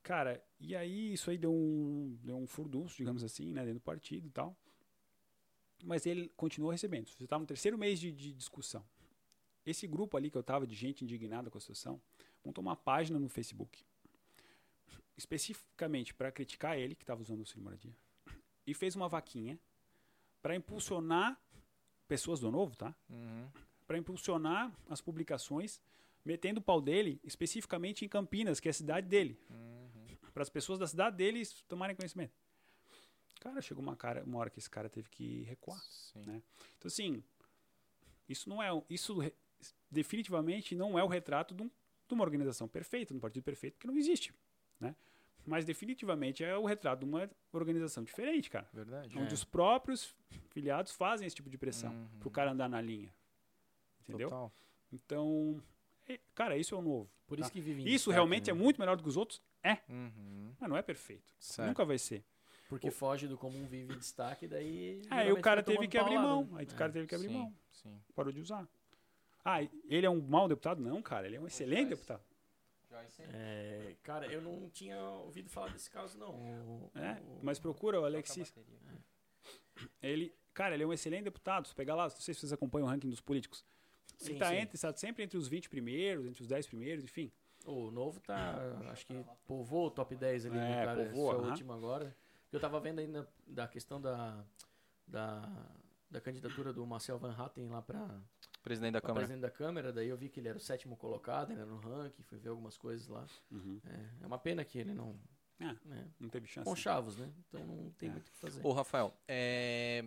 Cara, e aí isso aí deu um, deu um furdunço, digamos assim, né, dentro do partido e tal. Mas ele continuou recebendo. Você estava no terceiro mês de, de discussão. Esse grupo ali que eu estava de gente indignada com a situação, montou uma página no Facebook, especificamente para criticar ele, que estava usando o auxílio moradia, e fez uma vaquinha para impulsionar pessoas do novo, tá? Uhum. para impulsionar as publicações, metendo o pau dele especificamente em Campinas, que é a cidade dele, Uhum. para as pessoas da cidade dele tomarem conhecimento. Cara, chegou uma, cara, uma hora que esse cara teve que recuar. Sim. né? Então, assim, isso não é. Isso definitivamente não é o retrato de, um- de uma organização perfeita, de um partido perfeito, porque não existe. Né? Mas definitivamente é o retrato de uma organização diferente, cara. Verdade. Onde os próprios filiados fazem esse tipo de pressão Uhum. pro cara andar na linha. Entendeu? Total. Então, é- cara, isso é o novo. Por isso Tá. que vive em Isso realmente né? é muito melhor do que os outros? É, Uhum. mas não é perfeito. Certo. Nunca vai ser. Porque foge do comum, vive em destaque, daí. Aí o cara teve que abrir mão. Aí o É. cara teve que abrir sim, mão. sim. Parou de usar. Ah, ele é um mau deputado? Não, cara. Ele é um excelente deputado. É, cara, eu não tinha ouvido falar desse caso, não. O- É, o- mas procura o Alexis. Ele, cara, ele é um excelente deputado. Se pegar lá, não sei se vocês acompanham o ranking dos políticos. Sim, ele tá, sim. entre, está sempre entre os 20 primeiros, entre os 10 primeiros, enfim. O novo tá, acho que povoou o top 10 ali, né, É, cara? povoa, Essa aham. última agora. Eu tava vendo ainda da questão da, da, da candidatura do Marcel Van Hatten lá pra, Presidente da Câmara. presidente da Câmara, daí eu vi que ele era o sétimo colocado, ainda no ranking, fui ver algumas coisas lá. Uhum. É, é uma pena que ele não... É, né, não teve chance. com chavos, né? Então não tem É. muito o que fazer. Ô, Rafael, é...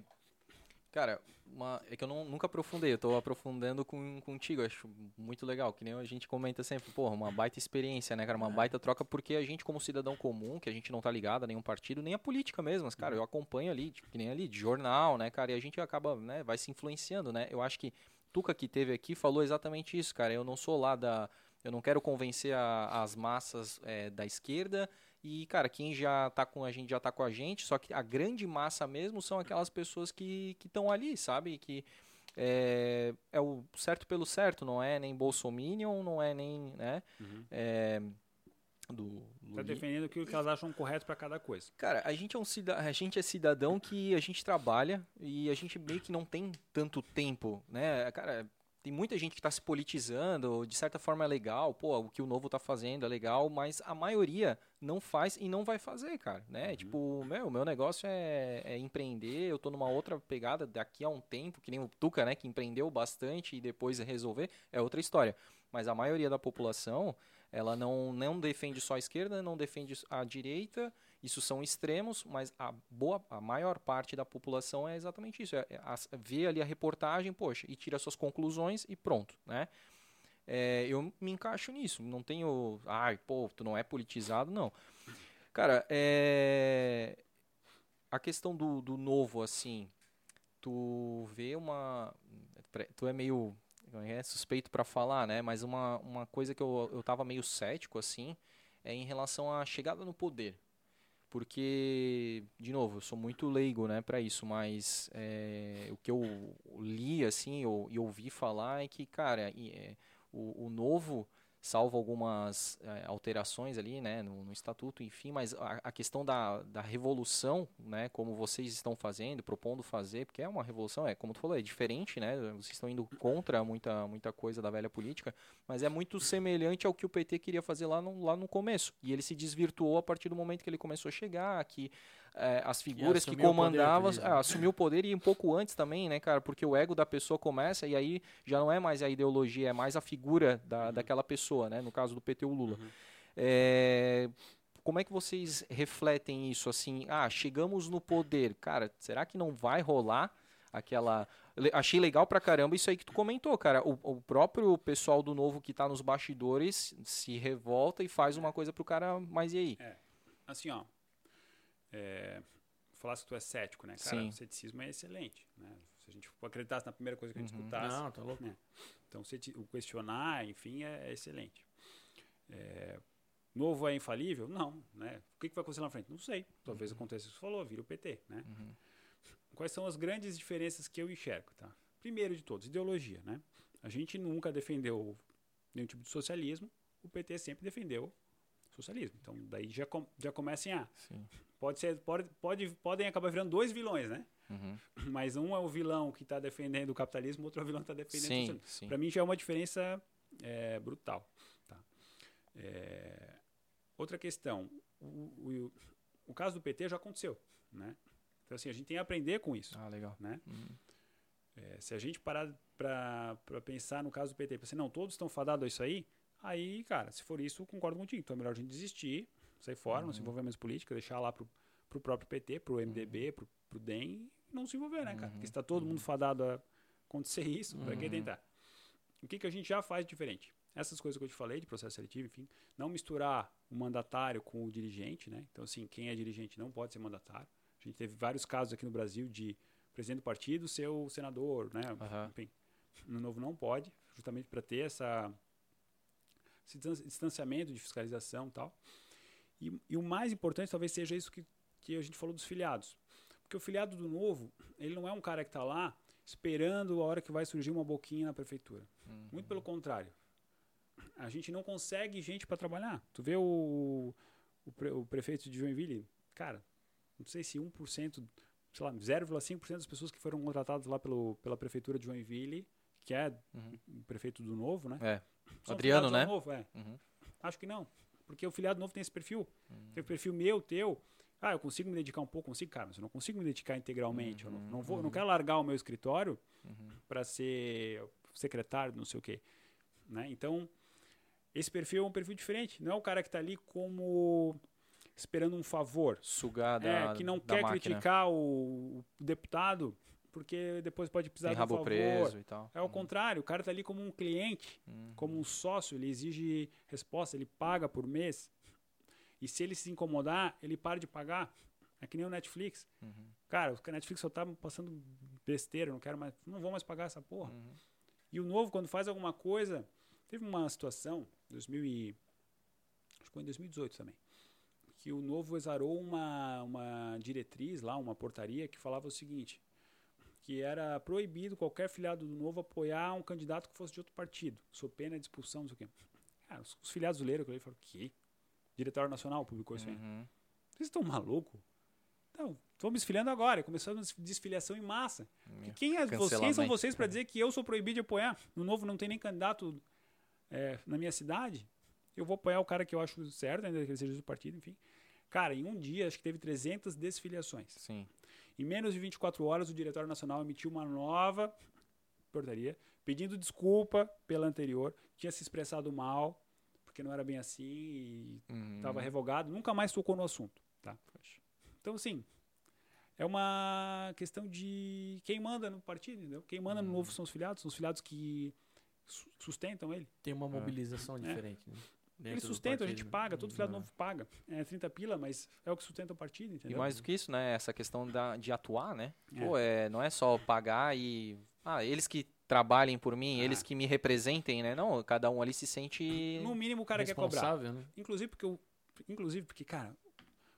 Cara, uma... é que eu não- nunca aprofundei, eu tô aprofundando com, contigo, acho muito legal, que nem a gente comenta sempre, porra, uma baita experiência, né, cara, uma baita troca, porque a gente como cidadão comum, que a gente não tá ligado a nenhum partido, nem a política mesmo, mas, cara, eu acompanho ali, tipo, que nem ali, de jornal, né, cara, e a gente acaba, né, vai se influenciando, né, eu acho que Tuca que teve aqui falou exatamente isso, cara, eu não sou lá da... Eu não quero convencer a- as massas é, da esquerda e, cara, quem já tá com a gente já tá com a gente, só que a grande massa mesmo são aquelas pessoas que estão ali, sabe? Que é, é o certo pelo certo, não é nem Bolsominion, não é nem, né? Uhum. É, do Tá defendendo aquilo que elas acham correto pra cada coisa. Cara, a gente é um cida a gente é cidadão que a gente trabalha e a gente meio que não tem tanto tempo, né? Cara, tem muita gente que está se politizando, de certa forma é legal, pô, o que o novo tá fazendo é legal, mas a maioria não faz e não vai fazer, cara, né? Tipo, meu, o meu negócio é, é empreender, eu tô numa outra pegada daqui a um tempo, que nem o Tuca, né, que empreendeu bastante e depois resolver, é outra história. Mas a maioria da população, ela não, não defende só a esquerda, não defende a direita, isso são extremos, mas a boa, a maior parte da população é exatamente isso. É, é as- vê ali a reportagem, poxa, e tira suas conclusões e pronto, né? É, eu me encaixo nisso, não tenho, ai, pô, tu não é politizado, não. Cara, é, a questão do, do novo, assim, tu vê uma, tu é meio é suspeito para falar, né? Mas uma, uma coisa que eu, eu tava meio cético, assim, é em relação à chegada no poder. Porque, de novo, eu sou muito leigo, né, para isso, mas é, o que eu li, assim, e ouvi falar é que, cara, é, o, o novo, salvo algumas é, alterações ali, né, no, no estatuto, enfim, mas a, a questão da, da revolução, né, como vocês estão fazendo, propondo fazer, porque é uma revolução, é como tu falou, é diferente, né, vocês estão indo contra muita, muita coisa da velha política, mas é muito semelhante ao que o PT queria fazer lá no, lá no começo. E ele se desvirtuou a partir do momento que ele começou a chegar, que eh, as figuras que poder, comandavam, né? ah, assumiu o poder e um pouco antes também, né, cara? Porque o ego da pessoa começa e aí já não é mais a ideologia, é mais a figura da, daquela pessoa, né? No caso do PT, o Lula. Eh, como é que vocês refletem isso assim? Ah, chegamos no poder. Cara, será que não vai rolar aquela. Achei legal pra caramba isso aí que tu comentou, cara. O, o próprio pessoal do novo que tá nos bastidores se revolta e faz uma coisa pro cara, mas e aí? Assim, ó. É, falasse que tu é cético, né? Cara, Sim. o ceticismo é excelente. Né? Se a gente for acreditasse na primeira coisa que a gente Uhum. escutasse. Não, tá louco. Então, ceti- o questionar, enfim, é, é excelente. É, novo é infalível? Não. Né? O que, que vai acontecer lá na frente? Não sei. Talvez aconteça o que você falou, vira o PT. Né? Uhum. Quais são as grandes diferenças que eu enxergo? Tá? Primeiro de todos, ideologia. Né? A gente nunca defendeu nenhum tipo de socialismo. O PT sempre defendeu socialismo. Então, daí já, com, já começa em A. Sim. Pode ser, pode, pode, podem acabar virando dois vilões, né? Uhum. Mas um é o vilão que está defendendo o capitalismo, outro é o vilão que está defendendo o Sim, socialismo. sim. Para mim já é uma diferença é, brutal. Tá? É, outra questão, o, o, o caso do PT já aconteceu, né? Então assim, a gente tem que aprender com isso, Ah, legal. né? Uhum. É, se a gente parar para pensar no caso do PT, pensar, não, todos estão fadados a isso aí, aí, cara, se for isso, concordo contigo. Então é melhor a gente desistir, sair fora, não se envolver mais política, deixar lá pro, pro próprio PT, pro MDB, pro, pro DEM, e não se envolver, né, cara? Porque se tá todo mundo fadado a acontecer isso, pra que Uhum. tentar? O que, que a gente já faz diferente? Essas coisas que eu te falei, de processo seletivo, enfim, não misturar o mandatário com o dirigente, né? Então, assim, quem é dirigente não pode ser mandatário. A gente teve vários casos aqui no Brasil de presidente do partido ser o senador, né? Aham. Enfim, no novo não pode, justamente para ter essa esse distan- distanciamento de fiscalização e tal. E, e o mais importante talvez seja isso que, que a gente falou dos filiados. Porque o filiado do novo, ele não é um cara que está lá esperando a hora que vai surgir uma boquinha na prefeitura. Uhum. Muito pelo contrário. A gente não consegue gente para trabalhar. Tu vê o, o, pre, o, prefeito de Joinville, cara, não sei se 1%, sei lá, 0,5% das pessoas que foram contratadas lá pelo, pela prefeitura de Joinville, que é Uhum. o prefeito do Novo, né? É. Adriano, né? Novo, é. Uhum. Acho que não. Porque o filiado novo tem esse perfil. Uhum. Tem o perfil meu, teu. Ah, eu consigo me dedicar um pouco, consigo, cara, mas eu não consigo me dedicar integralmente. Eu não, não vou, não quero largar o meu escritório Uhum. para ser secretário, não sei o quê. Né? Então, esse perfil é um perfil diferente. Não é o cara que está ali como esperando um favor. Sugar da, é, que não quer máquina. criticar o, o deputado porque depois pode precisar Tem de um rabo favor. preso e tal. É o contrário, o cara está ali como um cliente, Uhum. como um sócio, ele exige resposta, ele paga por mês. E se ele se incomodar, ele para de pagar. É que nem o Netflix. Uhum. Cara, o Netflix só tá passando besteira, não quero mais, não vou mais pagar essa porra. Uhum. E o novo, quando faz alguma coisa, teve uma situação, 2000 e, acho que foi em 2018 também, que o novo exarou uma, uma diretriz lá, uma portaria que falava o seguinte, que era proibido qualquer filiado do novo apoiar um candidato que fosse de outro partido, sob pena de expulsão, não sei o quê. Cara, os, os filiados leram aquilo e falaram, que? Diretório Nacional publicou isso aí. Uhum. Vocês estão malucos? Então, estão desfilhando agora. Começou a desfiliação em massa. E quem, é, vocês, são vocês para dizer que eu sou proibido de apoiar? No novo não tem nem candidato é, na minha cidade. Eu vou apoiar o cara que eu acho certo, ainda que ele seja do partido, enfim. Cara, em um dia, acho que teve 300 desfiliações. Sim. Em menos de 24 horas, o Diretório Nacional emitiu uma nova portaria pedindo desculpa pela anterior. Tinha se expressado mal, porque não era bem assim e Uhum. estava revogado. Nunca mais tocou no assunto. Tá? Então, assim, é uma questão de quem manda no partido, entendeu? Quem manda no novo são os filiados, são os filiados que su- sustentam ele. Tem uma mobilização diferente. Né? Ele sustenta, a gente paga, todo filiado Uhum. novo paga. É 30 pila, mas é o que sustenta o partido, E entendeu? mais do que isso, né? Essa questão da, de atuar, né? É. Pô, é, não é só pagar e. Ah, eles que trabalhem por mim, Ah. eles que me representem, né? Não, cada um ali se sente. No mínimo o cara quer cobrar. Né? Inclusive porque, eu, inclusive porque, cara,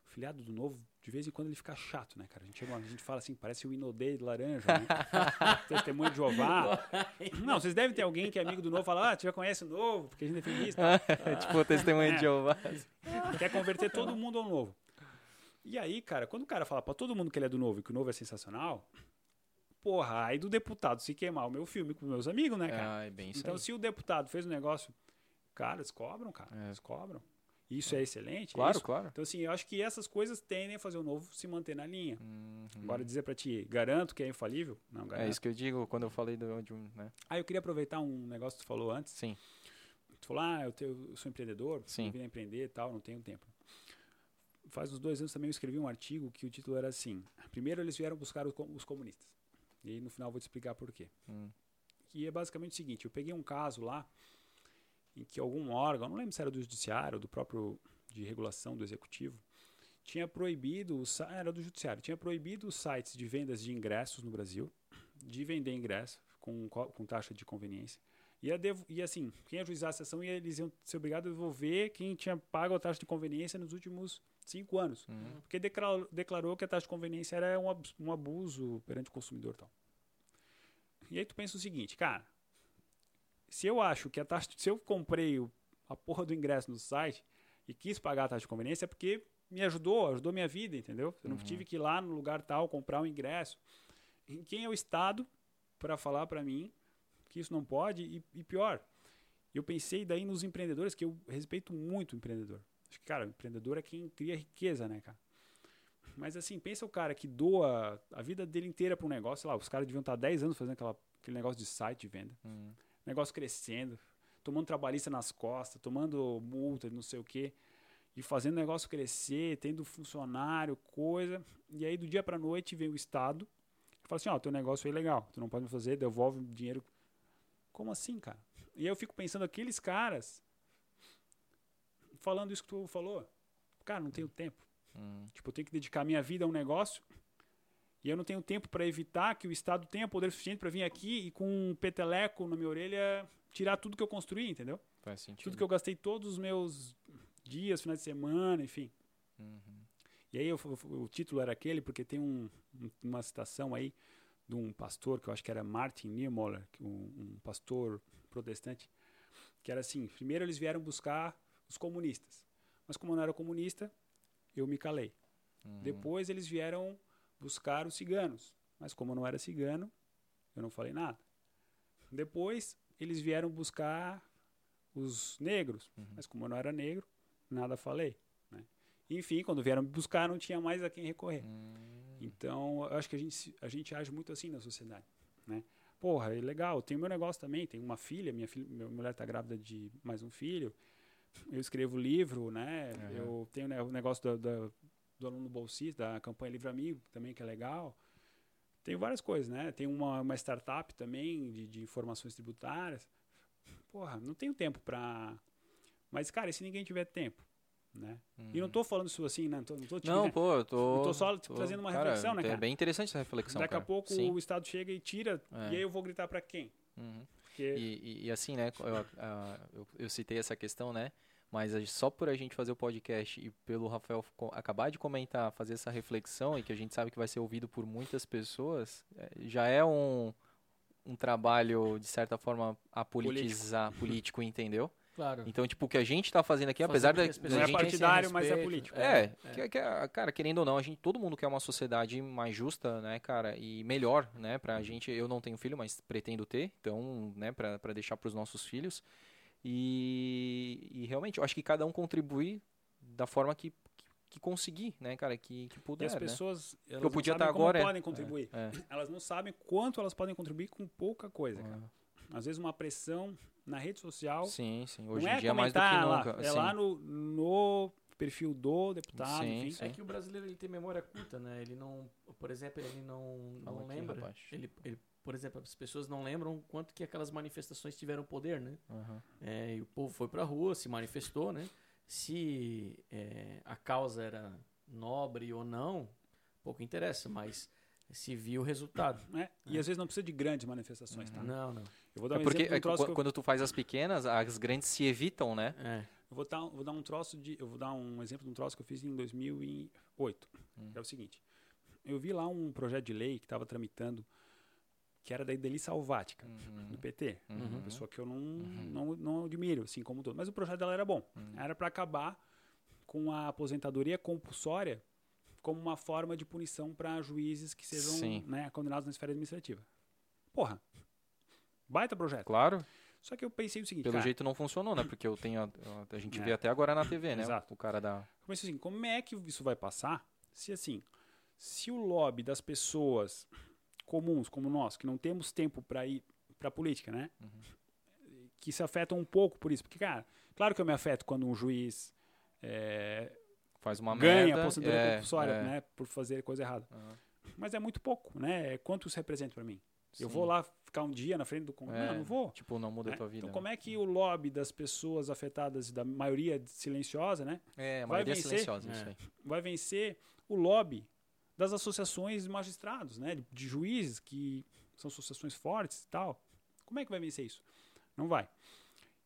o filiado do novo, de vez em quando ele fica chato, né, cara? A gente, chega- a gente fala assim, parece o Inodê de laranja, né? Testemunho de Jeová. Não, vocês devem ter alguém que é amigo do novo, fala, ah, tu já conhece o novo, porque a gente é feminista. tipo o testemunho É. de Jeová. Quer converter todo mundo ao novo. E aí, cara, quando o cara fala pra todo mundo que ele é do novo e que o novo é sensacional, porra, aí do deputado se queimar o meu filme com meus amigos, né, cara? Ah, é bem então, se o deputado fez um negócio, cara, eles cobram, cara, É. eles cobram. Isso é excelente. é Claro, isso. claro. Então, assim, eu acho que essas coisas tendem a fazer o novo se manter na linha. Uhum. Agora, dizer pra ti, garanto que é infalível? Não, garanto. É isso que eu digo quando eu falei do, de um, né? Ah, eu queria aproveitar um negócio que tu falou antes. Sim. Tu falou, ah, eu, tenho- eu sou empreendedor, Sim. vim empreender e tal, não tenho tempo. Faz uns dois anos também eu escrevi um artigo que o título era assim: Primeiro eles vieram buscar os, co- os comunistas. E aí no final eu vou te explicar por quê. Hum. Que é basicamente o seguinte: eu peguei um caso lá em que algum órgão, não lembro se era do judiciário ou do próprio de regulação do executivo, tinha proibido, era do judiciário, tinha proibido os sites de vendas de ingressos no Brasil de vender ingresso com, co- com taxa de conveniência. E, devo- e assim, quem ajuizasse a ação, ia- eles iam ser obrigados a devolver quem tinha pago a taxa de conveniência nos últimos cinco anos. Uhum. Porque declarou, declarou que a taxa de conveniência era um, um abuso perante o consumidor tal. E aí tu pensa o seguinte, cara, se eu acho que a taxa, se eu comprei a porra do ingresso no site e quis pagar a taxa de conveniência é porque me ajudou, ajudou minha vida, entendeu? Eu não Uhum. tive que ir lá no lugar tal comprar um ingresso. E quem é o Estado para falar para mim que isso não pode? E, e pior, eu pensei daí nos empreendedores, que eu respeito muito o empreendedor. Acho que, cara, o empreendedor é quem cria riqueza, né, cara? Mas assim, pensa o cara que doa a vida dele inteira para um negócio, sei lá, os caras deviam estar 10 anos fazendo aquela, aquele negócio de site de venda Uhum. Negócio crescendo, tomando trabalhista nas costas, tomando multa, não sei o quê, e fazendo o negócio crescer, tendo funcionário, coisa. E aí do dia pra noite vem o Estado e fala assim: Ó, teu negócio foi legal, tu não pode me fazer, devolve o dinheiro. Como assim, cara? E aí eu fico pensando, aqueles caras falando isso que tu falou, cara, não tenho tempo. Uhum. Tipo, eu tenho que dedicar minha vida a um negócio e eu não tenho tempo para evitar que o Estado tenha poder suficiente para vir aqui e com um peteleco na minha orelha tirar tudo que eu construí, entendeu? Faz sentido. Tudo que eu gastei todos os meus dias, finais de semana, enfim. Uhum. E aí eu, o título era aquele porque tem um, uma citação aí de um pastor que eu acho que era Martin Niemöller, um, um pastor protestante, que era assim: primeiro eles vieram buscar os comunistas, mas como eu não era comunista, eu me calei. Uhum. Depois eles vieram buscar os ciganos, mas como eu não era cigano, eu não falei nada. Depois eles vieram buscar os negros, uhum. mas como eu não era negro, nada falei. Né? Enfim, quando vieram me buscar, não tinha mais a quem recorrer. Uhum. Então, eu acho que a gente, a gente age muito assim na sociedade. Né? Porra, é legal, tem o meu negócio também, tem uma filha, minha, filha, minha mulher está grávida de mais um filho, eu escrevo livro, né? Uhum. Eu tenho né, o negócio do, do, do aluno bolsista, da campanha Livre Amigo, também que é legal. Tem várias coisas, né? Tem uma, uma startup também de, de informações tributárias. Porra, não tenho tempo para. Mas, cara, e se ninguém tiver tempo? Né? E não estou falando isso assim, né? Não tô, não, tô te não pô, eu tô, eu tô só tô, trazendo uma cara, reflexão, né, cara? É bem interessante essa reflexão. Daqui cara. a pouco Sim. o Estado chega e tira, é. e aí eu vou gritar para quem? Uhum. Porque... E, e, e, assim, né? Eu, eu, eu, citei essa questão, né? Mas só por a gente fazer o podcast e pelo Rafael acabar de comentar, fazer essa reflexão e que a gente sabe que vai ser ouvido por muitas pessoas, é, já é um, um trabalho, de certa forma, a politizar, político, político entendeu? Claro. Então, tipo, o que a gente está fazendo aqui, apesar da, da Não é partidário, mas é político. É, é. Que, que, cara, querendo ou não, a gente, todo mundo quer uma sociedade mais justa, né, cara, e melhor, né, pra uhum. gente. Eu não tenho filho, mas pretendo ter, então, né, pra, pra deixar pros nossos filhos. E, e realmente, eu acho que cada um contribui da forma que, que conseguir, né, cara, que, que puder. E as né? pessoas, né? elas eu podia estar agora é, podem contribuir. É, é. Elas não sabem quanto elas podem contribuir com pouca coisa, cara. Às vezes uma pressão na rede social. Sim, sim. Hoje em é dia é mais do que nunca. Lá, é lá no, no perfil do deputado, sim, enfim. Sim. É que o brasileiro ele tem memória curta, né? Ele não, por exemplo, ele não, não lembra. Ele, ele por exemplo, as pessoas não lembram quanto que aquelas manifestações tiveram poder, né? Uhum. É, e o povo foi para a rua, se manifestou, né? Se é, a causa era nobre ou não, pouco interessa, mas se viu o resultado. É, e às vezes não precisa de grandes manifestações, tá? Não, não. Eu vou dar um é porque exemplo, um quando eu... tu faz as pequenas, as grandes se evitam, né? É. Eu vou dar, vou dar um troço de, eu vou dar um exemplo de um troço que eu fiz em 2008. Hum. É o seguinte: eu vi lá um projeto de lei que estava tramitando que era da Ideli Salvática, uhum. do PT. Uhum. Uma pessoa que eu não, uhum. não, não admiro, assim como todo. Mas o projeto dela era bom. Uhum. Era para acabar com a aposentadoria compulsória como uma forma de punição para juízes que sejam né, condenados na esfera administrativa. Porra, baita projeto. Claro. Só que eu pensei o seguinte. Pelo cara, jeito não funcionou, né? Porque eu tenho. A, a gente é. vê até agora na TV, né? Exato. O cara da. Comecei assim, como é que isso vai passar se assim, se o lobby das pessoas comuns como nós, que não temos tempo para ir para a política, né? Uhum. Que se afetam um pouco por isso. Porque, cara, claro que eu me afeto quando um juiz é, faz uma ganha merda, a aposentadoria é, compulsória, é. né? Por fazer coisa errada. Uhum. Mas é muito pouco, né? Quanto isso representa para mim? Sim. Eu vou lá ficar um dia na frente do Congresso? É, não, não vou. Tipo, não muda né? a tua vida. Então, como é que o lobby das pessoas afetadas, da maioria silenciosa, né? É, a maioria vai vencer, silenciosa, isso aí. Vai vencer o lobby das associações de magistrados, né, de, de, juízes, que são associações fortes e tal. Como é que vai vencer isso? Não vai.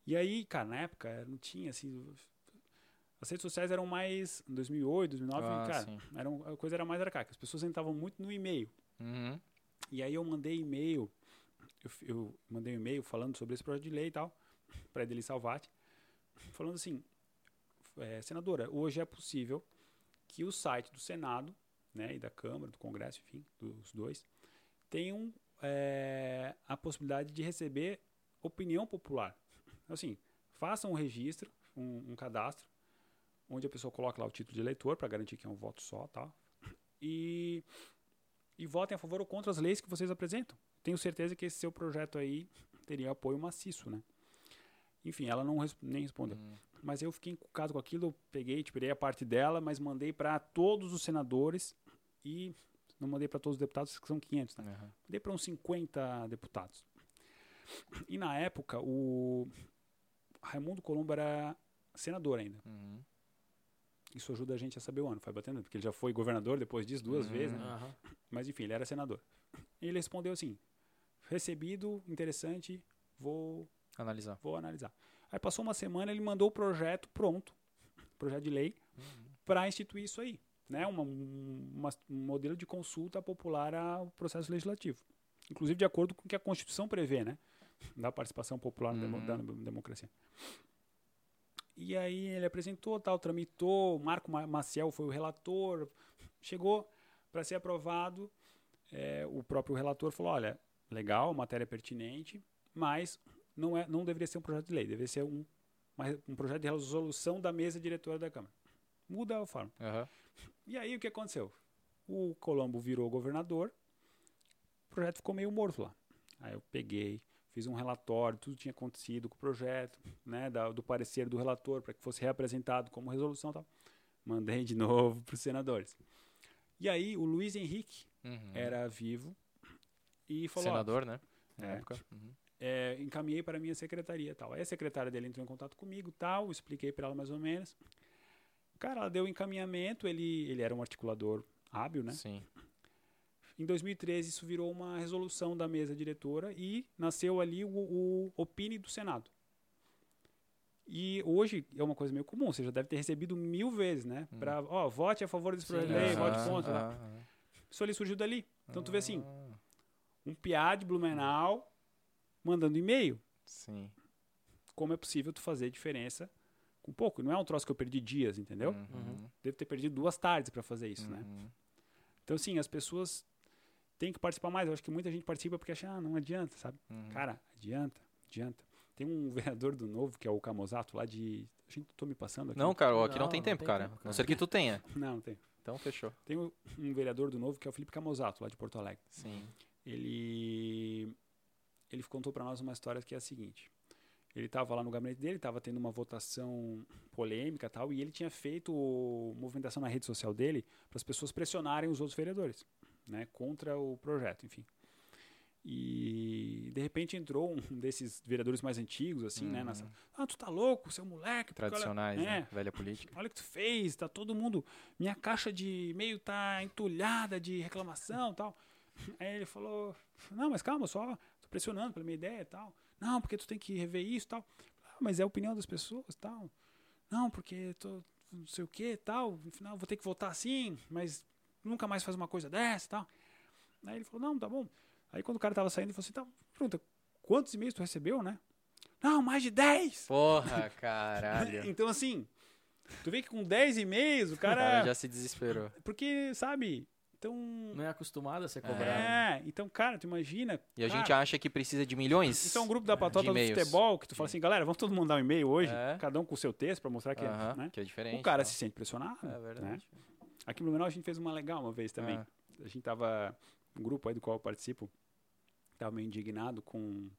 E aí, cara, na época não tinha assim. As redes sociais eram mais. Em 2008, 2009, ah, cara, a coisa era mais arcaica. As pessoas entravam muito no e-mail. Uhum. E aí eu mandei e-mail. Eu, eu mandei um e-mail falando sobre esse projeto de lei e tal, para Edeli Salvati, falando assim: é, senadora, hoje é possível que o site do Senado né, e da Câmara, do Congresso, enfim, dos dois, tenham é, a possibilidade de receber opinião popular. Assim, façam um registro, um, um cadastro, onde a pessoa coloca lá o título de eleitor para garantir que é um voto só, tá? E, e votem a favor ou contra as leis que vocês apresentam. Tenho certeza que esse seu projeto aí teria apoio maciço, né? Enfim, ela não nem respondeu. Hum. Mas eu fiquei encucado com aquilo, eu peguei, tirei a parte dela, mas mandei para todos os senadores e não mandei para todos os deputados, que são 500, né? Uhum. Mandei para uns 50 deputados. E na época, o Raimundo Colombo era senador ainda. Uhum. Isso ajuda a gente a saber o ano, vai batendo, porque ele já foi governador depois disso duas uhum. vezes, né? Mas enfim, ele era senador. E ele respondeu assim: recebido, interessante, vou analisar. Vou analisar. Aí passou uma semana, ele mandou o projeto pronto, projeto de lei, uhum. para instituir isso aí. Né, uma, uma, um modelo de consulta popular ao processo legislativo. Inclusive de acordo com o que a Constituição prevê, né? Da participação popular uhum. na, democracia. E aí ele apresentou, tal, tramitou, Marco Maciel foi o relator, chegou para ser aprovado, é, o próprio relator falou, olha, legal, matéria pertinente, mas não, é, não deveria ser um projeto de lei, deveria ser um, uma, um projeto de resolução da mesa diretora da Câmara. Muda a forma. Uhum. E aí o que aconteceu? O Colombo virou governador, o projeto ficou meio morto lá. Aí eu peguei, fiz um relatório, tudo tinha acontecido com o projeto, né, da, do parecer do relator, para que fosse reapresentado como resolução e tal. Mandei de novo para os senadores. E aí o Luiz Henrique uhum. era vivo e falou... Senador, né? Na é, época. Uhum. É, encaminhei para a minha secretaria tal. Aí a secretária dele entrou em contato comigo tal, expliquei para ela mais ou menos. Cara, ela deu encaminhamento, ele, ele era um articulador hábil, né? Sim. Em 2013, isso virou uma resolução da mesa diretora e nasceu ali o, o Opine do Senado. E hoje é uma coisa meio comum, você já deve ter recebido mil vezes, né? Hum. Para, ó, vote a favor desse projeto de lei, vote contra. Ah, ah, Isso ali surgiu dali. Então tu vê assim, ah. um PIA de Blumenau mandando e-mail. Sim. Como é possível tu fazer diferença com pouco? Não é um troço que eu perdi dias, entendeu? Uhum. Devo ter perdido duas tardes para fazer isso, né? uhum. né? Então, assim, as pessoas têm que participar mais. Eu acho que muita gente participa porque acha, ah, não adianta, sabe? Uhum. Cara, adianta, adianta. Tem um vereador do Novo, que é o Camozato, lá de. A gente tô me passando aqui. Não, cara, aqui não, não tem não tempo, tem cara. Tempo, cara. Não ser que tu tenha. Não, não tem. Então, fechou. Tem um, vereador do Novo, que é o Felipe Camozato, lá de Porto Alegre. Sim. Ele. Ele contou para nós uma história que é a seguinte. Ele estava lá no gabinete dele, estava tendo uma votação polêmica tal, e ele tinha feito movimentação na rede social dele para as pessoas pressionarem os outros vereadores, né, contra o projeto, enfim. E de repente entrou um desses vereadores mais antigos, assim, uhum. né? Nessa, ah, tu tá louco, seu moleque. Tradicionais, olha, né? né? Velha política. Olha o que tu fez, tá todo mundo. Minha caixa de e-mail tá entulhada de reclamação tal. Aí ele falou: Não, mas calma, só tô pressionando pela minha ideia e tal. Não, porque tu tem que rever isso tal. Ah, mas é a opinião das pessoas tal. Não, porque tô não sei o que tal. No final vou ter que votar assim, mas nunca mais faz uma coisa dessa tal. Aí ele falou: Não, tá bom. Aí quando o cara tava saindo, ele falou assim: tá, pergunta, quantos e-mails tu recebeu, né? Não, mais de 10! Porra, caralho. então, assim, tu vê que com 10 e-mails o cara. já se desesperou. Porque, sabe? Então. Não é acostumado a ser cobrado. É, então, cara, tu imagina. E a cara, gente acha que precisa de milhões. Então, um grupo da patota do futebol, que tu fala assim, galera, vamos todo mundo mandar um e-mail hoje, é. cada um com o seu texto, pra mostrar que, uh -huh, né? que é diferente. O cara se sente pressionado. É verdade. Né? Aqui no Blumenau a gente fez uma legal uma vez também. Ah. A gente tava. Um grupo aí do qual eu participo estava meio indignado com,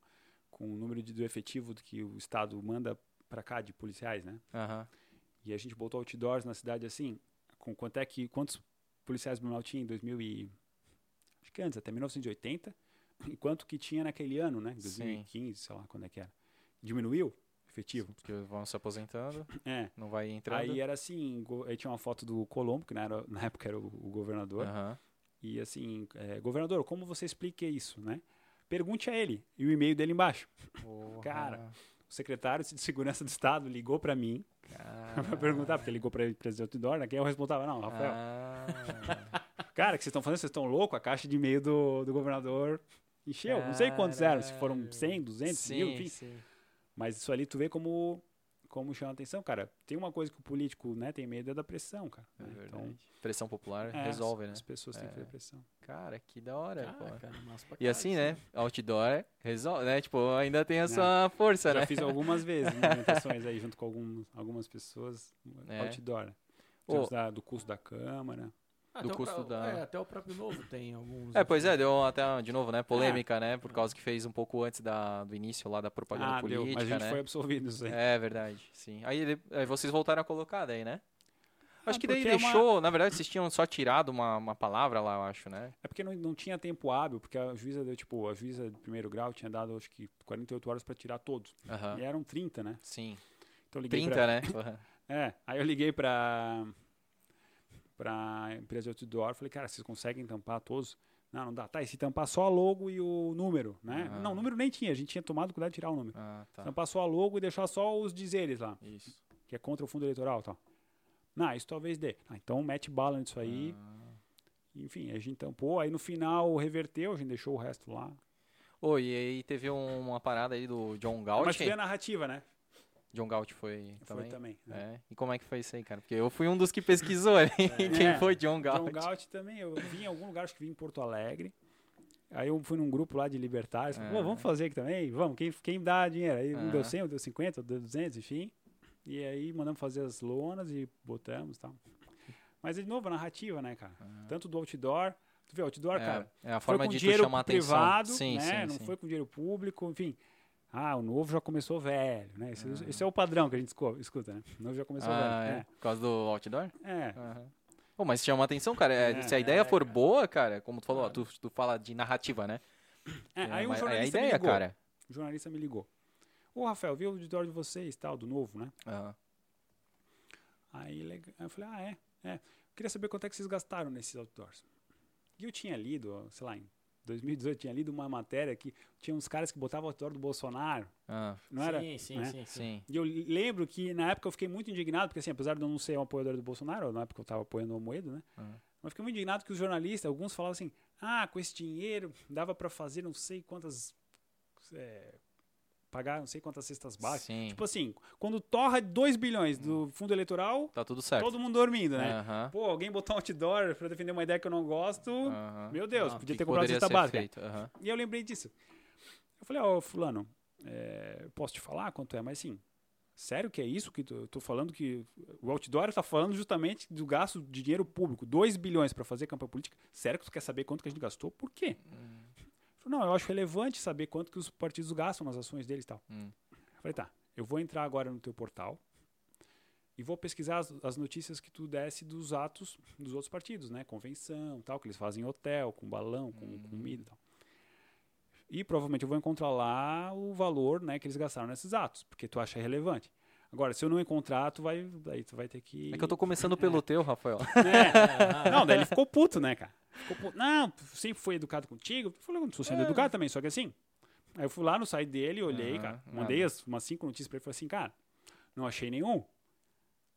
com o número de, do efetivo que o Estado manda para cá de policiais, né? Uhum. E a gente botou outdoors na cidade assim, com quanto é que quantos policiais Blumenau tinha em 2000 e acho que antes, até 1980, e quanto que tinha naquele ano, né? 2015, Sim. sei lá quando é que era. Diminuiu efetivo. Porque vão se aposentando. É. Não vai entrando. Aí era assim, aí tinha uma foto do Colombo, que na, era, na época era o, o governador. Uhum. E assim, é, governador, como você explica isso, né? Pergunte a ele. E o e-mail dele embaixo. Porra. Cara, o secretário de Segurança do Estado ligou para mim para perguntar, porque ligou para ele, presidente Outdoor, né? Quem eu respondava? Não, Rafael. Ah. Cara, o que vocês estão fazendo? Vocês estão loucos? A caixa de e-mail do, do governador encheu. Não sei quantos eram, se foram 100, 200, sim, mil, enfim. Sim. Mas isso ali tu vê como como chama a atenção, cara. Tem uma coisa que o político né, tem medo é da pressão, cara. É né? Então, pressão popular é, resolve, né? As pessoas têm que ter é. pressão. Cara, que da hora, cara, pô. Cara, e assim, né? Outdoor resolve, né? Tipo, ainda tem a sua força, Já né? Já fiz algumas vezes movimentações aí junto com algum, algumas pessoas. É. Outdoor. Oh. Da, do curso da Câmara. Ah, do custo da. É, até o próprio novo tem alguns. É, pois é, deu até, de novo, né? Polêmica, é. né? Por causa que fez um pouco antes da, do início lá da propaganda ah, política. Deu, mas a gente né? foi absolvido isso aí. É verdade, sim. Aí, aí vocês voltaram a colocar daí, né? Acho ah, que daí deixou, é uma... na verdade, vocês tinham só tirado uma, uma palavra lá, eu acho, né? É porque não, não tinha tempo hábil, porque a juíza deu, tipo, a juíza de primeiro grau tinha dado, acho que, 48 horas para tirar todos. Uhum. E eram 30, né? Sim. Então, liguei 30, pra... né? é, aí eu liguei para para empresa de outdoor. Falei, cara, vocês conseguem tampar todos? Não, não dá. Tá, e se tampar só a logo e o número, né? Ah. Não, o número nem tinha. A gente tinha tomado cuidado de tirar o número. Ah, tá. Tampar só a logo e deixar só os dizeres lá. Isso. Que é contra o fundo eleitoral e tal. Não, isso talvez dê. Ah, então mete bala nisso aí. Ah. Enfim, a gente tampou. Aí no final reverteu, a gente deixou o resto lá. Ô, e aí teve um- uma parada aí do John Mas Galt. tu vê a narrativa, né? John Galt foi Foi também? também. né? É. E como é que foi isso aí, cara? Porque eu fui um dos que pesquisou ali. Quem É. foi John Galt? John Galt também, eu vi em algum lugar, acho que vi em Porto Alegre. Aí eu fui num grupo lá de libertários, falei, É. "Pô, vamos fazer aqui também? Vamos, quem, quem dá dinheiro? Aí um É. deu 100, um deu 50, outro deu 200, enfim. E aí mandamos fazer as lonas e botamos e tal. Mas, de novo, a narrativa, né, cara? Tanto do outdoor, tu vê, outdoor, É, cara, é a foi forma com de dinheiro chamar atenção. privado, sim, né? sim, não sim. foi com dinheiro público, enfim. Ah, o novo já começou velho, né? Esse, Ah. esse é o padrão que a gente escuta, né? O novo já começou Ah, velho. é. Por causa do outdoor? É. é. Aham. Pô, mas chama atenção, cara. É, É, se a ideia é, for cara. boa, cara, como tu falou, ó, tu, tu fala de narrativa, né? É, aí um é jornalista me ideia, ligou. cara. O jornalista me ligou. Ô, Rafael, vi o auditório de vocês, tal, do novo, né? Aham. Aí, eu falei, ah, é? É. Queria saber quanto é que vocês gastaram nesses outdoors. E eu tinha lido, sei lá, em 2018, eu tinha lido uma matéria que tinha uns caras que botavam o outdoor do Bolsonaro. Ah, Não era? sim, sim, né? sim, sim. sim. E eu lembro que na época eu fiquei muito indignado, porque assim, apesar de eu não ser um apoiador do Bolsonaro, na época eu estava apoiando o Moedo, né? Ah. Mas fiquei muito indignado que os jornalistas, alguns falavam assim, ah, com esse dinheiro dava para fazer não sei quantas... é, pagar não sei quantas cestas básicas. Sim. Tipo assim, quando torra 2 bilhões do fundo eleitoral, Tá tudo certo. todo mundo dormindo, né? Aham. Pô, alguém botou um outdoor pra defender uma ideia que eu não gosto. Aham. Meu Deus, podia ter comprado cesta básica. aham. E eu lembrei disso. Eu falei, ó, fulano, é, posso te falar quanto é, mas sim, sério que é isso que eu tô falando que o outdoor tá falando justamente do gasto de dinheiro público, 2 bilhões pra fazer campanha política. Sério que tu quer saber quanto que a gente gastou? Por quê? Hum. Não, eu acho relevante saber quanto que os partidos gastam nas ações deles e tal. Hum. Falei, tá, eu vou entrar agora no teu portal e vou pesquisar as, as notícias que tu desse dos atos dos outros partidos, né? Convenção, tal, que eles fazem em hotel, com balão, com Hum. comida e tal. E provavelmente eu vou encontrar lá o valor, né, que eles gastaram nesses atos, porque tu acha relevante. Agora, se eu não encontrar, tu vai, daí tu vai ter que É que eu tô começando pelo teu, Rafael. É. Não, daí ele ficou puto, né, cara? Ficou puto. Não, sempre fui educado contigo. Eu falei, não tô sendo educado também, só que assim. Aí eu fui lá no site dele, olhei, Aham, cara. Mandei as, umas cinco notícias pra ele e falei assim, cara, não achei nenhum.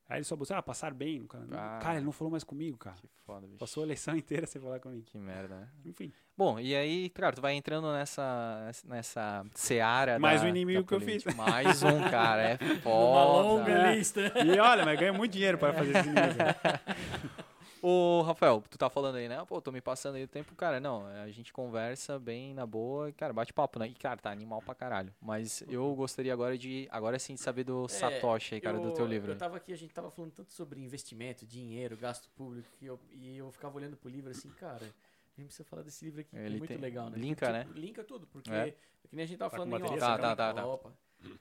Aí ele só botou, ah, passar bem. Cara, Ah. cara ele não falou mais comigo, cara. Que foda, bicho. Passou a eleição inteira sem falar comigo. Que merda, né? Enfim. Bom, e aí, claro, tu vai entrando nessa, nessa seara Mais da, um inimigo que eu fiz. política. Mais um, cara, é Uma foda. longa É. lista. E olha, mas ganha muito dinheiro para fazer esse inimigo. Ô, Rafael, tu tá falando aí, né? Pô, tô me passando aí o tempo, cara. Não, a gente conversa bem na boa, e, cara, bate papo, né? E, cara, tá animal pra caralho. Mas eu gostaria agora de, agora sim, de saber do Satoshi aí, cara, do É, eu, teu livro. Eu tava aqui, a gente tava falando tanto sobre investimento, dinheiro, gasto público, que eu, e eu ficava olhando pro livro assim, cara, a gente precisa falar desse livro aqui, que é Ele muito tem- legal, né? linka, Porque, né? tipo, Linka tudo, porque É. que nem a gente tava Tá falando em off. Tá, né? tá, tá, tá. Opa.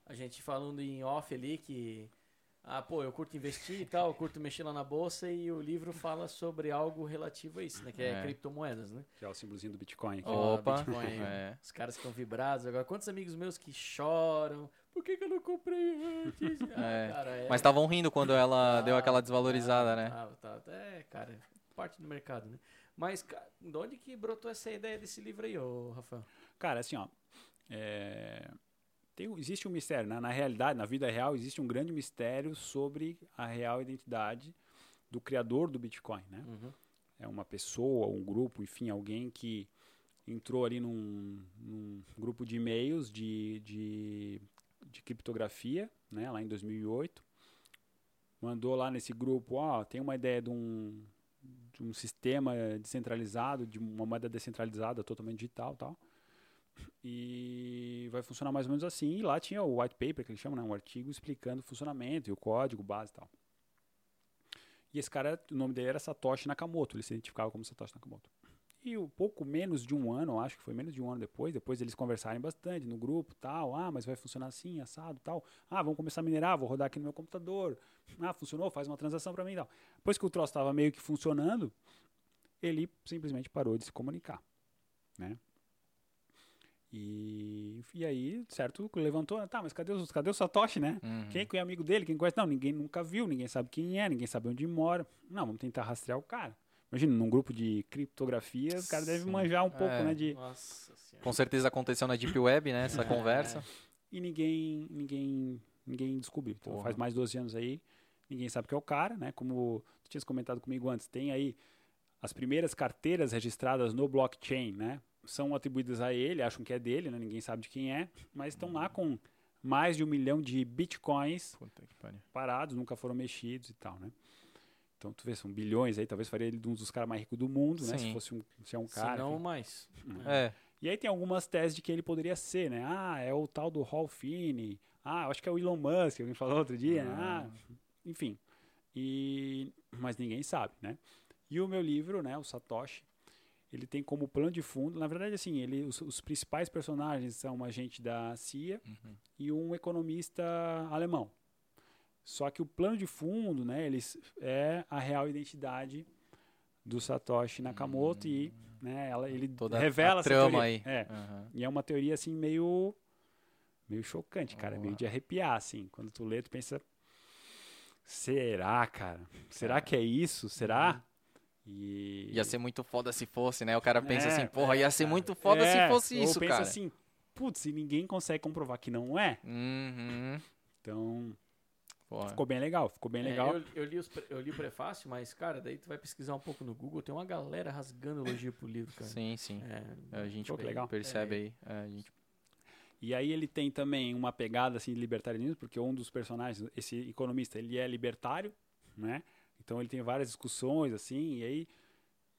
A gente falando em off ali que ah, pô, eu curto investir e tal, eu curto mexer lá na bolsa e o livro fala sobre algo relativo a isso, né? Que é, É. criptomoedas, né? Que é o símbolozinho do Bitcoin aqui. Opa, Bitcoin. é. Os caras ficam vibrados. Agora, quantos amigos meus que choram? Por que, que eu não comprei antes? Ah, É. cara, é- Mas estavam rindo quando ela deu Ah, aquela desvalorizada, tá, né? Tá, tá, é, cara, parte do mercado, né? Mas, cara, de onde que brotou essa ideia desse livro aí, ô Rafael? Cara, assim, ó. é, tem, existe um mistério, né? Na realidade, na vida real, existe um grande mistério sobre a real identidade do criador do Bitcoin, né? Uhum. É uma pessoa, um grupo, enfim, alguém que entrou ali num, num grupo de e-mails de, de, de criptografia, né? Lá em 2008. Mandou lá nesse grupo, ó, tem uma ideia de um, de um sistema descentralizado, de uma moeda descentralizada, totalmente digital tal. E vai funcionar mais ou menos assim. E lá tinha o white paper, que eles chamam, né? Um artigo explicando o funcionamento e o código base e tal. E esse cara, o nome dele era Satoshi Nakamoto, ele se identificava como Satoshi Nakamoto. E um pouco menos de um ano, acho que foi menos de um ano depois, depois eles conversarem bastante no grupo, tal, ah, mas vai funcionar assim, assado, tal. Ah, vamos começar a minerar, vou rodar aqui no meu computador. Ah, funcionou, faz uma transação para mim tal. Depois que o troço estava meio que funcionando, ele simplesmente parou de se comunicar, né? E, e aí, certo, levantou, tá, mas cadê, os, cadê o Satoshi, né? Uhum. Quem que é amigo dele? Quem conhece? Não, ninguém nunca viu, ninguém sabe quem é, ninguém sabe onde mora. Não, vamos tentar rastrear o cara. Imagina, num grupo de criptografia, os caras devem Sim. manjar um pouco, É. né? De, Nossa senhora. Com certeza aconteceu na Deep Web, né? Essa É. conversa. e ninguém, ninguém, ninguém descobriu. Então, Porra. faz mais de 12 anos aí. ninguém sabe que é o cara, né? Como tu tinhas comentado comigo antes, tem aí as primeiras carteiras registradas no blockchain, né? São atribuídas a ele, acham que é dele, né? Ninguém sabe de quem é, mas estão lá com mais de um milhão de bitcoins parados, nunca foram mexidos e tal, né? Então, tu vê, são bilhões aí, talvez faria ele um dos caras mais ricos do mundo, né? Se fosse um, se é um cara. Se não mais. É. E aí tem algumas teses de que ele poderia ser, né? Ah, é o tal do Hall Finney. Ah, acho que é o Elon Musk, alguém falou outro dia. Né? Ah. ah, enfim. E, mas ninguém sabe, né? E o meu livro, né, o Satoshi, ele tem como plano de fundo, na verdade, assim, ele, os, os principais personagens são um agente da CIA uhum. e um economista alemão. Só que o plano de fundo, né, eles, é a real identidade do Satoshi Nakamoto e hum. né, ela, ele Toda revela a trama aí. É. Uhum. E é uma teoria assim meio meio chocante, cara, meio de arrepiar assim. Quando tu lê, tu pensa será, cara? Será que é isso? Será? E... Ia ser muito foda se fosse, né? O cara pensa é, assim, porra, ia ser muito foda se é, fosse isso, cara. Ou pensa assim, putz, se ninguém consegue comprovar que não é. Uhum. Então, Porra. Ficou bem legal, ficou bem é, legal. Eu, eu, li os, eu li o prefácio, mas, cara, daí tu vai pesquisar um pouco no Google, tem uma galera rasgando elogio pro livro, cara. Sim, sim. É, a gente legal. percebe é. aí. É, a gente... E aí ele tem também uma pegada assim de libertarianismo, porque um dos personagens, esse economista, ele é libertário, né? Então ele tem várias discussões assim, e aí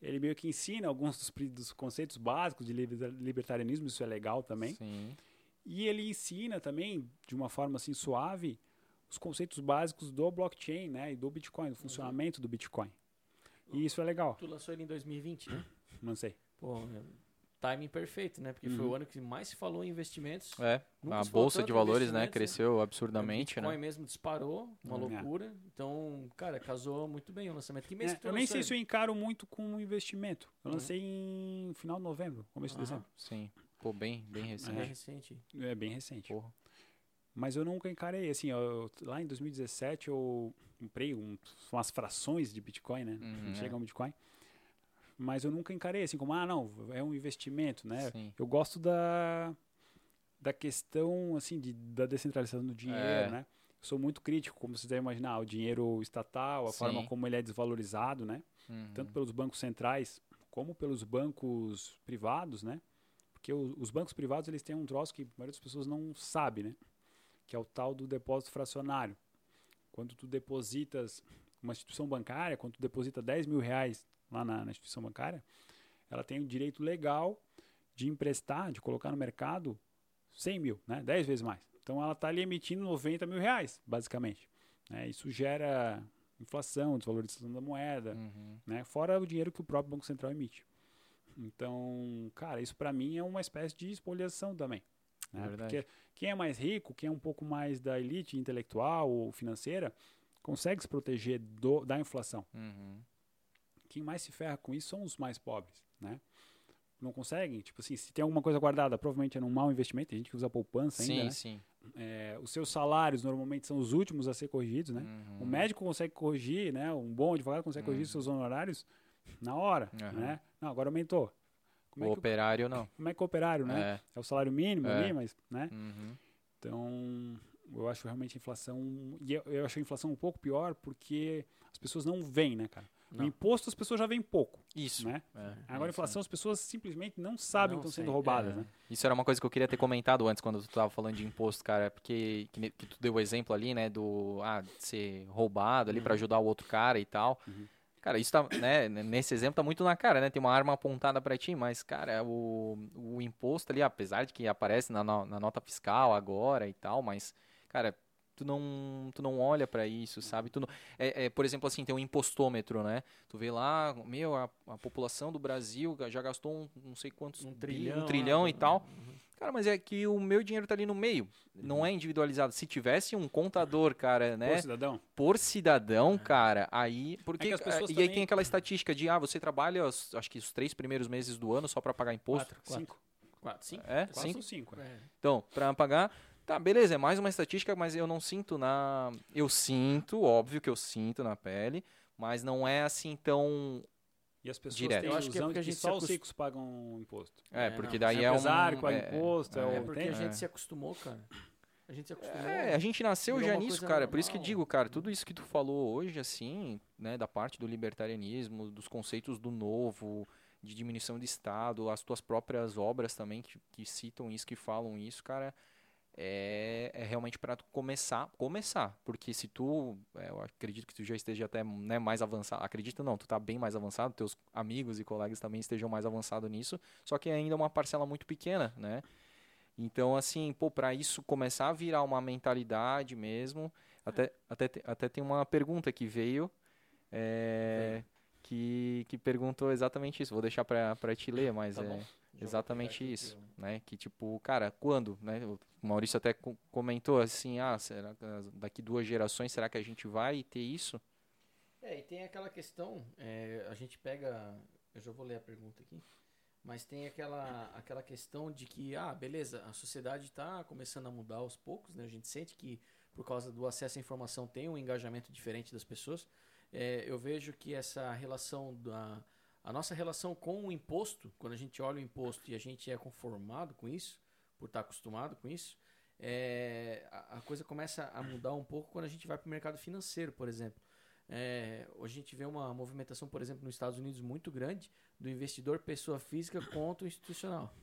ele meio que ensina alguns dos, dos conceitos básicos de libertarianismo, isso é legal também. Sim. E ele ensina também de uma forma assim suave os conceitos básicos do blockchain, né, e do Bitcoin, do funcionamento do Bitcoin. E isso é legal. Tu lançou ele em 2020, né? Lancei. Pô, é timing perfeito, né? Porque uhum. foi o ano que mais se falou em investimentos. É, a bolsa de valores, né, cresceu absurdamente, o Bitcoin né? mesmo disparou, uma uhum. loucura. Então, cara, casou muito bem o lançamento. Que mês é, que Eu nem sei ele? se eu encaro muito com investimento. Eu uhum. lancei em final de novembro, começo de dezembro. Sim. Pô, bem, bem recente. É, recente. É bem recente. Porra. Mas eu nunca encarei, assim, eu, lá em 2017 eu comprei um, umas frações de Bitcoin, né? Uhum, Chega é. um Bitcoin. Mas eu nunca encarei assim como, ah, não, é um investimento, né? Sim. Eu gosto da, da questão, assim, de, da descentralização do dinheiro, é. né? Eu sou muito crítico, como vocês devem imaginar, o dinheiro estatal, a Sim. forma como ele é desvalorizado, né? Uhum. Tanto pelos bancos centrais como pelos bancos privados, né? Porque o, os bancos privados, eles têm um troço que a maioria das pessoas não sabe, né? que é o tal do depósito fracionário. Quando tu depositas uma instituição bancária, quando tu deposita 10 mil reais lá na, na instituição bancária, ela tem o direito legal de emprestar, de colocar no mercado 100 mil, né? 10 vezes mais. Então ela está ali emitindo 90 mil reais, basicamente. Né? Isso gera inflação, desvalorização da moeda, uhum. né? fora o dinheiro que o próprio Banco Central emite. Então, cara, isso para mim é uma espécie de expoliação também. Né? É Porque quem é mais rico, quem é um pouco mais da elite intelectual ou financeira, consegue se proteger do, da inflação. Uhum. Quem mais se ferra com isso são os mais pobres, né? Não conseguem, tipo assim, se tem alguma coisa guardada, provavelmente é num mau investimento, tem gente que usa poupança ainda, sim, né? Sim, é, os seus salários normalmente são os últimos a ser corrigidos, né? Uhum. O médico consegue corrigir, né? Um bom advogado consegue corrigir uhum. seus honorários na hora, né? Não, agora aumentou. Como o é operário o, não. Como é que o operário, né? É, é o salário mínimo é. ali, mas, né? Uhum. Então, eu acho realmente a inflação. E eu, eu acho a inflação um pouco pior porque as pessoas não veem, né, cara? Não. O imposto as pessoas já veem pouco. Isso. Né? É, Agora, a inflação, as pessoas simplesmente não sabem não que estão sendo roubadas. É. Né? Isso era uma coisa que eu queria ter comentado antes, quando tu estava falando de imposto, cara. Porque que, que, tu deu o exemplo ali, né, do ah, de ser roubado ali uhum. para ajudar o outro cara e tal. Uhum. Cara, isso tá, né, nesse exemplo tá muito na cara, né? Tem uma arma apontada para ti, mas, cara, o, o imposto ali, apesar de que aparece na, na nota fiscal agora e tal, mas, cara, tu não, tu não olha para isso, sabe? Tu não, é, é, por exemplo, assim, tem um impostômetro, né? Tu vê lá, meu, a, a população do Brasil já gastou um, não sei quantos um trilhão, um trilhão e tal. Uhum. Cara, mas é que o meu dinheiro tá ali no meio. Não é individualizado. Se tivesse um contador, cara, né? Por cidadão. Por cidadão, é. cara, aí. Porque, é e também... aí tem aquela estatística de, ah, você trabalha, acho que os três primeiros meses do ano só para pagar imposto. Quatro, quatro. Cinco. Quatro, cinco? É? Quatro cinco? cinco. É. Então, para pagar. Tá, beleza, é mais uma estatística, mas eu não sinto na. Eu sinto, óbvio que eu sinto na pele, mas não é assim tão e as pessoas Direto. têm eu acho que, é porque a gente só os ricos pagam imposto. É, porque daí é, é um... paga é, imposto. É, é porque a gente se acostumou, cara. A gente se acostumou. É, a gente nasceu já nisso, cara. Por isso que eu normal. digo, cara, tudo isso que tu falou hoje, assim, né, da parte do libertarianismo, dos conceitos do novo, de diminuição de Estado, as tuas próprias obras também que, que citam isso, que falam isso, cara, é, é realmente para tu começar, começar, porque se tu, é, eu acredito que tu já esteja até né, mais avançado, acredito não, tu tá bem mais avançado, teus amigos e colegas também estejam mais avançados nisso, só que ainda é uma parcela muito pequena, né? Então, assim, pô, para isso começar a virar uma mentalidade mesmo, até, até, até tem uma pergunta que veio, é, que, que perguntou exatamente isso. Vou deixar para te ler, mas Tá é exatamente aqui isso, que né? Que tipo, cara, quando, né? O Maurício até co- comentou assim, ah, será daqui duas gerações será que a gente vai ter isso? É, e tem aquela questão, é, a gente pega, eu já vou ler a pergunta aqui, mas tem aquela, aquela questão de que, ah, beleza, a sociedade está começando a mudar aos poucos, né? A gente sente que por causa do acesso à informação tem um engajamento diferente das pessoas. É, eu vejo que essa relação da a nossa relação com o imposto, quando a gente olha o imposto e a gente é conformado com isso, por estar acostumado com isso, é, a, a coisa começa a mudar um pouco quando a gente vai para o mercado financeiro, por exemplo. É, hoje a gente vê uma movimentação, por exemplo, nos Estados Unidos muito grande do investidor pessoa física contra o institucional.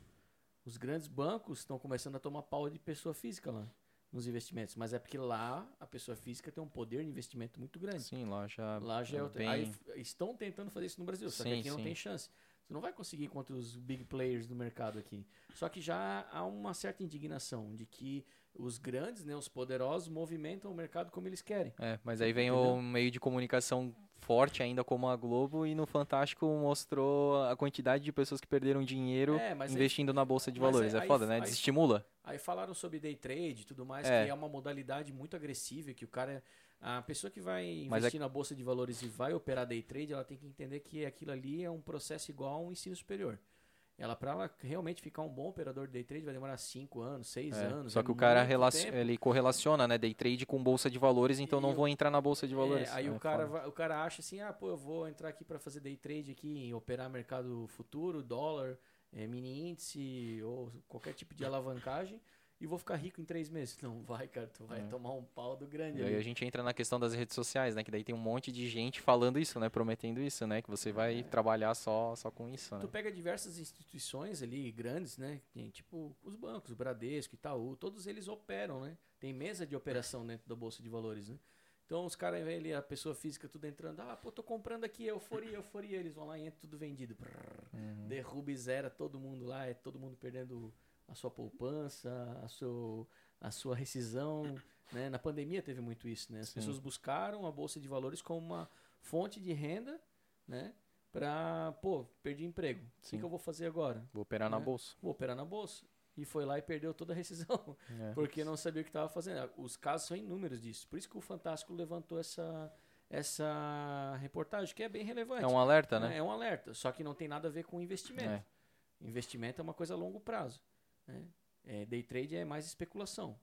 Os grandes bancos estão começando a tomar pau de pessoa física lá nos investimentos, mas é porque lá a pessoa física tem um poder de investimento muito grande. Sim, lá já Lá já é outra. bem- Aí estão tentando fazer isso no Brasil, só que Sim, aqui não sim. tem chance. Você não vai conseguir contra os big players do mercado aqui. Só que já há uma certa indignação de que os grandes, né, os poderosos, movimentam o mercado como eles querem. É, mas aí vem Entendeu? o meio de comunicação forte ainda como a Globo e no Fantástico mostrou a quantidade de pessoas que perderam dinheiro É, mas aí- investindo na bolsa de valores. aí- é foda, aí- né? aí- Desestimula. Aí falaram sobre day trade e tudo mais, É. que é uma modalidade muito agressiva, que o cara. A pessoa que vai Mas é investir na bolsa de valores e vai operar day trade, ela tem que entender que aquilo ali é um processo igual a um ensino superior. Ela, para ela realmente ficar um bom operador de day trade, vai demorar 5 anos, 6 É, anos. Só é que o cara ele correlaciona, né? Day trade com bolsa de valores, então E não o- vou entrar na bolsa de valores. É, aí É o, cara, vai- o cara acha assim, ah, pô, eu vou entrar aqui para fazer day trade aqui, operar mercado futuro, dólar, eh, mini índice ou qualquer tipo de alavancagem e vou ficar rico em três meses. Não vai, cara, tu vai É. tomar um pau do grande E aí ali. a gente entra na questão das redes sociais, né? Que daí tem um monte de gente falando isso, né? Prometendo isso, né? Que você vai trabalhar só, só com isso, né? Tu pega diversas instituições ali grandes, né? Tipo os bancos, o Bradesco, Itaú, todos eles operam, né? Tem mesa de operação dentro da bolsa de valores, né? Então os caras vêm ali, a pessoa física tudo entrando, ah, pô, tô comprando aqui, euforia, euforia, eles vão lá e entra tudo vendido. Prrr, Uhum. Derruba e zera todo mundo lá, é todo mundo perdendo a sua poupança, a sua, a sua rescisão, né? Na pandemia teve muito isso, né? As Sim. pessoas buscaram a bolsa de valores como uma fonte de renda, né? Pra, pô, perdi emprego. O que Sim. eu vou fazer agora? Vou operar na né? bolsa. Vou operar na bolsa. E foi lá e perdeu toda a rescisão, É. porque não sabia o que estava fazendo. Os casos são inúmeros disso. Por isso que o Fantástico levantou essa, essa reportagem, que é bem relevante. É um alerta, né? É um alerta, só que não tem nada a ver com investimento. É. Investimento é uma coisa a longo prazo. Né? É, day trade é mais especulação.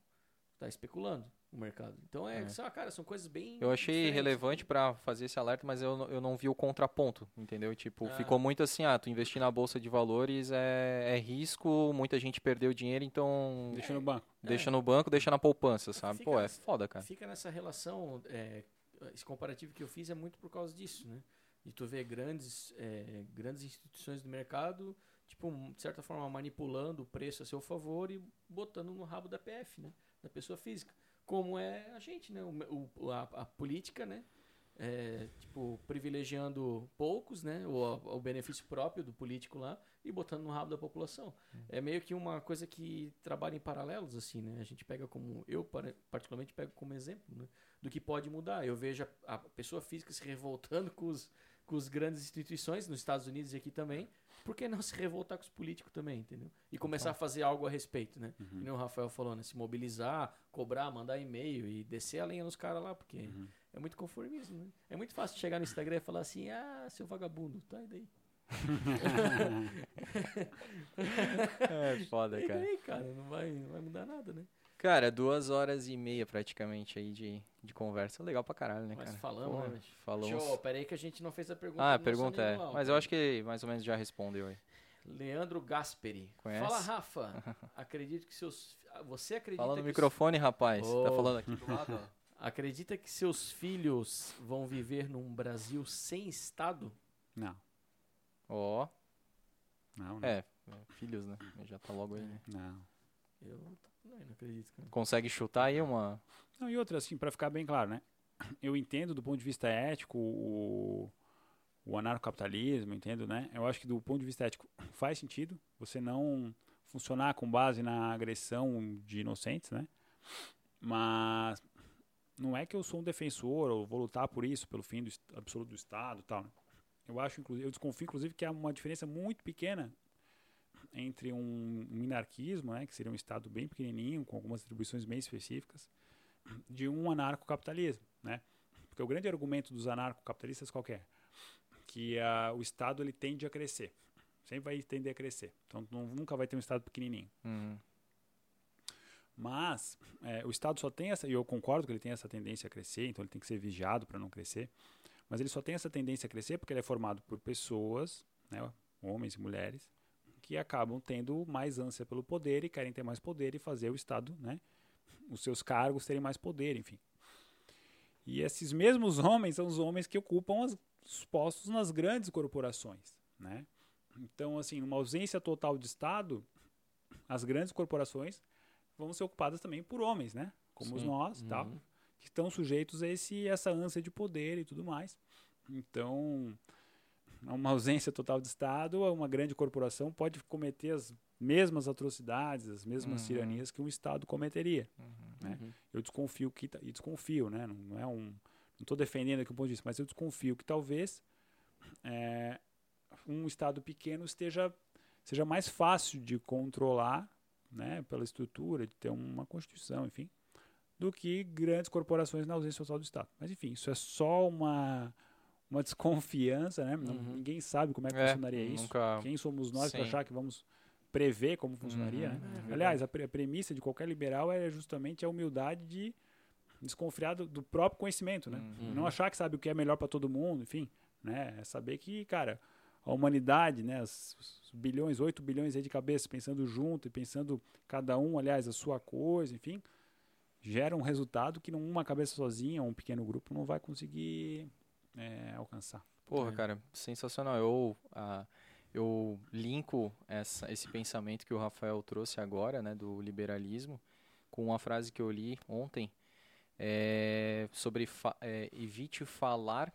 Tá especulando o mercado. Então é, É. só, cara, são coisas bem. Eu achei diferentes. relevante pra fazer esse alerta, mas eu, não- eu não vi o contraponto, entendeu? Tipo, Ah. ficou muito assim, ah, tu investir na bolsa de valores é, é risco, muita gente perdeu dinheiro, então Deixa no banco. deixa no banco, deixa na poupança, sabe? Fica Pô, é foda, cara. Fica nessa relação. é, esse comparativo que eu fiz é muito por causa disso, né? De tu ver grandes, é, grandes instituições do mercado, tipo, de certa forma, manipulando o preço a seu favor e botando no rabo da PF, né? Da pessoa física. Como é a gente, né? O, o- a, a política, né? É, tipo, privilegiando poucos, né? O, o benefício próprio do político lá e botando no rabo da população. É meio que uma coisa que trabalha em paralelos, assim, né? A gente pega como. Eu, particularmente, pego como exemplo, né? Do que pode mudar. Eu vejo a, a pessoa física se revoltando com os, com os grandes instituições, nos Estados Unidos e aqui também. Por que não se revoltar com os políticos também, entendeu? E começar a fazer algo a respeito, né? Uhum. Que nem o Rafael falou, né? Se mobilizar, cobrar, mandar e-mail e descer a lenha nos caras lá, porque Uhum. é muito conformismo, né? É muito fácil chegar no Instagram e falar assim, ah, seu vagabundo, tá e daí? É foda, E cara. daí, cara, não vai, não vai mudar nada, né? Cara, duas horas e meia praticamente aí de, de conversa. Legal pra caralho, né, Mas cara? falamos, Pô, né? Falamos. Show, peraí que a gente não fez a pergunta Ah, a pergunta é. Mas eu acho que mais ou menos já respondeu aí. Leandro Gasperi. Conhece? Fala, Rafa. Acredito que seus. Você acredita Fala no que. microfone, rapaz. Ô. Tá falando aqui do lado, ó. Acredita que seus filhos vão viver num Brasil sem Estado? Não, Ó, não, não. é, é, filhos, né? Já tá logo aí, né? não. Eu não, não acredito, cara. Consegue chutar aí uma. Não, e outra, assim, para ficar bem claro, né? Eu entendo do ponto de vista ético o, o anarcocapitalismo, entendo, né? Eu acho que do ponto de vista ético faz sentido você não funcionar com base na agressão de inocentes, né? Mas não é que eu sou um defensor ou vou lutar por isso, pelo fim do absoluto do Estado e tal. né? Eu acho, inclusive, eu desconfio, inclusive, que há uma diferença muito pequena entre um, minarquismo, né, que seria um Estado bem pequenininho, com algumas atribuições bem específicas, de um anarcocapitalismo, né? Porque o grande argumento dos anarcocapitalistas qual que é? Que ah, o Estado ele tende a crescer, sempre vai tender a crescer. Então não- nunca vai ter um Estado pequenininho. Hum, Mas é, o Estado só tem essa, e eu concordo que ele tem essa tendência a crescer, então ele tem que ser vigiado para não crescer. Mas ele só tem essa tendência a crescer porque ele é formado por pessoas, né, homens e mulheres, que acabam tendo mais ânsia pelo poder e querem ter mais poder e fazer o Estado, né, os seus cargos terem mais poder, enfim. E esses mesmos homens são os homens que ocupam as- os postos nas grandes corporações, né? Então, assim, numa ausência total de Estado, as grandes corporações vão ser ocupadas também por homens, né? Como Sim. nós, tal, Uhum. que estão sujeitos a esse essa ânsia de poder e tudo mais. Então, uma ausência total de Estado, uma grande corporação pode cometer as mesmas atrocidades, as mesmas Uhum. tiranias que um Estado cometeria. né? Uhum. Eu desconfio que e desconfio, né? Não, não é um, não estou defendendo aqui o ponto de vista, mas eu desconfio que talvez é, um Estado pequeno esteja seja mais fácil de controlar, né? Pela estrutura, de ter uma constituição, enfim, do que grandes corporações na ausência total do Estado. Mas enfim, isso é só uma uma desconfiança, né? Uhum. Ninguém sabe como é que É, funcionaria isso. nunca- Quem somos nós para achar que vamos prever como funcionaria, Uhum. né? É. Aliás, a, pre- a premissa de qualquer liberal é justamente a humildade de desconfiar do, do próprio conhecimento, né? Uhum. Não achar que sabe o que é melhor para todo mundo, enfim, né? É saber que, cara, a humanidade, né, os, os bilhões, 8 bilhões aí de cabeças pensando junto e pensando cada um, aliás, a sua coisa, enfim, gera um resultado que uma cabeça sozinha, um pequeno grupo não vai conseguir é, alcançar. Porra, É. cara, sensacional. Eu, ah, eu linko essa, esse pensamento que o Rafael trouxe agora, né, do liberalismo, com uma frase que eu li ontem é, sobre fa- é, evite falar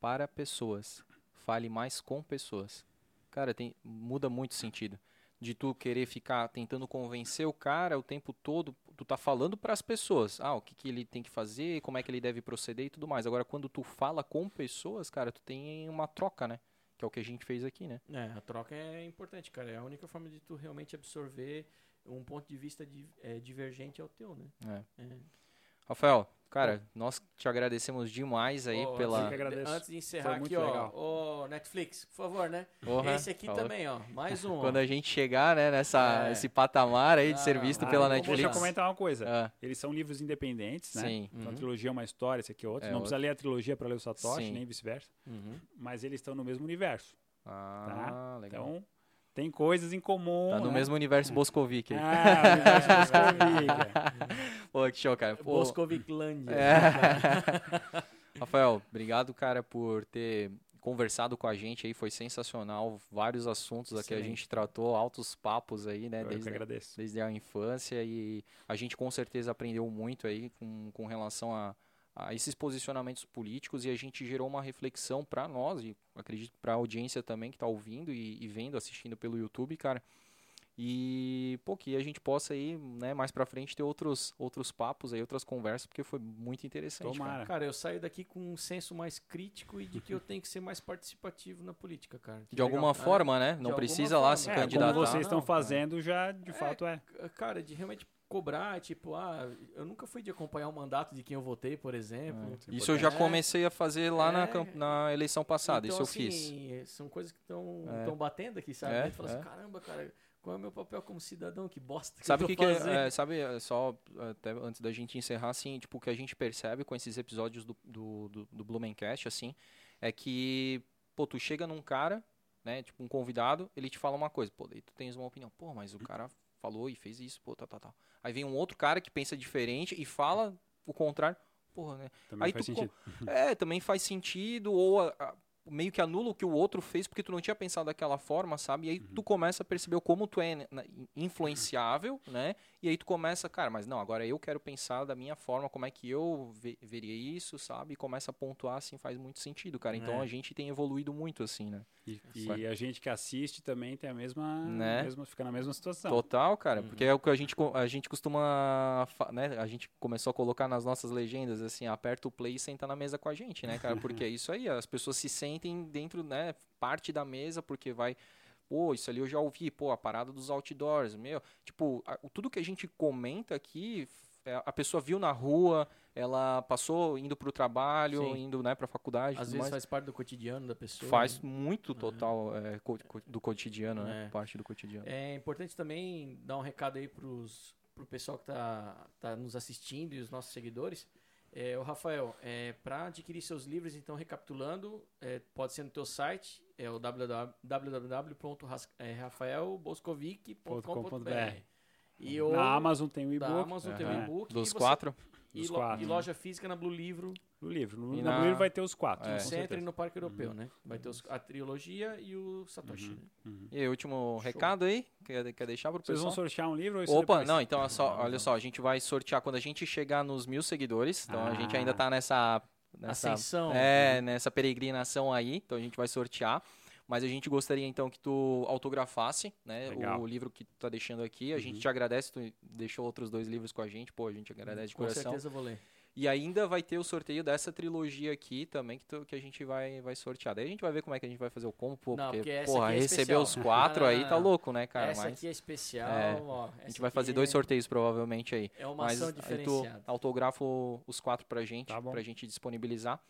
para pessoas, fale mais com pessoas. Cara, tem, muda muito sentido. De tu querer ficar tentando convencer o cara o tempo todo, tu tá falando para as pessoas. Ah, o que, que ele tem que fazer, como é que ele deve proceder e tudo mais. Agora, quando tu fala com pessoas, cara, tu tem uma troca, né? Que é o que a gente fez aqui, né? É, a troca é importante, cara. É a única forma de tu realmente absorver um ponto de vista di- é, divergente ao teu, né? É. É. Rafael, cara, nós te agradecemos demais aí Ô, pela. eu que agradeço. Antes de encerrar aqui, ó, ô Netflix, por favor, né? Porra, Esse aqui falou. também, ó, mais um. ó. Quando a gente chegar, né, nessa, É. esse patamar aí de Ah, ser visto ah, pela eu vou Deixa eu Netflix. comentar uma coisa. Ah, Eles são livros independentes, né? sim. Então, a Uhum. trilogia é uma história, esse aqui é outra. É não precisa ler a trilogia para ler o Satoshi, Sim. nem vice-versa. Uhum. Mas eles estão no mesmo universo. Ah, legal. Então, tem coisas em comum. tá no né? mesmo universo Boscovic aí. Ah, o universo Boscovic, cara. Pô, que show, cara. Pô, Boscoviclândia. É. Rafael, obrigado, cara, por ter conversado com a gente aí, foi sensacional. Vários assuntos aqui a gente tratou, altos papos aí, né? Eu que Desde, agradeço. desde a infância e a gente com certeza aprendeu muito aí com, com relação a, a esses posicionamentos políticos e a gente gerou uma reflexão para nós e acredito para a audiência também que está ouvindo e, e vendo, assistindo pelo YouTube, cara. E, pô, que a gente possa aí, né, mais pra frente ter outros, outros papos aí, outras conversas, porque foi muito interessante, cara. Tomara. Cara, eu saio daqui com um senso mais crítico e de que eu tenho que ser mais participativo na política, cara. De alguma Legal. forma, né? Não alguma precisa lá forma. se É, candidatar. como vocês estão cara. fazendo, já de fato é. É, Cara, de realmente cobrar, tipo, ah, eu nunca fui de acompanhar o mandato de quem eu votei, por exemplo. É. Isso eu já É. comecei a fazer lá na, É. camp- na eleição passada, Então, isso eu fiz. assim, São coisas que estão É. batendo aqui, sabe? É, A gente fala é. assim, caramba, cara, qual é o meu papel como cidadão? Que bosta que Sabe eu que, que é, é, sabe, é, só até antes da gente encerrar, assim, tipo, o que a gente percebe com esses episódios do, do, do, do Blumencast, assim, é que, pô, tu chega num cara, né, tipo um convidado, ele te fala uma coisa, pô, daí tu tens uma opinião, pô, mas o cara falou e fez isso, pô, tal, tal, tal. Aí vem um outro cara que pensa diferente e fala o contrário, porra, né? Também Aí faz tu sentido. É, também faz sentido, ou a- a- meio que anula o que o outro fez porque tu não tinha pensado daquela forma, sabe? E aí Uhum. tu começa a perceber como tu é né, influenciável, né? E aí tu começa, cara, mas não, agora eu quero pensar da minha forma, como é que eu ve- veria isso, sabe? E começa a pontuar, assim, faz muito sentido, cara. Então É. a gente tem evoluído muito, assim, né? E, e a gente que assiste também tem a mesma, Né? mesma fica na mesma situação. Total, cara, Uhum. porque é o que a gente, a gente costuma, né? A gente começou a colocar nas nossas legendas, assim, aperta o play e senta na mesa com a gente, né, cara? Porque é isso aí, as pessoas se sentem dentro, né, parte da mesa, porque vai, pô, isso ali eu já ouvi, pô, a parada dos outdoors, meu, tipo, a- tudo que a gente comenta aqui, é, a pessoa viu na rua, ela passou indo pro trabalho, Sim. indo, né, pra faculdade, Às vezes mais. faz parte do cotidiano da pessoa. Faz né? muito total é, co- co- do cotidiano, né? É. Parte do cotidiano. É importante também dar um recado aí pros, pro pessoal que tá, tá nos assistindo e os nossos seguidores. É, o Rafael, é, para adquirir seus livros, então recapitulando, é, pode ser no teu site, é o www.rafaelboscovic.com.br e o Na Amazon tem o da e-book. Amazon tem o Aham. e-book Dos e você- quatro? e, Dos lo- quatro. e loja física na Blue Livro. No livro. No, E na Blue livro vai ter os quatro. É. com entra certeza. no Parque Europeu, né? Vai ter os- a trilogia e o Satoshi. né? Uhum. E aí, último recado aí? Quer, quer deixar pro Vocês vão pessoal? sortear um livro ou isso Opa, depois? não, então é só, olha só, a gente vai sortear quando a gente chegar nos mil seguidores. Então a gente ainda Ah. tá nessa. nessa Ascensão. É, nessa peregrinação aí. Então a gente vai sortear. Mas a gente gostaria então que tu autografasse, né? Legal. O livro que tu tá deixando aqui. A gente Uhum. te agradece, tu deixou outros dois livros com a gente. Pô, a gente agradece de Com coração. certeza eu vou ler. E ainda vai ter o sorteio dessa trilogia aqui também, que, tu- que a gente vai, vai sortear. Daí a gente vai ver como é que a gente vai fazer o combo, pô, Não, porque, porque porra, é receber especial. os quatro Não, não, aí não, tá não. louco, né, cara? essa Mas aqui é especial, é, ó. a gente vai fazer dois é- sorteios provavelmente aí. É uma Mas ação aí tu diferenciada. autografa os quatro pra gente, Tá bom. pra gente disponibilizar.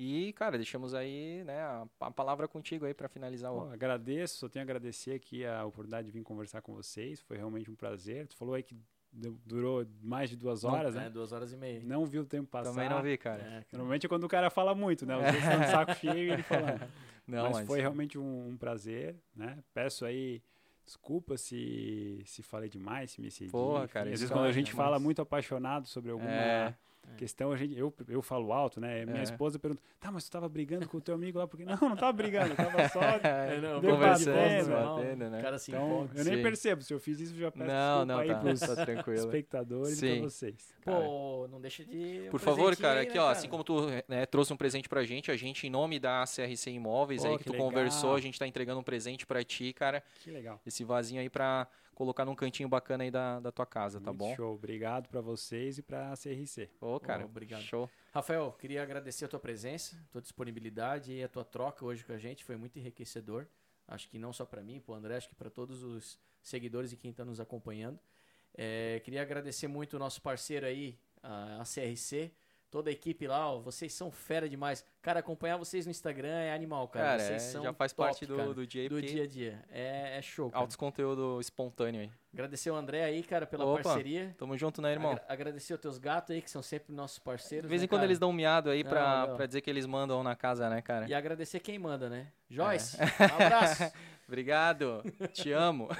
E, cara, deixamos aí, né, a, a palavra contigo aí pra finalizar o. agradeço, só tenho a agradecer aqui a oportunidade de vir conversar com vocês. Foi realmente um prazer. Tu falou aí que durou mais de duas horas, Não, né? É, duas horas e meia. Não viu o tempo passar. Também não vi, cara. É. Normalmente é quando o cara fala muito, né? Os outros estão de saco cheio e ele falando. Não, mas, mas, foi realmente um, um prazer, né? Peço aí desculpa se, se falei demais, se me excedi. Porra, cara, Às vezes é quando a mais- gente é fala mais- muito apaixonado sobre alguma É. questão, a gente, eu, eu falo alto, né? Minha É. esposa pergunta, tá, mas tu tava brigando com o teu amigo lá, porque não, não tava brigando, eu tava só... É, não, conversando, né? não, batendo, né? O cara se Então, empolga. eu nem Sim. percebo, se eu fiz isso, eu já peço Não, não, aí tá, pros tá tranquilo. espectadores e Sim. pra vocês. cara. Pô, não deixa de. um Por favor, cara, aqui né, ó, cara? assim como tu né, trouxe um presente pra gente, a gente, em nome da CRC Imóveis, Pô, aí que que tu legal. conversou, a gente tá entregando um presente pra ti, cara. Que legal. Esse vasinho aí pra colocar num cantinho bacana aí da, da tua casa, tá Muito bom? Show. Obrigado pra vocês e pra CRC. Ô, cara, obrigado. show. Rafael, queria agradecer a tua presença, tua disponibilidade e a tua troca hoje com a gente. Foi muito enriquecedor. Acho que não só para mim, para o André, acho que para todos os seguidores e quem está nos acompanhando. É, queria agradecer muito o nosso parceiro aí, a, a CRC, toda a equipe lá. Ó, vocês são fera demais. Cara, acompanhar vocês no Instagram é animal, cara. Cara, vocês é, são já faz top, parte do, cara, do dia do dia a dia. É, é show, cara. altos conteúdo espontâneo aí. Agradecer o André aí, cara, pela Opa, parceria. Tamo junto, né, irmão? Agra- agradecer os teus gatos aí, que são sempre nossos parceiros. De vez né, em quando eles dão um miado aí pra, Não, não. pra dizer que eles mandam na casa, né, cara? E agradecer quem manda, né? Joyce, É. um abraço. Obrigado, te amo.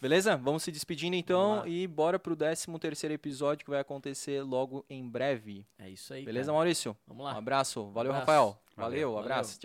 Beleza? Vamos se despedindo então e bora pro 13 terceiro episódio que vai acontecer logo em breve. É isso aí. Beleza, cara. Maurício? Vamos Um lá. abraço. Valeu, Abraço. Rafael. Valeu. Valeu, Valeu. abraço. Tchau,